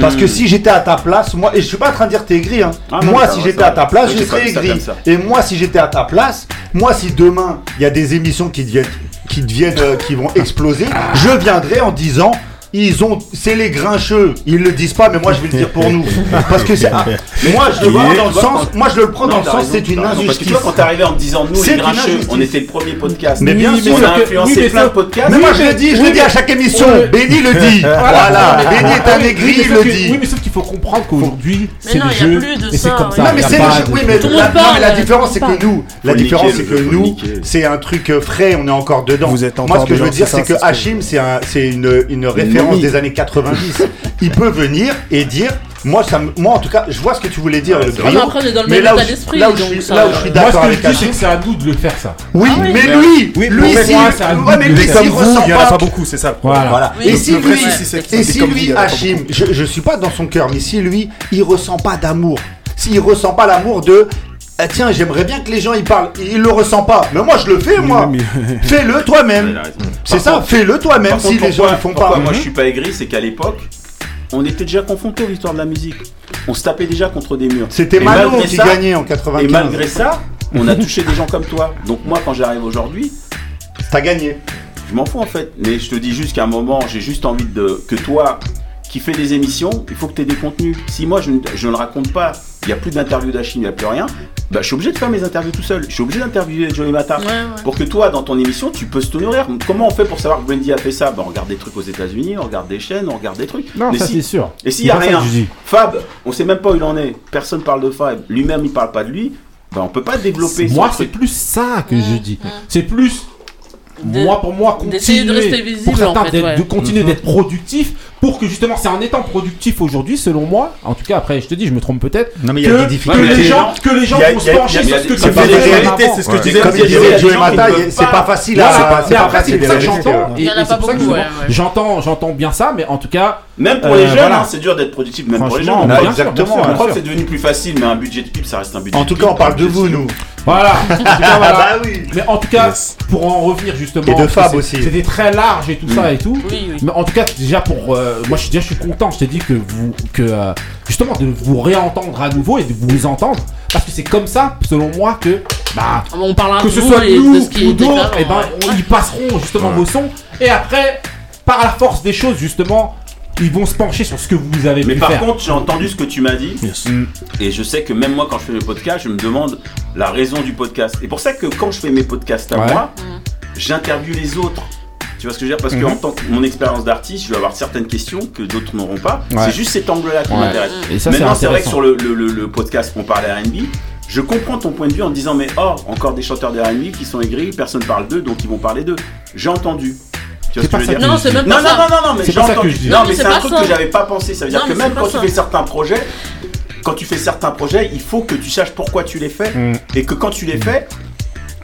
Parce que si j'étais à ta place, moi, et je suis pas en train de dire t'es aigri, hein. Ah non, moi si j'étais à ta place, je serais aigri. Et moi si j'étais à ta place, moi si demain il y a des émissions qui deviennent, qui deviennent, euh, qui vont exploser, je viendrai en disant. Ils ont, c'est les grincheux. Ils le disent pas, mais moi je vais le dire pour nous. Parce que c'est, moi je le dans sens, moi je prends dans le sens, c'est une que tu injustice. vois, quand t'es arrivé en disant nous C'est les grincheux, injustice. on était le premier podcast. Mais bien sûr on a influencé plein de podcasts. Mais moi je le dis, je le dis à chaque émission. Benny le dit. Voilà, Benny est un Oui, aigri, mais il sauf le dit. Oui, mais sauf qu'il faut comprendre qu'aujourd'hui, Mais c'est non, le y a jeu. plus de Et c'est ça, comme ça. Non mais c'est Oui mais la, différence c'est que nous, la différence c'est que nous, c'est un truc euh, frais, on est encore dedans. Vous êtes Moi ce que je veux dire c'est que Hachim c'est un, c'est une, une référence des années 90. Il peut venir et dire Moi, ça me- moi, en tout cas, je vois ce que tu voulais dire, le Ah, mais après, on est dans le mais même là où état je- d'esprit, là où je suis, là où je suis Moi, ce d'accord que avec je dis, c'est Hachim. que c'est à nous de le faire ça. Oui, Ah oui. mais Mais- lui, oui, lui, si, moi, c'est à nous ouais, de mais le lui. Comme s'il vous, ressent il y en a pas, beaucoup, c'est ça. Voilà. Voilà. Oui. Et si le vrai lui, et si lui, Hachim, je, je suis pas dans son cœur, mais si lui, il ressent pas d'amour, s'il ressent pas l'amour de ah, tiens, j'aimerais bien que les gens y parlent, il le ressent pas. Mais moi, je le fais, moi. Fais-le toi-même. C'est ça, fais-le toi-même si les gens ne font pas. Moi, je Mhm. suis pas aigri, c'est qu'à l'époque, on était déjà confrontés à l'histoire de la musique. On se tapait déjà contre des murs. C'était Et malgré qui ça- gagnait en Et 95. malgré ça, on a touché des gens comme toi. Donc moi, quand j'arrive aujourd'hui, T'as gagné. je m'en fous en fait. Mais je te dis juste qu'à un moment, j'ai juste envie de que toi, qui fais des émissions, il faut que tu aies des contenus. Si moi, je, ne- je ne raconte pas, il n'y a plus d'interviews d'Achille, il n'y a plus rien, bah, je suis obligé de faire mes interviews tout seul. Je suis obligé d'interviewer Joey Mata. Ouais, ouais. Pour que toi, dans ton émission, tu peux te nourrir. Comment on fait pour savoir que Brandy a fait ça? Bah, On regarde des trucs aux États-Unis, on regarde des chaînes, on regarde des trucs. Non, Mais ça si- c'est sûr. et s'il n'y a rien. Fab, on sait même pas où il en est. Personne parle de Fab. Lui-même, il parle pas de lui. Bah, on peut pas développer Moi, c'est plus ça que Mmh, je dis. C'est plus. De- moi, pour moi, d'essayer de continuer, rester visible, pour certains, en fait, d'être- ouais. de continuer d'être productif, pour que justement, c'est en étant productif aujourd'hui, selon moi, en tout cas, après, je te dis, je me trompe peut-être, Non, mais il que, y a des que difficultés. les gens, que les gens vont se pencher sur ce que tu réalité, c'est ce que tu disais. Comme disait Joey Mata, c'est pas- facile. C'est mais pas facile c'est pour ça que les j'entends, je- j'entends, j'entends bien ça, mais en tout cas, Même pour Euh, les jeunes, voilà. hein, c'est dur d'être productif, même pour les jeunes. exactement, bien croit que c'est devenu plus facile, mais un budget de pub, ça reste un budget En tout cas, on parle de vous, nous. Voilà. En tout cas, voilà. Ah bah oui. Mais en tout cas, Yes. pour en revenir justement, Et de Fab aussi. C'était très large et tout ça et tout. Oui, oui. Mais en tout cas, déjà pour euh, moi, je suis déjà je suis content. Je t'ai dit que vous, que euh, justement de vous réentendre à nouveau et de vous entendre, parce que c'est comme ça, selon moi, que bah On parlera que ce soit et nous ce qui ou d'autres, et ben ouais. on- passeront justement Ouais. vos sons et après, par la force des choses, justement, ils vont se pencher sur ce que vous avez Mais pu par faire. contre, j'ai entendu ce que tu m'as dit. Yes. Et je sais que même moi, quand je fais mes podcasts, je me demande la raison du podcast. Et pour ça que quand je fais mes podcasts à Ouais. moi, j'interviewe les autres. Tu vois ce que je veux dire? Parce que Mhm. en tant que mon expérience d'artiste, je vais avoir certaines questions que d'autres n'auront pas. Ouais. C'est juste cet angle-là qui Ouais. m'intéresse. Et ça, c'est Maintenant, c'est vrai que intéressant. sur le, le- le- le podcast qu'on parlait R&B, je comprends ton point de vue en disant mais oh, encore des chanteurs de R&B qui sont aigris, personne parle d'eux, donc ils vont parler d'eux. J'ai entendu. Tu C'est vois pas ce que je veux ça dire Non, c'est même non, pas non, ça. non, non, non, mais C'est pas ça entendu. que je dis. Non, mais c'est un pas truc ça. que j'avais pas pensé. Ça veut dire Non, que même quand tu fais certains projets, quand tu fais certains projets, il faut que tu saches pourquoi tu les fais. Mm. Et que quand tu les fais,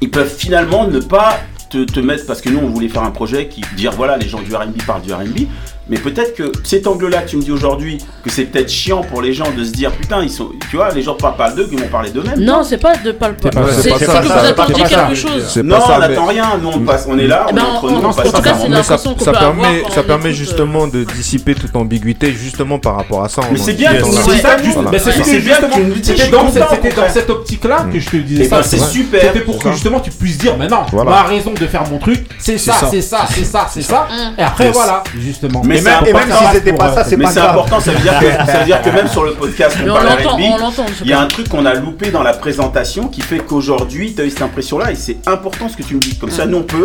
ils peuvent finalement ne pas te, te mettre. Parce que nous, on voulait faire un projet qui dire voilà, les gens du RB parlent du RB. Mais peut-être que cet angle-là que tu me dis aujourd'hui, que c'est peut-être chiant pour les gens de se dire putain, ils sont, tu vois, les gens parlent pas d'eux, ils vont parler d'eux-mêmes. Non, c'est pas de C'est pas- C'est que vous quelque chose. C'est Non, on n'attend rien. Nous, on, passe, on est là, Eh on ben, est entre on- nous, on- on en passe tout cas, c'est ça, l'impression qu'on ça peut permet, avoir quand ça on permet écoute, justement de dissiper toute ambiguïté justement par rapport à ça. Mais c'est en bien, c'est ça, que bien tu me c'était dans, cette- optique-là que je te disais Eh ça. ben, c'est super. C'était pour que justement tu puisses dire, mais non, Voilà. ma raison de faire mon truc, c'est ça, c'est ça, c'est ça, c'est ça. Et après voilà, justement. Mais Et c'est même, et même si c'était pas ça, c'est Mais pas c'est grave. important, ça veut, dire que, ça veut dire que même sur le podcast Mais on on parle l'entend, R&B, il y a un truc qu'on a loupé dans la présentation qui fait qu'aujourd'hui, tu as eu cette impression-là et c'est important ce que tu me dis. Comme ça, nous, on peut,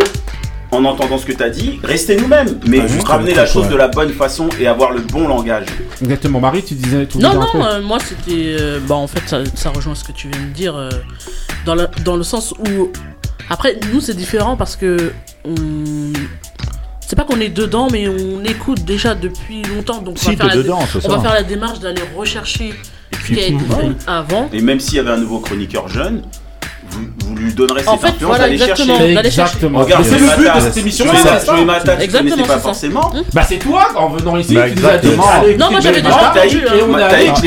en entendant ce que tu as dit, rester nous-mêmes, mais Ah, juste ramener la chose ouais. de la bonne façon et avoir le bon langage. Exactement, Marie, tu disais tout Non, non, euh, moi c'était. euh, bah, en fait, ça, ça rejoint ce que tu viens de dire. euh, dans, le, dans le sens où. Après, nous, c'est différent parce que. On... C'est pas qu'on est dedans, mais on écoute déjà depuis longtemps. Donc, on, Si, va, faire la, dedans, on va faire la démarche d'aller rechercher ce qui a été fait avant. Et même s'il y avait un nouveau chroniqueur jeune, vous, vous lui donnerez ses En fait, voilà, d'aller exactement. chercher. Exactement. Regarde, c'est le but de cette émission, Exactement, connaissais pas forcément. Bah c'est toi, en venant ici, Bah, qui nous a dit Non, moi, j'avais déjà entendu, et hein.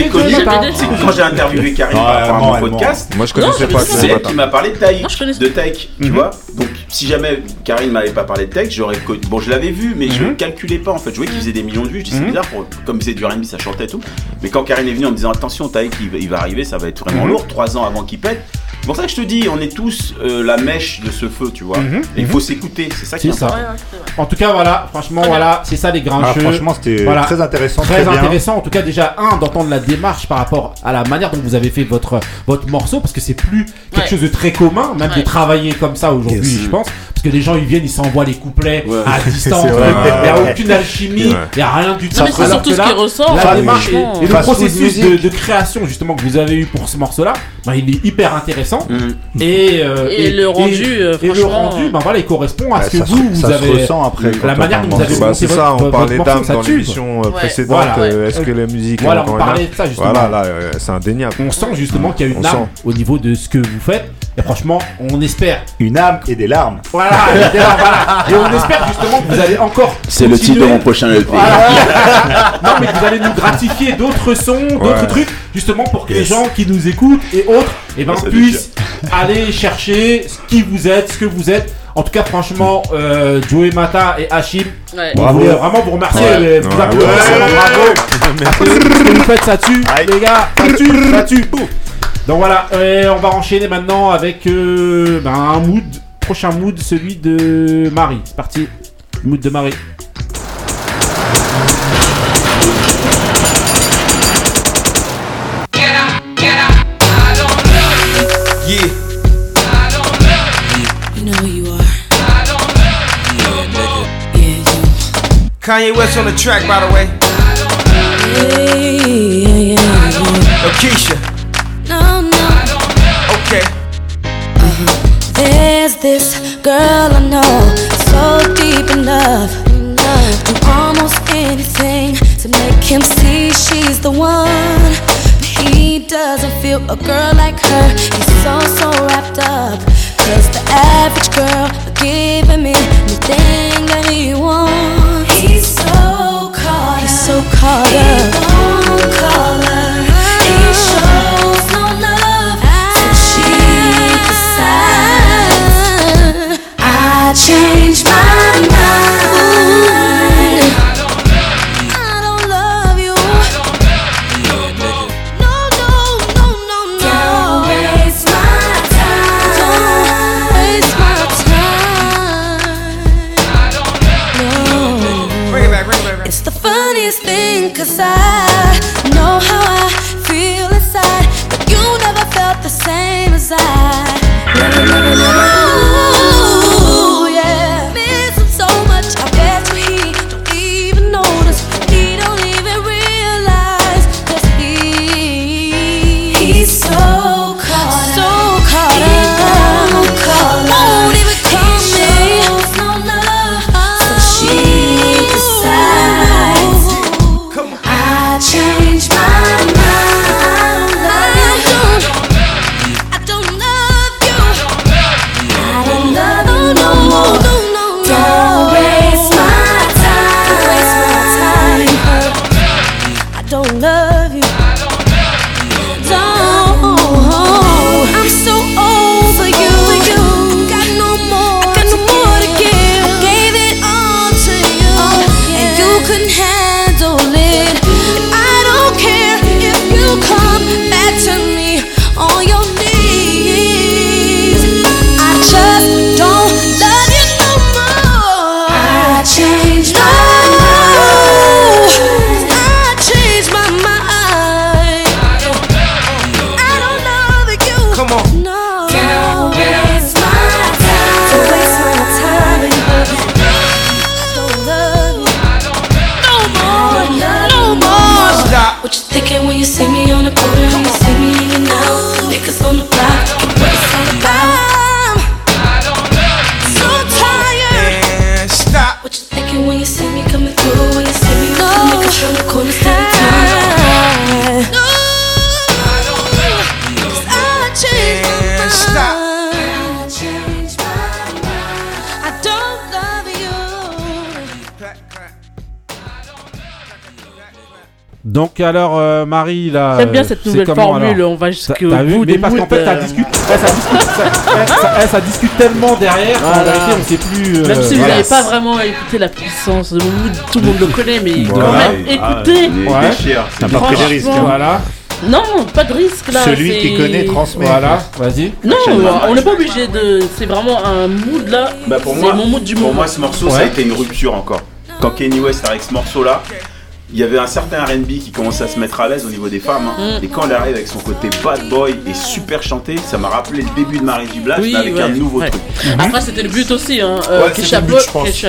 je quand j'ai interviewé Karim par rapport à mon podcast, Moi je connaissais je pas c'est elle qui m'a parlé de Taïk, je de Taïk, tu Mhm. vois. Donc si jamais Karine m'avait pas parlé de Taïk, j'aurais bon je l'avais vu mais je Mhm. ne calculais pas en fait. Je voyais qu'il faisait des millions de vues, je dis c'est Mhm. bizarre pour comme faisait du R&B, ça chantait et tout. Mais quand Karine est venue en me disant attention Taïk il, va- il va arriver, ça va être vraiment Mhm. lourd, trois ans avant qu'il pète. C'est pour ça que je te dis, on est tous euh, la mèche de ce feu, tu vois. Mhm. Et il faut s'écouter, c'est ça qui est C'est ça. Ouais, ouais. En tout cas, voilà, franchement, voilà, c'est ça les Ah, grincheux. franchement, c'était Voilà. très intéressant, Très, très, bien. intéressant, en tout cas déjà un d'entendre la démarche par rapport à la manière dont vous avez fait votre votre morceau parce que c'est plus quelque Ouais. chose de très commun, même de travailler comme ça aujourd'hui, Yes. je pense, parce que les gens ils viennent, ils s'envoient les couplets Ouais. à distance, il n'y a aucune alchimie, il Ouais. n'y a rien du tout. Non, mais c'est surtout ce là, qui ressort. la démarche et, franchement. et le processus de, création justement que vous avez eu pour ce morceau-là, bah, il est hyper intéressant. Mm. Et, euh, Et le rendu, euh, et le franchement, rendu, bah, voilà, il correspond à Ouais, ce que ça se- vous, vous avez. ressent après quand la manière dont vous avez Bah, monté c'est ça, on parlait d'âme dans l'émission euh, précédente. Euh. Est-ce que la musique Voilà, on parlait de ça, justement. Voilà, là, euh, c'est indéniable. On sent justement qu'il y a une âme au niveau de ce que vous faites. Et franchement, on espère. Une âme et des larmes. Voilà, et d'ailleurs, voilà. Et on espère justement que vous allez encore. C'est le titre de mon prochain E LP. Voilà. non, mais vous allez nous gratifier d'autres sons, d'autres Ouais. trucs, justement pour que les gens qui nous écoutent et autres, eh ben, puissent aller chercher ce qui vous êtes, ce que vous êtes. En tout cas, franchement, euh, Joey Mata et Hachim, Ouais. on voulait vraiment vous remercier. Ouais. mais vous Ouais. applaudissez, Ouais. bravo. Ce que vous faites, ça tue, les gars, ça tue, ça tue. Donc voilà, on va enchaîner maintenant avec euh, ben, un mood, prochain mood, celui de Marie. C'est parti, mood de Marie. Yeah. You know who you are. Yeah, you. Kanye West on the track, by the way. Yeah, yeah, yeah. There's this girl I know, so deep in love. Do almost anything to make him see she's the one. But he doesn't feel a girl like her. He's so, so wrapped up. Cause the average girl will give him anything that he wants. He's so caught He's so caught up. He won't call her. He I changed my mind. See me on the corner? You see me hanging out, niggas on the Donc alors euh, Marie là. J'aime bien euh, cette nouvelle comment, formule, alors on va jusqu'au t'as vu bout Mais parce qu'en fait ça euh, discute, ouais, ça discute, ça, discute tellement derrière qu'en Voilà. vérité on sait plus. euh, Même si vous n'avez pas vraiment écouté la puissance de mon mood, tout le monde le connaît, mais Voilà. quand même, Ouais. écoutez Il Ouais. T'as pas pris des risques. hein. Voilà, Non, pas de risque là. Celui c'est- qui connaît transmet. voilà, vas-y. Non, on n'est pas obligé de. C'est vraiment un mood là. Bah pour c'est moi, mon mood du pour moment. moi, ce morceau, ça a été une rupture encore. Quand Kanye West arrive avec ce morceau-là, il y avait un certain R&B qui commençait à se mettre à l'aise au niveau des femmes. hein. Mm. Et quand elle arrive avec son côté bad boy et super chanté, ça m'a rappelé le début de Marie Blige, Oui, mais avec ouais, un nouveau ouais. truc. Après, c'était le but aussi. Hein. Euh, Ouais, Kesha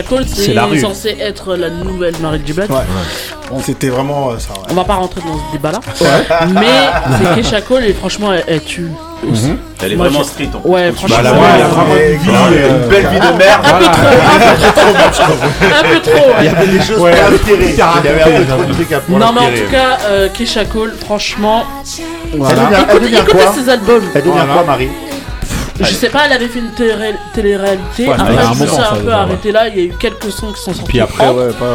Cole- C'est censé être la nouvelle Marie J. Blige. Ouais. C'était vraiment euh, ça. ouais. On va pas rentrer dans ce débat-là. Mais c'est Kesha Cole et franchement, elle, elle tue. Mhm. Elle est Moi, vraiment je- street en. Ouais, franchement. Bah, la ouais, voix, elle a ouais. vraiment une vie, euh, Une belle vie de merde. Un peu trop, un peu trop. Un peu trop, Il y avait des choses Ouais, à retirer. Il y avait un peu trop de raconter, trucs à pour Non, mais en tout cas, euh, Cole, franchement, Voilà. Elle écoutez, devient écoutez quoi ses albums. Elle devient Voilà. quoi, Marie Je sais pas, elle avait fait une télé- télé-réalité. Ouais, après, il y a un je me moment, suis ça, un peu ouais. arrêté là. Il y a eu quelques sons qui sont sortis. Puis après, propres. ouais, pas.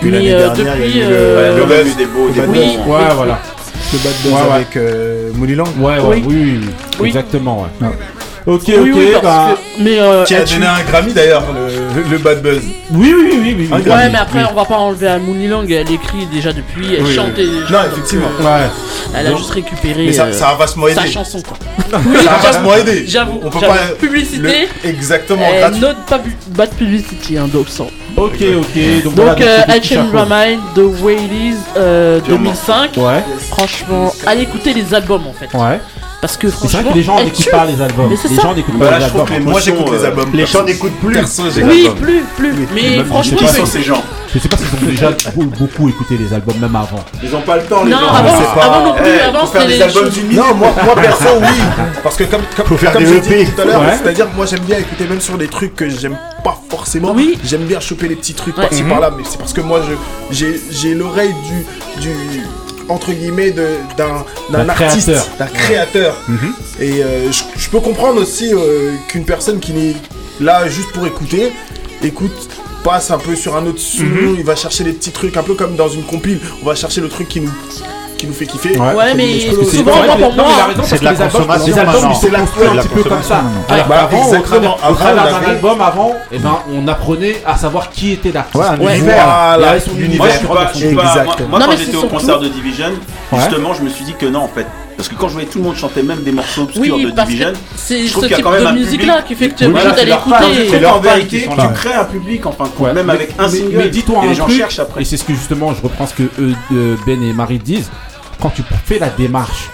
Puis Mais, l'année euh, dernière, il y a depuis, eu le- euh, Ouais, le a des beaux, des moments. Ouais, voilà. Le bad buzz Ouais, ouais. avec euh, Mounilang. Ouais, ouais, Oui. oui, oui, oui. Oui. Exactement, ouais. Ok, Oui, ok, oui, parce bah. que- Mais euh, Qui a donné un Grammy d'ailleurs, le, le bad buzz. Oui, oui, oui, oui. oui. Ouais, mais après, Oui. on va pas enlever à Mooney Lang. Elle écrit déjà depuis, elle Oui, chantait oui. déjà. Non, effectivement. donc, euh, Ouais. Elle a juste récupéré Mais ça, euh, ça a vachement aidé. sa chanson, quoi. Ça a vachement aidé. J'avoue, On peut j'avoue. pas. Publicité. le- Exactement, Euh, gratuit. Not pas bad publicity, hein, ça. Ok, ok. Donc, voilà, Donc, euh, I Change. My Mind de Purement. 2005. Ouais, Franchement, allez écouter les albums en fait. ouais. Parce que C'est vrai franchement. que les gens n'écoutent pas les albums. Mais c'est Les gens n'écoutent pas les je albums. Moi j'écoute les albums. Les gens n'écoutent plus. Oui, plus, plus. Mais franchement, je sais ces gens Je sais pas s'ils ont déjà beaucoup, beaucoup écouté les albums, même avant. Ils ont pas le temps, les Non, gens. avant, c'est pas- avant non plus. Eh, avant, faire c'était des les albums d'une minute. Non, moi, moi perso, oui. Parce que comme, comme, Faut faire comme des je EP. dis tout à l'heure, Ouais. c'est-à-dire moi j'aime bien écouter même sur des trucs que j'aime pas forcément. Oui. J'aime bien choper les petits trucs Ouais. par-ci Mhm. par-là, mais c'est parce que moi je j'ai j'ai l'oreille du du entre guillemets de d'un artiste, créateur. d'un créateur. Et euh, je, je peux comprendre aussi euh, qu'une personne qui n'est là juste pour écouter, écoute passe un peu sur un autre son, Mhm. il va chercher des petits trucs un peu comme dans une compile, on va chercher le truc qui nous qui nous fait kiffer. Ouais. Ouais, mais souvent, moi, pour moi. C'est la que les albums- consommation Les albums, C'est un petit peu comme ça. Bah, qu'avant, au exactement. Avant, d'un album, avant, eh ben, on apprenait à savoir qui était l'artiste. Ouais, un Ouais. univers. Il Voilà, avait son Moi, univers. quand j'étais au concert de Division, justement, je me suis dit que non, en fait. Parce que quand je voyais tout le monde chanter même des morceaux obscurs Oui, de Division, c'est je ce trouve qu'il y a type quand même de un musique-là public. qui fait que tu es obligé d'aller c'est leur part, écouter. c'est leur leur vérité, tu là. crées un public en fin de compte, Ouais, même mais- avec un mais- single. Mais dis-toi un les gens truc, cherchent après. et c'est ce que justement je reprends ce que eux, euh, Ben et Marie disent. Quand tu fais la démarche,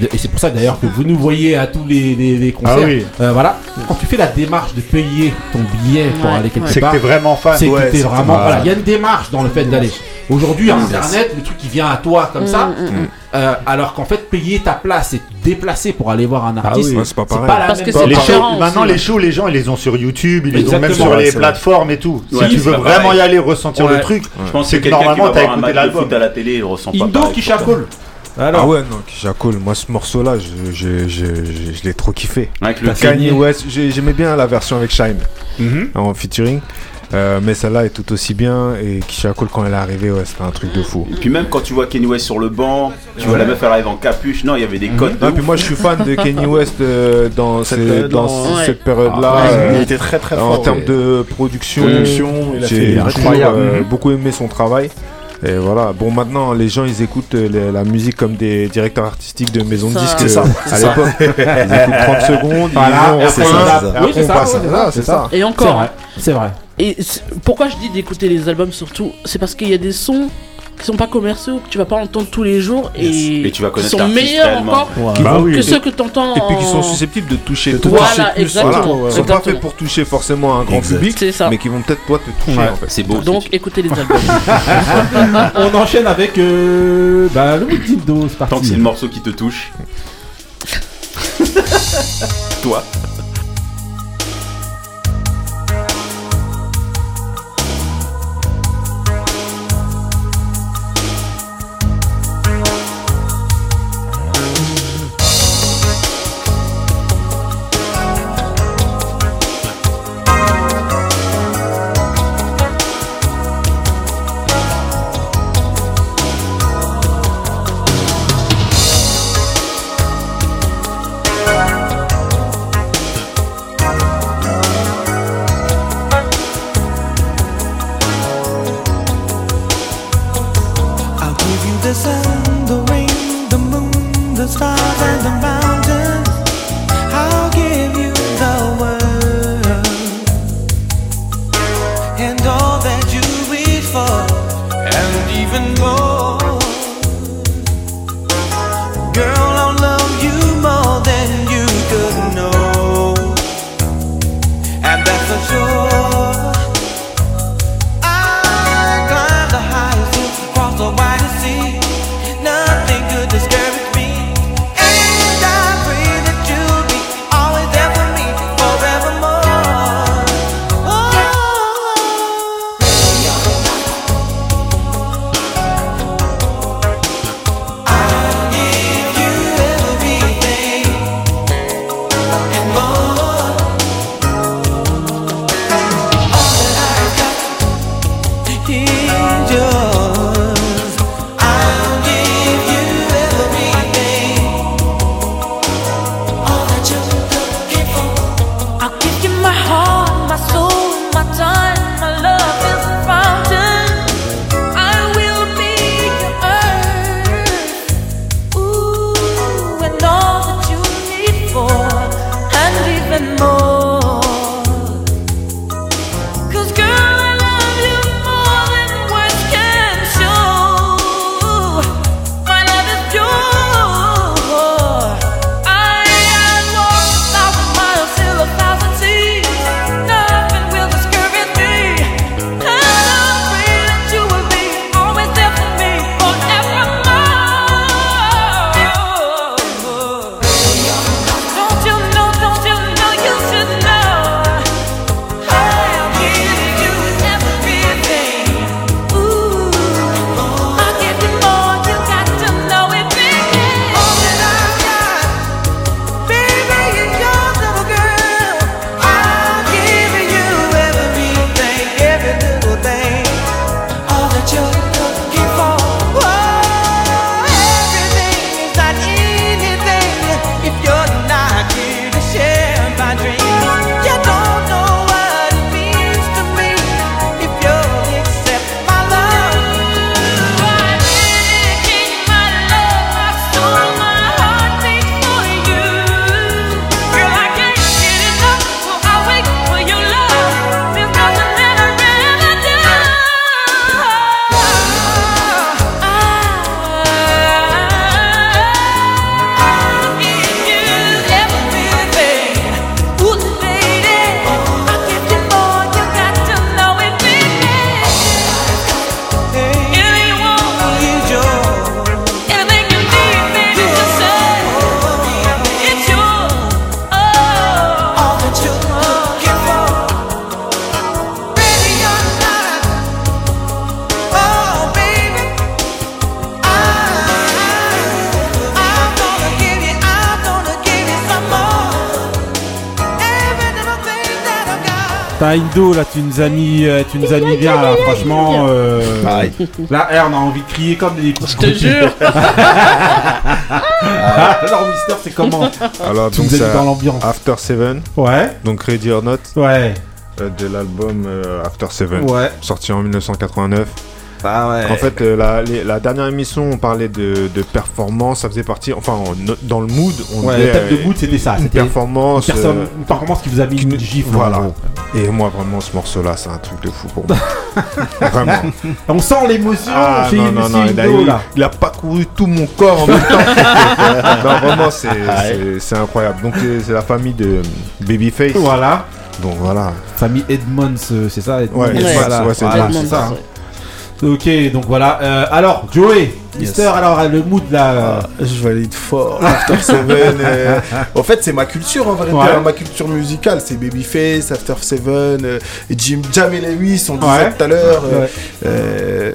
et c'est pour ça d'ailleurs que vous nous voyez à tous les, les, les concerts, Ah oui. euh, voilà, quand tu fais la démarche de payer ton billet pour Ouais, aller quelque ouais. C'est que part, t'es vraiment fan. c'est Ouais, que t'es c'est- vraiment. voilà. Il y a une démarche dans le fait d'aller. Aujourd'hui, Mm. Internet, le truc qui vient à toi comme ça, Mm, mm, mm. euh, alors qu'en fait, payer ta place et te déplacer pour aller voir un artiste, oui. Ouais, c'est pas pareil. pas la Parce même que c'est Les shows, maintenant, les shows, les gens, ils les ont sur YouTube, ils les ont même sur ouais, les vrai. plateformes et tout. Ouais, si tu veux vraiment pareil. y aller ressentir Ouais. le truc, Je pense que que normalement, t'as écouté l'album. à la télé, il ressent pas Indo pareil. qui Ah ouais, non, Kisha Cole, moi ce morceau-là, je, je, je, je, je l'ai trop kiffé. Avec le Kanye West, j'ai- j'aimais bien la version avec Shine Mhm. en featuring, euh, mais celle-là est tout aussi bien. Et Kisha Cole, quand elle est arrivée, ouais, c'était un truc de fou. Et puis même quand tu vois Kanye West sur le banc, tu vois la meuf elle arrive en capuche, non il y avait des codes de Ah, puis moi, je suis fan de Kanye West euh, dans, Cette ces- période-là, dans ouais. cette période-là. Ah, euh, il était très très en fort. termes ouais. de production, j'ai Mhm. beaucoup aimé son travail. Et voilà, bon maintenant les gens ils écoutent euh, les- la musique comme des directeurs artistiques de maisons de Ça, disques c'est euh, ça, à c'est ça. l'époque. Ils écoutent 30 secondes, Voilà, ils on ça. Oui, c'est ça, c'est ça. Et C'est encore, c'est vrai. Et c'est- pourquoi je dis d'écouter les albums surtout? C'est parce qu'il y a des sons qui sont pas commerciaux, que tu vas pas entendre tous les jours et, Et tu vas qui sont meilleurs réellement. encore Ouais. Bah oui. que ceux que t'entends. Et puis qui sont susceptibles de toucher De toi. Voilà, toucher plus, exactement, voilà. ouais. Ils sont pas faits pour toucher forcément un grand Exact. public, ça. mais qui vont peut-être toi te toucher Ouais. en fait. C'est beau. Donc écoutez les albums. On enchaîne avec euh, bah, le d'eau, c'est Tant que c'est le morceau qui te touche. Toi. Indo là, tu nous as mis, euh, tu nous as mis bien là, franchement. euh, Là, R, on a envie de crier comme des. Je te jure. Alors, Mister, c'est comment Alors, Tu donc, nous as c'est mis dans l'ambiance. After Seven, Ouais, donc Ready or Not, ouais, euh, de l'album euh, After Seven, ouais. sorti en 1989. Bah ouais. En fait, euh, la, les- la dernière émission, on parlait de, de performance, ça faisait partie, enfin, en- dans le mood, on Ouais, le thème de mood, c'était ça. une performance. personne- euh, une performance qui vous a mis une gifle. voilà. Et moi, vraiment, ce morceau-là, c'est un truc de fou pour moi. vraiment. On sent l'émotion Ah, chez non, non, non, il a, là. il a parcouru tout mon corps en même temps. non, vraiment, c'est c'est incroyable. Donc, c'est la famille de Babyface. Voilà. Donc, voilà. Famille Edmonds, c'est ça Edmonds Ouais, Edmonds, voilà, ouais, c'est voilà, ça. hein. Ok, donc voilà. Euh, alors, Joey, Mister, alors le mood là. euh, Ah, je valide fort. After Seven. euh, En fait, c'est ma culture en vérité. Ouais. hein, Ma culture musicale, c'est Babyface, After Seven, euh, Jim Jam et Lewis, on disait Ouais. tout à l'heure. euh, euh,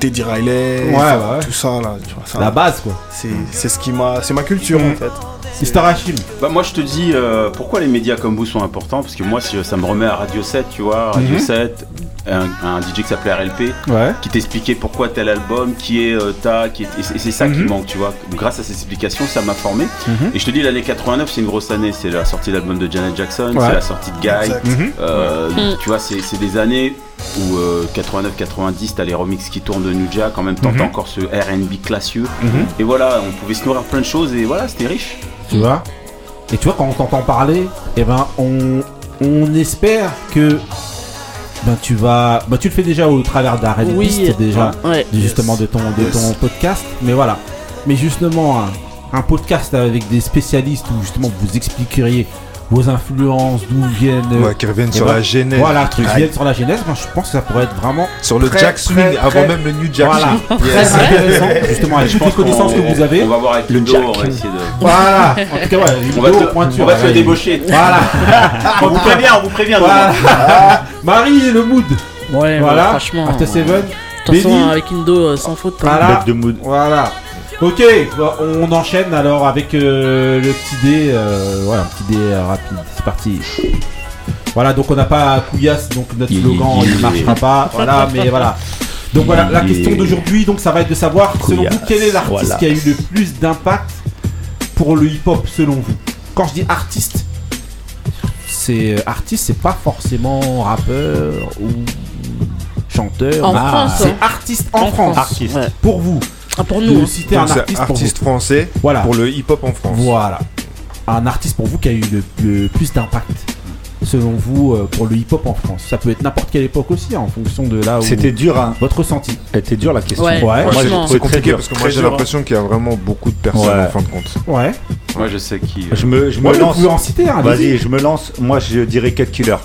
Teddy Riley, Ouais, bah ouais. tout ça là. tu vois, ça, la base quoi. c'est c'est ce qui m'a, c'est ma culture Mm. en fait. Mister Hachim. Bah moi je te dis euh, pourquoi les médias comme vous sont importants? Parce que moi si- ça me remet à Radio 7 tu vois Radio Mhm. 7 un, un DJ qui s'appelait RLP Ouais. qui t'expliquait pourquoi tel album qui est euh, ta qui est, et c'est ça qui Mhm. manque tu vois grâce à ces explications ça m'a formé Mhm. et je te dis l'année 89 c'est une grosse année c'est la sortie de l'album de Janet Jackson Ouais. c'est la sortie de Guy. Mhm. euh, Mm. tu vois c'est des années où 89-90 t'as les remixes qui tournent de New Jack en même temps Mhm. t'as encore ce R&B classieux Mhm. et voilà on pouvait se nourrir plein de choses et voilà c'était riche Tu vois? Et tu vois, quand on t'entend parler, eh ben, on, on espère que ben, tu vas. Ben, tu le fais déjà au travers d'Arrêt Oui, déjà, ouais. justement, de ton, de Yes. ton podcast. Mais voilà. Mais justement, un, un podcast avec des spécialistes où justement vous expliqueriez vos influences, d'où viennent. euh, Ouais, qui reviennent sur ben, la genèse. Voilà, qui viennent sur la genèse. Moi, je pense que ça pourrait être vraiment Sur le Très, Jack Swing, très, avant très- même le New Jack voilà, Swing. très intéressant, justement, avec toutes les connaissances que vous avez. on va voir avec Le Ludo Jack. on va essayer de Voilà, en tout cas, ouais, on va te, pointure, on va voilà, débaucher. Voilà, on vous prévient, on vous prévient. voilà. Marie, le mood. Ouais, Voilà, ouais, franchement. After ouais. Seven. De toute façon, avec Indo, euh, sans faute. hein. Voilà. Bête de mood. Voilà. Ok, bah, on enchaîne alors avec euh, le petit dé. euh, voilà, un petit dé euh, rapide. C'est parti. Voilà, donc on n'a pas Couillasse, donc notre Yeah, slogan il yeah. marchera pas. Voilà, mais voilà. Donc voilà, la question d'aujourd'hui, donc ça va être de savoir, selon vous, quel est l'artiste voilà. qui a eu le plus d'impact pour le hip-hop selon vous? Quand je dis artiste, c'est artiste, c'est pas forcément rappeur ou chanteur. En mais France, c'est hein. artiste en, France. Artiste. Ouais. Pour vous, Ah, pour de nous. hein. citer un Donc, artiste pour français Voilà. pour le hip-hop en France. Voilà. Un artiste pour vous qui a eu le, le plus d'impact, selon vous, euh, pour le hip-hop en France. Ça peut être n'importe quelle époque aussi, en fonction de là où. C'était dur, hein. Votre ressenti. C'était dur la question. Ouais, Ouais. Moi, C'est compliqué dur. parce que moi j'ai dur, l'impression qu'il y a vraiment beaucoup de personnes Ouais. en fin de compte. Ouais. Moi je sais qui. euh, Je me, je me vous lance. pouvez en citer un. allez-y. Vas-y, je me lance. Moi, je dirais Cut Killer.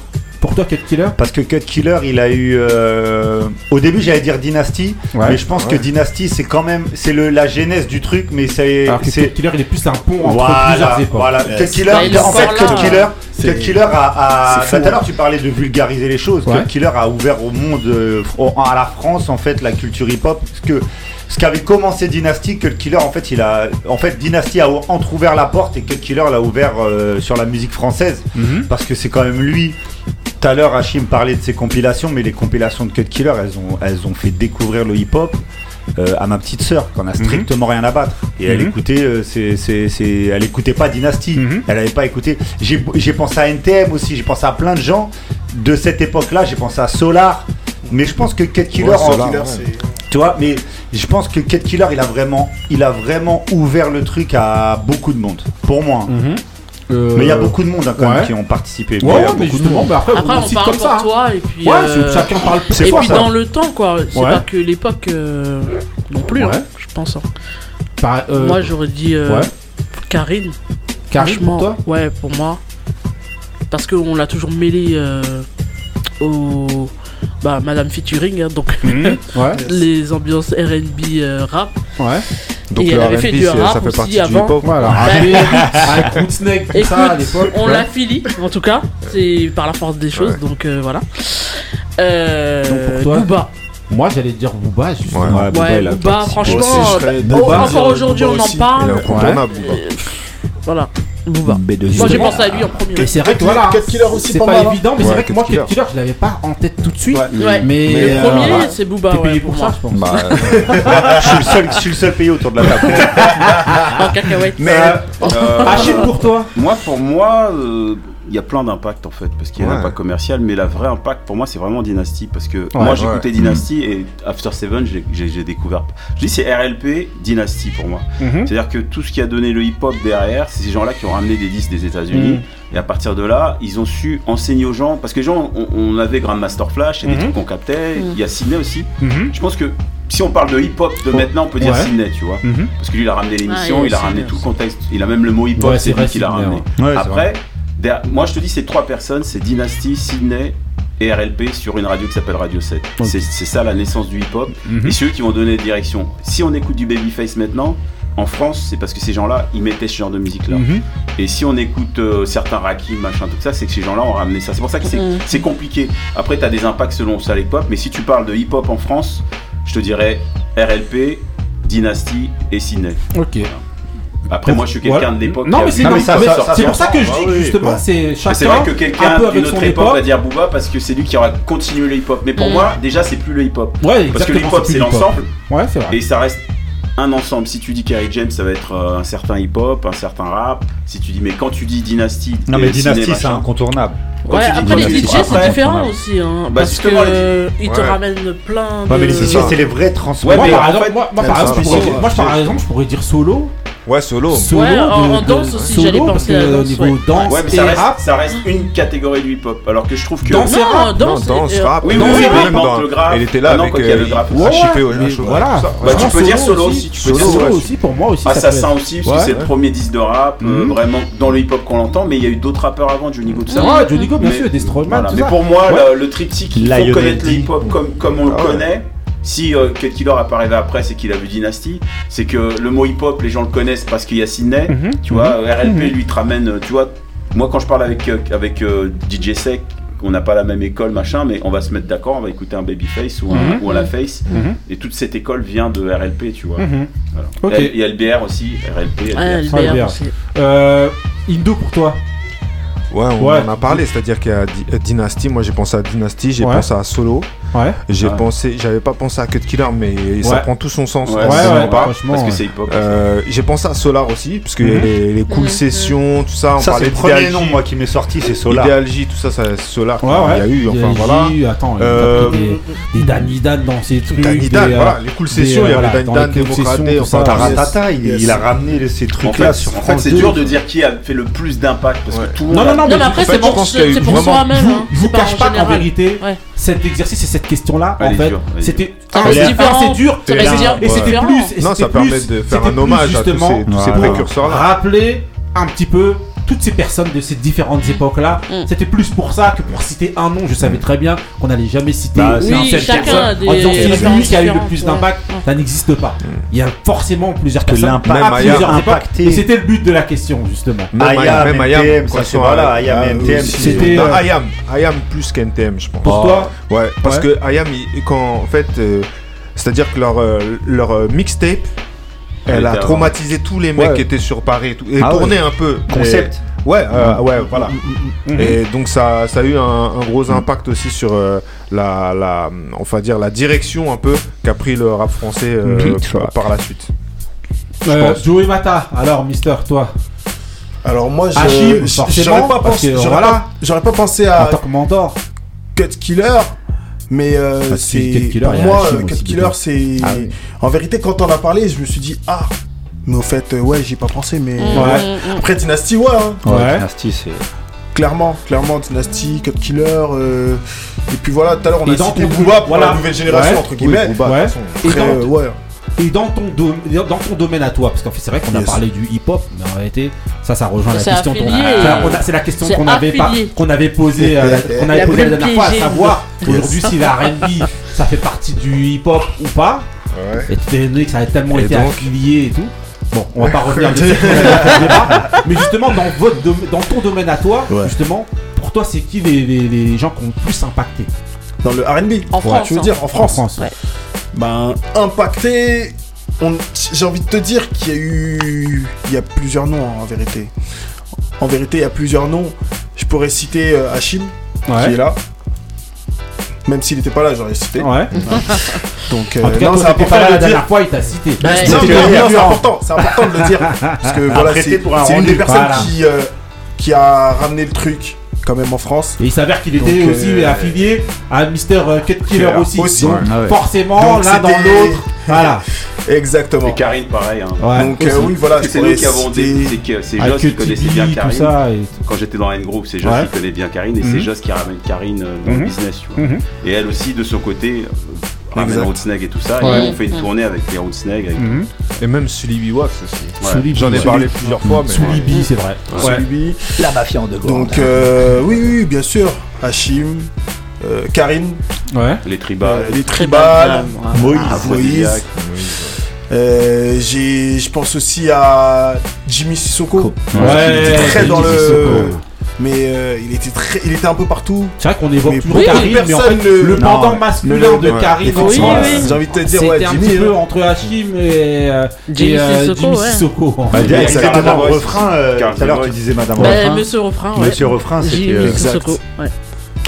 Pour toi, Cut Killer? Parce que Cut Killer, il a eu. euh, Au début, j'allais dire Dynasty, Ouais. mais je pense que. Dynasty, c'est quand même. C'est le la genèse du truc, mais c'est. Alors que c'est- Cut Killer, il est plus un pont entre Voilà, plusieurs époques. voilà. Cut Killer, en fait, Cut. Killer, Cut Killer a. a- C'est fou, bah, Tout à l'heure, tu parlais de vulgariser les choses. Ouais. Cut Killer a ouvert au monde, euh, à la France, en fait, la culture hip-hop. Parce que ce qu'avait commencé Dynasty, Cut Killer, en fait, il a. En fait, Dynasty a entrouvert la porte et Cut Killer l'a ouvert euh, sur la musique française. Mhm. Parce que c'est quand même lui. Tout à l'heure, Hachim parlait de ses compilations, mais les compilations de Cut Killer, elles ont, elles ont fait découvrir le hip-hop euh, à ma petite sœur, qu'on a strictement rien à battre. Et elle Mhm. écoutait, euh, elle écoutait pas Dynasty. Mhm. Elle avait pas écouté. J'ai, pensé à NTM aussi. J'ai pensé à plein de gens de cette époque-là. J'ai pensé à Solar. Mais je pense que Cut Killer, Ouais, en- Solar, Killer, tu vois, mais je pense que Cut Killer, il a vraiment, il a vraiment ouvert le truc à beaucoup de monde. Pour moi. hein. Euh, Mais il y a beaucoup de monde hein, quand même ouais. qui ont participé. Ouais, il y a ouais, beaucoup mais de justement, monde. bah après, Après, on, on cite parle comme pour ça. hein. toi et puis. Ouais, euh, chacun parle pour Et puis ça. dans le temps, quoi. C'est Ouais. pas que l'époque euh, non plus, Ouais. hein, je pense. hein. Par- euh, Moi, j'aurais dit euh, ouais. Karine. Karine, pour toi? Ouais, pour moi. Parce qu'on l'a toujours mêlé euh, au. Bah, Madame Featuring, hein, donc Mhm. Ouais, les ambiances RB euh, rap. ouais. Donc Et le elle avait fait du rap ça fait aussi partie du avant. hip-hop. Voilà. Avec Snake, ça à Écoute, l'époque. on ouais. l'a fili, en tout cas. C'est par la force des choses, donc euh, voilà. Euh, Donc pour toi, Booba. Moi, j'allais dire Booba, justement. Ouais. Ouais, Booba, Booba. Moi j'ai pensé à lui en premier. Et c'est vrai que voilà, Cut Killer aussi c'est pas mal. évident, mais c'est vrai que moi Cut Killer je l'avais pas en tête tout de suite. Ouais. Mais, mais le euh, premier euh, c'est Booba. T'es payé ouais, pour, pour ça, je pense. Bah, euh, je, suis le seul, je suis le seul payé autour de la table. en cacahuète. Mais euh, euh, Achille pour toi. Moi pour moi. Euh, il y a plein d'impacts en fait, parce qu'il y a ouais. l'impact commercial, mais la vraie impact pour moi c'est vraiment Dynasty, parce que moi j'écoutais ouais. Dynasty et After Seven j'ai découvert. Je dis c'est RLP Dynasty pour moi. Mhm. C'est-à-dire que tout ce qui a donné le hip-hop derrière, c'est ces gens-là qui ont ramené des disques des États-Unis. Mhm. Et à partir de là, ils ont su enseigner aux gens, parce que les gens, on, on avait Grandmaster Flash, mhm. il y a des trucs qu'on captait, il y a Sydney aussi. Je pense que si on parle de hip-hop de oh. maintenant, on peut dire ouais. Sydney, tu vois. Parce que lui, il a ramené l'émission, il, a ramené tout le contexte. Il a même le mot hip-hop, c'est vrai qu'il l'a ramené. Après, moi, je te dis, c'est trois personnes, c'est Dynasty, Sydney et RLP sur une radio qui s'appelle Radio 7. C'est, ça la naissance du hip-hop. Mm-hmm. Et ceux qui vont donner direction. Si on écoute du Babyface maintenant, en France, c'est parce que ces gens-là, ils mettaient ce genre de musique-là. Mhm. Et si on écoute euh, certains Rakim, machin, tout ça, c'est que ces gens-là ont ramené ça. C'est pour ça que c'est, mhm. compliqué. Après, tu as des impacts selon ça, hip-hop. Mais si tu parles de hip-hop en France, je te dirais RLP, Dynasty et Sydney. Ok. Après, moi, je suis quelqu'un de l'époque. Non, mais c'est pour ça que je ah dis que justement, c'est chacun. C'est vrai que quelqu'un d'une autre époque va dire Booba parce que c'est lui qui aura continué le hip-hop. Mais pour mm. moi, déjà, c'est plus le hip-hop. Parce que le hip-hop, c'est l'ensemble. Ouais, c'est vrai. Et ça reste un ensemble. Si tu dis Kerry James, ça va être euh, un certain hip-hop, un certain rap. Si tu dis, mais quand tu dis Dynasty, non mais Dynasty c'est incontournable. Ouais, après les DJ c'est différent aussi, hein, bah, parce que ils te ramènent plein. De... Mais les DJ c'est les vrais transformateurs. Ouais, moi, par exemple, je pourrais dire solo Ouais, solo. Solo, ouais, en, danse aussi, j'allais penser à. Niveau ouais. danse ouais, mais ça reste, ça reste une catégorie du hip-hop. Alors que je trouve que. Danse, rap. Non, danse, euh, rap. Oui, oui, oui, même dans, le graphe. Elle était là ah avec le euh, graphe. Voilà. Bah, tu peux dire solo aussi. Solo aussi, pour moi aussi. Ah, Assassin aussi, parce que c'est le premier disque de rap, euh, mm. vraiment dans le hip-hop qu'on l'entend. Mais il y a eu d'autres rappeurs avant, Johnny Go, ah, tout ça. Ouais, Johnny Go, bien sûr, Mais pour moi, le triptyque, il faut connaître le hip-hop comme on le connaît. Si euh, Cut Killer apparaît après, c'est qu'il a vu Dynasty. C'est que le mot hip-hop, les gens le connaissent parce qu'il y a Sydney. Mhm. Tu vois. Mhm. Euh, RLP mhm. lui te ramène, euh, tu vois. Moi, quand je parle avec, euh, avec DJ Sec, on n'a pas la même école, machin, mais on va se mettre d'accord, on va écouter un Babyface ou un, mm La Face. Et toute cette école vient de RLP, tu vois. Mm -hmm. Et LBR aussi, RLP, LBR. Ah, Aussi. Indo pour toi Ouais, on en a parlé, c'est-à-dire qu'il y a Dynasty, moi j'ai pensé à Dynasty, j'ai pensé à Solo. Ouais. J'ai ouais. pensé, j'avais pas pensé à Cut Killer, mais ouais. ça prend tout son sens. Ouais, ouais, pas, parce que c'est hip hop. Euh, j'ai pensé à Solar aussi, parce que mm -hmm. les, les, cool mm -hmm. sessions, tout ça. On ça parlait le premier nom moi qui m'est sorti, c'est Solar. Idéalgie, tout ça, ça Solar. Il y a eu, enfin voilà. Attends, euh, des, des dans ces trucs. Danidan, euh, voilà, les cool sessions, il y avait euh, Danidan, Démocraté, enfin Taratata, il a ramené ces trucs-là sur France. En fait, c'est dur de dire qui a fait le plus d'impact parce que tout. Non, non, non, mais après c'est pour soi-même. Hein. Vous cache pas qu'en vérité. Ouais cet exercice et cette question-là, en fait, c'était. c'est dur, et c'était plus. Non, ça permet de faire un hommage à tous ces précurseurs-là. Rappeler un petit peu toutes ces personnes de ces différentes époques-là. C'était plus pour ça que pour citer un nom. Je savais très bien qu'on n'allait jamais citer bah, un seul En disant c'est lui qui a eu le plus d'impact, ça n'existe pas. Mm. Il y a forcément plusieurs personnes à plusieurs. Et c'était le but de la question, justement. Ayam, MTM, ça voilà. Ayam, C'était euh, Ayam, Ayam plus qu'NTM, je pense. Pour toi ah, Ouais, parce que Ayam, quand en fait. Euh, c'est-à-dire que leur, euh, leur mixtape, elle a traumatisé tous les mecs qui étaient sur Paris et, tout, et ah tourné un peu. Concept. Et... Ouais, euh, mm. voilà. Mm, mm, et donc ça, a eu un, gros impact aussi sur euh, la, on va dire la direction un peu qu'a pris le rap français euh, par, la suite. Joey Mata, alors Mister, toi. Alors moi, j'aurais pas, pensé, voilà. pas, pas pensé à. En tant que mentor. Cut Killer, mais euh, pour moi, euh, Cat Killer, c'est en vérité quand on a parlé, je me suis dit ah. Mais au fait, euh, ouais, j'y ai pas pensé, mais. Mm, ouais. Mm, mm. Après, Dynasty, ouais. Hein. Ouais. Dynasty, c'est clairement, clairement, Dynasty, Cut Killer. Euh... Et puis voilà, tout à l'heure on et a cité Booba pour la nouvelle génération, entre guillemets. Oui, ouais. façon, et, ouais et dans ton, domaine à toi, parce qu'en fait c'est vrai qu'on a parlé du hip-hop, mais en réalité ça ça rejoint la question, c'est la question qu'on avait, pas... qu'on avait posée euh, la, posé la dernière fois, à savoir aujourd'hui si la R&B ça fait partie du hip-hop ou pas. Ouais. Et donné que ça a tellement été donc... et tout. Bon, on va pas revenir dessus, mais justement dans votre dans ton domaine à toi, justement, pour toi c'est qui les, gens qui ont le plus impacté? Dans le RB En France. Tu veux dire en hein. France, France. Ben, impacté. J'ai envie de te dire qu'il y a eu. Il y a plusieurs noms en vérité. en vérité, il y a plusieurs noms. Je pourrais citer euh, Hachim, Ouais. qui est là. Même s'il n'était pas là, j'aurais cité. Ouais. Donc, euh, En tout cas, non, c'est important pas là de la le dire. dernière fois, il t'a cité. Ouais. Non, c'est important, c'est important de le dire. Parce que voilà, c'est pour un c'est une des personnes voilà. qui, euh, qui a ramené le truc quand même en France. Et il s'avère qu'il était Donc, aussi euh, affilié à Mister euh, Cut Killer aussi. aussi. Donc, Ouais. Ah ouais. forcément, l'un dans l'autre. Voilà. Exactement. Et Karine, pareil. Hein. Ouais, Donc euh, oui, voilà, c'est nous qui avons c'est que c'est Avec Joss qui Tibi, connaissait bien tout Karine. ça. et- Quand j'étais dans N Group, c'est Joss Ouais. qui connaît bien Karine et Mhm. c'est Joss qui ramène Karine dans Mhm. le business. Tu vois. Mhm. Et elle aussi, de son côté, euh, ramène Exact. Rootsnag et tout ça. Ouais. Et on fait une tournée avec les Rootsnag. Avec... Mhm. Et même Sully Wax aussi. J'en ai parlé plusieurs fois, mais. Sully Bee, c'est vrai. La mafia en deux Donc euh, oui, oui, bien sûr. Hachim, euh, Karine, Ouais. Les tribales. euh, les tribales, Moïse. Ah, Moïse. Aphrodisiaque. Euh, j'ai, je pense aussi à Jimmy Sissoko. Ouais. Il était très Jimmy dans le, Sissoko. Mais euh, il était très, il était un peu partout. C'est vrai qu'on évoque Mais toujours de Karine, mais en fait, le Non, pendant masculin Le- de ouais. Effectivement, France, oui. J'ai envie de te dire, c'était ouais, un Jimmy. petit peu hein. entre Hachim et, euh, Jimmy euh, Sissoko, ouais. Bah, Exactement. Madame Refrain, euh, tout à l'heure tu disais Madame Bah, Refrain. Monsieur Refrain, ouais. Monsieur Refrain, c'était. Jimmy euh, Exact. Sissoko, ouais.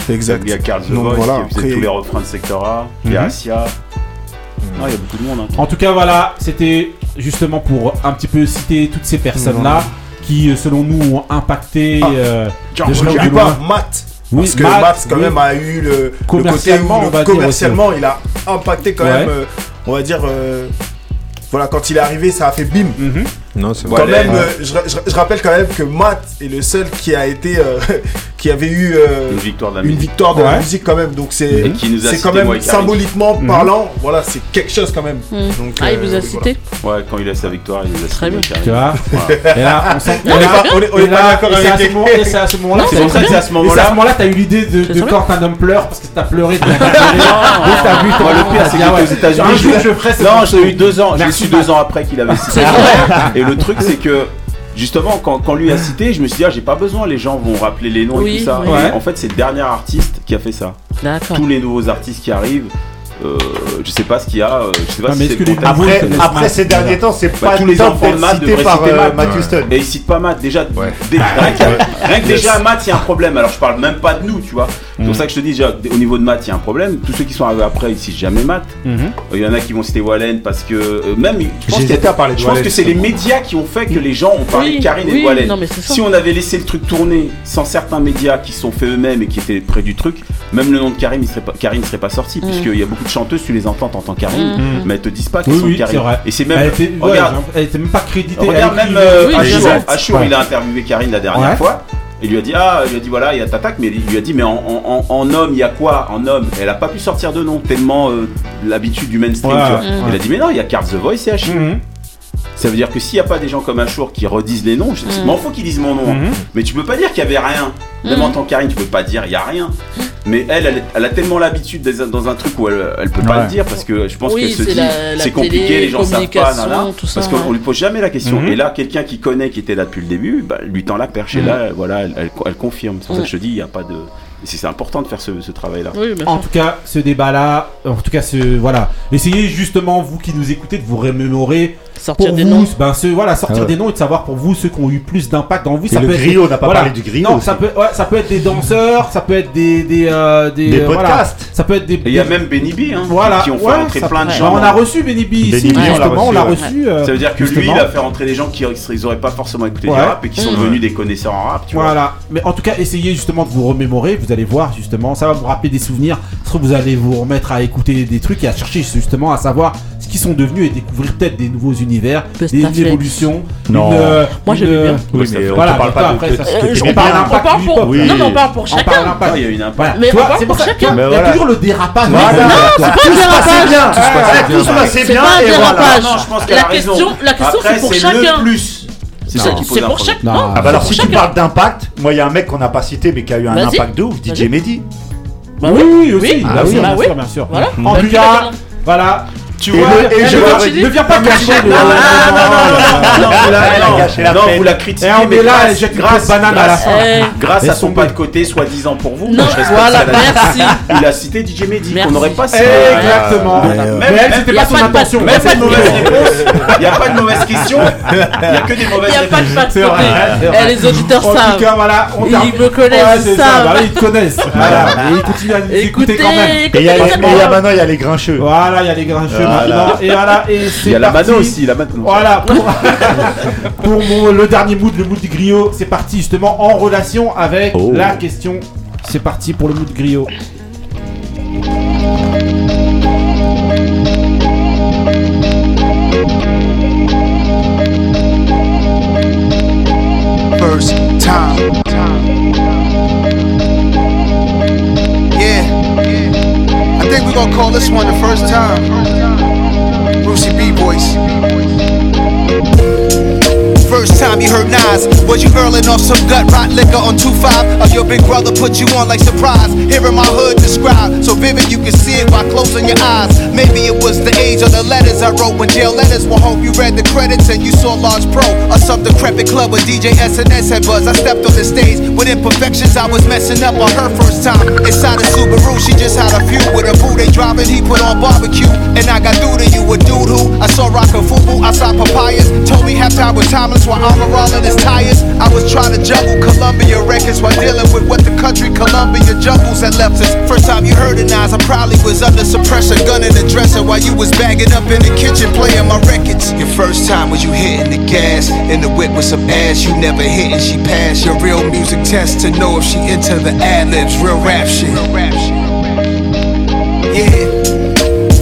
Exact. Il y a Carl The Donc Voice voilà, qui faisait après- tous les refrains de Sector A. Il y a Mhm. Asia. Non, il y a beaucoup de monde. hein. En tout cas, voilà, c'était justement pour un petit peu citer toutes ces personnes-là qui, euh, selon nous, ont impacté. Ah. euh, Genre, je pas Matt. Oui, Parce que Matt, Matt, quand oui. même, a eu le, le côté où Commercialement, le- commercialement, il a impacté quand Ouais. même, euh, on va dire, euh, voilà, quand il est arrivé, ça a fait bim. Mhm. Non, c'est Quand Voilà. même, euh, je, je- je rappelle quand même que Matt est le seul qui a été, euh, qui avait eu euh, Une victoire de la une musique. victoire de la Ouais. musique quand même. Donc c'est, c'est quand même symboliquement Mhm. parlant, voilà, c'est quelque chose quand même. Mm. Donc, Ah, il euh, vous a cité Ouais, quand il a sa victoire, il nous a Très cité, bien. Karine. Tu vois Voilà. Et là, on et là- on est- on est et pas d'accord c'est à avec ce moment- et c'est à ce moment-là que c'est très bien. C'est à ce c'est à moment-là. ce moment-là, t'as eu l'idée de, très quand un homme pleure parce que t'as pleuré. Donc t'as vu le pire, t'as c'est que ah ouais, aux États-Unis, un je jour, l'ai- je ferai ce Non, j'ai eu deux ans. J'ai Merci, su Matt. deux ans après qu'il avait cité. Le truc, c'est que justement, quand, quand lui a cité, je me suis dit, ah, j'ai pas besoin, les gens vont rappeler les noms et tout ça. oui. Et Ouais. En fait, c'est le dernier artiste qui a fait ça. D'accord. Tous les nouveaux artistes qui arrivent, euh, je sais pas ce qu'il y a. euh, je sais pas Ah, si c'est nouveaux Après, après ces derniers temps, c'est Bah, pas tous les enfants de cité devraient par euh, Matt. Houston. Et il cite pas Matt déjà. Ouais. rien que, rien que déjà Matt, il y a un problème. Alors je parle même pas de nous, tu vois. C'est Mm. pour ça que je te dis déjà, au niveau de Matt, il y a un problème. Tous ceux qui sont arrivés après, ils citent jamais Matt. Mhm. Il y en a qui vont citer Wallen parce que euh, même je pense, a- J'hésitais à parler de je pense que c'est les médias qui ont fait que les gens ont parlé de Karine et de Wallen. non. Si on avait laissé le truc tourner sans certains médias qui se sont fait eux-mêmes et qui étaient près du truc, même le nom de Karine, il serait pas, Karine serait pas sorti Mm. puisqu'il y a beaucoup de chanteuses, tu les entends, t'entends Karine, Mm. mais elles te disent pas qu'elles Oui, sont oui, Karine. Et c'est Elle même était, ouais, regarde, elle était même pas créditée. Regarde elle même euh, Oui, Achour, exact. Achour, Ouais. il a interviewé Karine la dernière Ouais. fois. Il lui a dit ah, il lui a dit voilà, il y a Tatak, mais il lui a dit mais en, en- en- en homme il y a quoi? En homme, elle a pas pu sortir de nom tellement euh, l'habitude du mainstream. Tu vois. ouais. Il a dit mais non, il y a Card The Voice et Achille. Ça veut dire que s'il n'y a pas des gens comme Achour qui redisent les noms, je Mm. m'en fous qu'ils disent mon nom, hein. Mhm. mais tu peux pas dire qu'il y avait rien. Même Mm. en tant que Karine, tu peux pas dire il y a rien. Mais elle, elle, elle a tellement l'habitude d'être dans un truc où elle, elle peut pas Ouais. le dire parce que je pense Oui, qu'elle se c'est dit c'est compliqué, télé, les gens savent pas, tout ça, parce qu'on ouais. lui pose jamais la question. Mhm. Et là, quelqu'un qui connaît, qui était là depuis le début, bah, lui tend la perche et Mhm. là, voilà, elle, elle- elle confirme. C'est pour ça que Mhm. je te dis, il n'y a pas de. C'est important de faire ce, ce travail-là. Oui, En tout cas, ce débat-là, en tout cas, ce voilà, essayez justement vous qui nous écoutez de vous remémorer Sortir pour des vous, noms. ben ce, voilà, sortir Ah ouais. des noms et de savoir pour vous ceux qui ont eu plus d'impact dans vous. Et le être griot, on n'a pas voilà. parlé du griot. Non, aussi. ça peut, ouais, ça peut être des danseurs, ça peut être des des euh, des, Des euh, voilà. podcasts. ça peut être des. Et il y a même Benny B, hein, voilà, qui ont fait ouais, ça plein de peut- gens. Ben, on a reçu Benny B ici, Benny B, on l'a justement, on l'a reçu, euh, Ça veut dire que lui, il a fait rentrer des gens qui ils auraient pas forcément écouté Ouais. du rap et qui sont devenus des connaisseurs en rap, tu vois. Voilà, mais en tout cas, essayez justement de vous remémorer. Vous allez voir justement, ça va vous rappeler des souvenirs. Ça trouve, vous allez vous remettre à écouter des trucs et à chercher justement à savoir qu'ils sont devenus et découvrir peut-être des nouveaux univers, des évolutions. Non. une, euh, Moi, une, j'aimais bien. Oui, mais on Voilà, ne parle pas après, de ça- euh, on parle bien. On pour. Oui. Non, mais on parle pour On parle chacun. Ah, il y a une impact. Voilà, Mais parle c'est pour ça chacun. qu'il y a voilà. toujours le dérapage. Voilà. Non, Tout pas un dérapage. bien. Tout se passait bien. C'est bien. pas un voilà. dérapage. Non, je pense La question- la question, c'est pour chacun. plus. C'est ça qui pose c'est pour problème. chacun. Non. Ah bah alors c'est si tu parles d'impact, moi il y a un mec qu'on n'a pas cité mais qui a eu un Vas-y. impact de ouf, DJ. Mehdi. Bah oui, oui, oui, aussi, oui. bien Ah sûr, oui. bien Bah sûr, oui. bien sûr. Voilà. En Bah, tout cas, voilà, Tu Et vois et je Ne viens pas cacher le. Non, non, non, non, vous la- critiquez, mais là, jette une grâce, banane à la fin. Eh, Grâce à Laisse son pas de côté, soi-disant pour vous. Non, voilà, merci. Il a cité DJ Mehdi, qu'on n'aurait pas cité. Exactement. Même- c'était pas son intention. Même pas de mauvaise réponse, il n'y a pas de mauvaise question, il n'y a que des Il mauvaises n'y a pas de réponses. pas de côté. Eh, les auditeurs En tout savent. cas, voilà, on Ils me connaissent, Ouais, ils savent. te connaissent. Voilà, et ils continuent à nous écouter quand même. Et il il maintenant, il y a les grincheux. Voilà, il y a les grincheux Voilà. Et voilà, et c'est Il y a la parti. mano aussi, la mano. Voilà, pour, pour mon- le dernier mood, le mood du griot, c'est parti justement en relation avec Oh. la question. C'est parti pour le mood griot. First time. Yeah. I think we're gonna call this one the first time. Brucey B voice. First time you heard Nas, was you hurling off some gut rot liquor on 2-5? Or your big brother put you on like surprise? Hearing my hood described, so vivid you can see it by closing your eyes. Maybe it was the age of the letters I wrote when jail letters were home. You read the credits and you saw Large Pro or some decrepit club where DJ SNS had buzz. I stepped on the stage with imperfections. I was messing up on her first time. Inside a Subaru, she just had a few with a boo. They driving, he put on barbecue. And I got through to you, a dude who I saw rockin' fubu outside papayas. Told me halftime was timeless while I'm rolling his tires. I was trying to juggle Columbia records while dealing with what the country Columbia jungles had left us. First time you heard it, Nas, I probably was under suppressor, gun in the dresser while you was bagging up in the kitchen playing my records. Your first time was you hitting the gas in the whip with some ass you never hit and she passed your real music test to know if she into the ad libs, real rap shit. Yeah.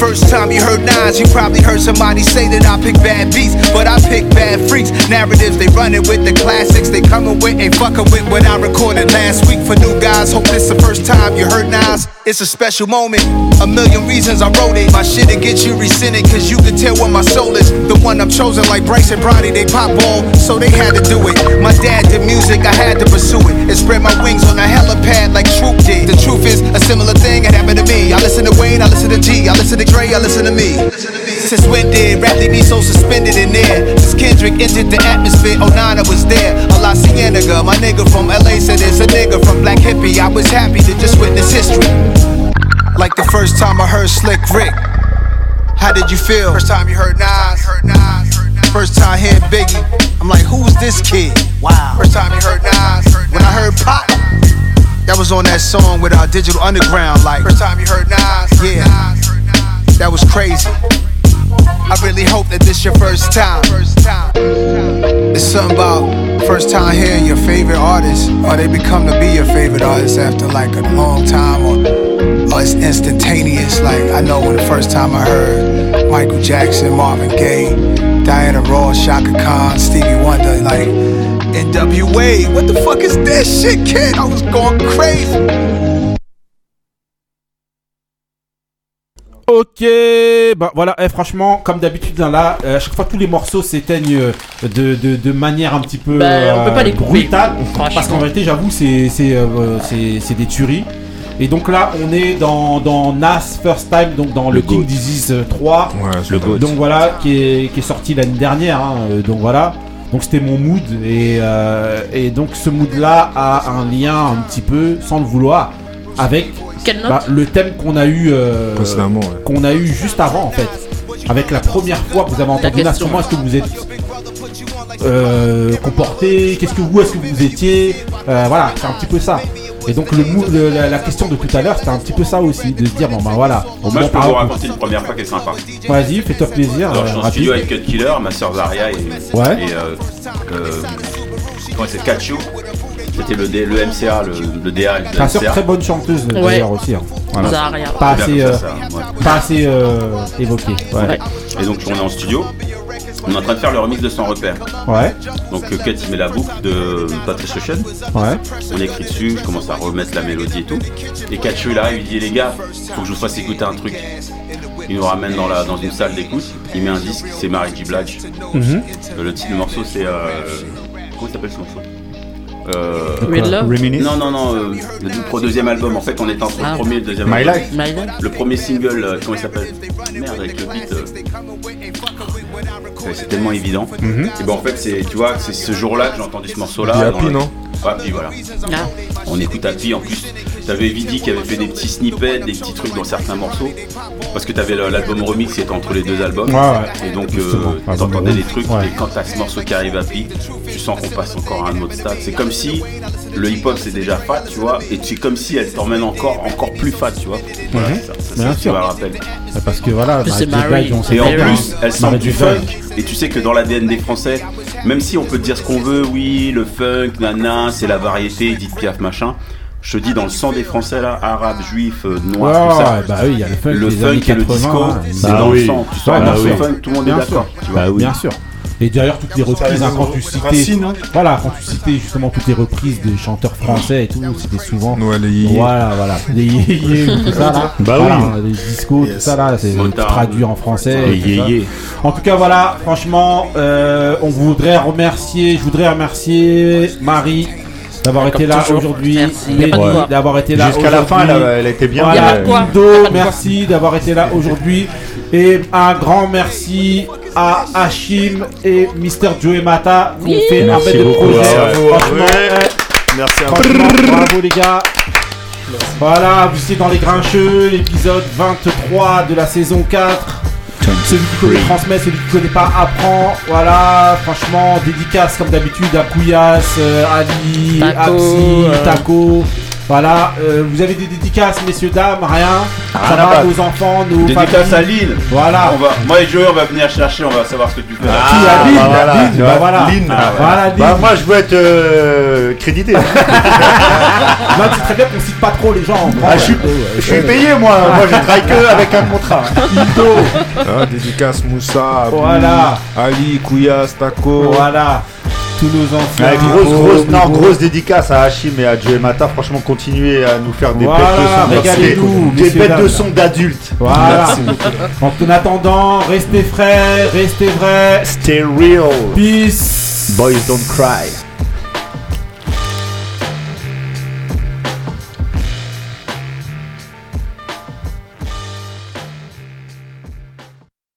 First time you heard Nas, you probably heard somebody say that I pick bad beats, but I pick bad freaks. Narratives, they running with the classics, they coming with, ain't fucking with what I recorded last week for new guys. Hope this the first time you heard Nas. It's a special moment. A million reasons I wrote it. My shit'll get you rescinded, cause you can tell where my soul is. The one I'm chosen, like Bryce and Bronny, they pop ball, so they had to do it. My dad did music, I had to pursue it. And spread my wings on a helipad like Troop did. The truth is, a similar thing had happened to me. I listen to Wayne, I listen to G, I listen to Dre, listen to me. Since when did rap leave me so suspended in there? Since Kendrick entered the atmosphere, 09 I was there. A La Cienega, my nigga from LA said it's a nigga from Black Hippie. I was happy to just witness history. Like the first time I heard Slick Rick. How did you feel? First time you heard Nas. First time hearing Biggie. I'm like, who's this kid? Wow. First time you heard Nas. When I heard Pop, that was on that song with our Digital Underground. Like, first time you heard Nas. Yeah. That was crazy. I really hope that this your first time. It's something about first time hearing your favorite artist, or they become to be your favorite artist after like a long time, or, or it's instantaneous. Like I know when the first time I heard Michael Jackson, Marvin Gaye, Diana Ross, Shaka Khan, Stevie Wonder, like NWA. What the fuck is this shit, kid? I was going crazy. Ok, bah voilà, eh, franchement, comme d'habitude, hein, là, euh, à chaque fois tous les morceaux s'éteignent euh, de, de, de manière un petit peu Bah, on peut pas les couper. brutale. Franchement. Parce qu'en vérité, j'avoue, c'est c'est, euh, c'est- c'est des tueries. Et donc là, on est dans, dans Nas First Time, donc dans le, Le King GOAT. Disease 3. Ouais, Le GOAT. Donc voilà, qui est, qui est sorti l'année dernière. hein, euh, donc voilà. Donc c'était mon mood. Et, euh, et donc ce mood-là a un lien un petit peu, sans le vouloir, avec Quelle note bah, le thème qu'on a eu euh, ouais. qu'on a eu juste avant en fait avec la première fois que vous avez entendu Nas question. comment est-ce que vous êtes euh, comporté qu'est-ce que vous est-ce que vous étiez Euh, voilà c'est un petit peu ça et donc le, mou- le- la, la question de tout à l'heure c'était un petit peu ça aussi de se dire bon bah voilà au Moi, moins, je peux vous raconter une première fois qui est sympa. vas-y fais-toi plaisir Alors, je suis en rapide. studio avec Cut Killer, ma soeur Zaria et, Ouais. et euh, euh, comment c'est Kachu. C'était le, D- le MCA, le, le DA de ta soeur MCA. très bonne chanteuse Ouais. d'ailleurs aussi hein. Voilà. Zaria. pas assez euh, ça, ça, ouais. pas assez euh, évoqué ouais Ouais. Et donc on est en studio, on est en train de faire le remix de Sans Repère. ouais Donc euh, Cut il met la boucle de Patrice Ocean, ouais on écrit dessus, je commence à remettre la mélodie et tout. Et Kachu est là, il lui dit les gars, faut que je vous fasse écouter un truc. Il nous ramène dans, la, dans une salle d'écoute, il met un disque, c'est Mary J. Blige. Mhm. Euh, Le titre du morceau c'est... Euh... Comment il s'appelle ce morceau? Euh, Red Love non, non, non, euh, le deuxième album. En fait, on était entre Ah. le premier et le deuxième My album. Life. My Life Le premier single, euh, comment il s'appelle Merde, avec le beat. euh, ouais, C'est tellement évident. Mhm. Et bon, en fait, c'est, tu vois, c'est ce jour-là que j'ai entendu ce morceau-là. Dans Happy, le- non Ouais, puis voilà. Ah. On écoute Happy. En plus, t'avais Vidi qui avait fait des petits snippets, des petits trucs dans certains morceaux. Parce que t'avais l'album remix qui était entre les deux albums. Ouais, ouais. Et donc, euh, t'entendais des trucs. ouais. Et quand t'as ce morceau qui arrive Happy, tu sens qu'on passe encore à un autre stade. C'est comme si le hip-hop c'est déjà fat, tu vois. Et c'est comme si elle t'emmène encore, encore plus fat, tu vois. Voilà, Mhm. c'est ça, ça, Bien ça, sûr. tu rappelles. Parce que voilà, Marie J. Marie. Blige, on Et en plus, elle sent du funk. Et tu sais que dans l'ADN des Français, même si on peut dire ce qu'on veut, oui, le funk, nana, c'est la variété, Edith Piaf, machin. Je te dis, dans le sang des Français, là, arabes, juifs, euh, noirs, tout ça. ouais, bah oui, il y a le funk, le des funk années et le 80, disco, hein. c'est Bah dans oui. le sang. Tu bien morceau sûr. funk, tout le monde est Bien d'accord. sûr. tu vois. Bah oui. Bien sûr. Et d'ailleurs, toutes les reprises, hein, quand tu citais, hein. voilà, quand tu citais justement toutes les reprises de chanteurs français et tout, c'était souvent, Ouais, les voilà, voilà, les yéyés, tout ça là, Bah voilà, oui. les discos, tout ça là, c'est traduit en français. Les yéyés. En tout cas, voilà, franchement, euh, on voudrait remercier, je voudrais remercier Marie d'avoir été là aujourd'hui, d'avoir été là Jusqu'à la fin, elle, était bien. Merci d'avoir été là aujourd'hui. Et un grand merci à Hachim et Mister Joey Mata qui ont fait un Merci bête de beaucoup. projet. Franchement, eh, Merci à vous. bravo les gars. Voilà, vous étiez dans les grincheux, l'épisode 23 de la saison 4. Celui qui connaît transmet, celui qui connaît pas apprend. Voilà, franchement, dédicace comme d'habitude à Kouyas, euh, Ali, Taco, euh. Taco. Voilà, euh, vous avez des dédicaces, messieurs, dames, rien. Ça à va, nos enfants, nos Dédicace à familles. Lille. Voilà. On va, moi et Joey, on va venir chercher, on va savoir ce que tu fais. là. Qui Lille bah voilà, Lille, bah voilà. Lille. Ah, Voilà, Lille. Bah, moi, je veux être euh, crédité. Non, c'est très bien qu'on cite pas trop les gens. Ah, je suis- Je suis ouais. payé, moi. Moi, je travaille que avec un contrat. Ah, dédicace Moussa, Voilà. Ali, Kouyas, Taco. Voilà. Tous nos enfants. Ouais, grosse, grosse, non, grosse dédicace à Hachim et à Joey Mata. Franchement, continuez à nous faire des Voilà, bêtes de son. Des messieurs, bêtes de son d'adultes. Voilà. En attendant, restez frais, restez vrais. Stay real. Peace. Boys don't cry.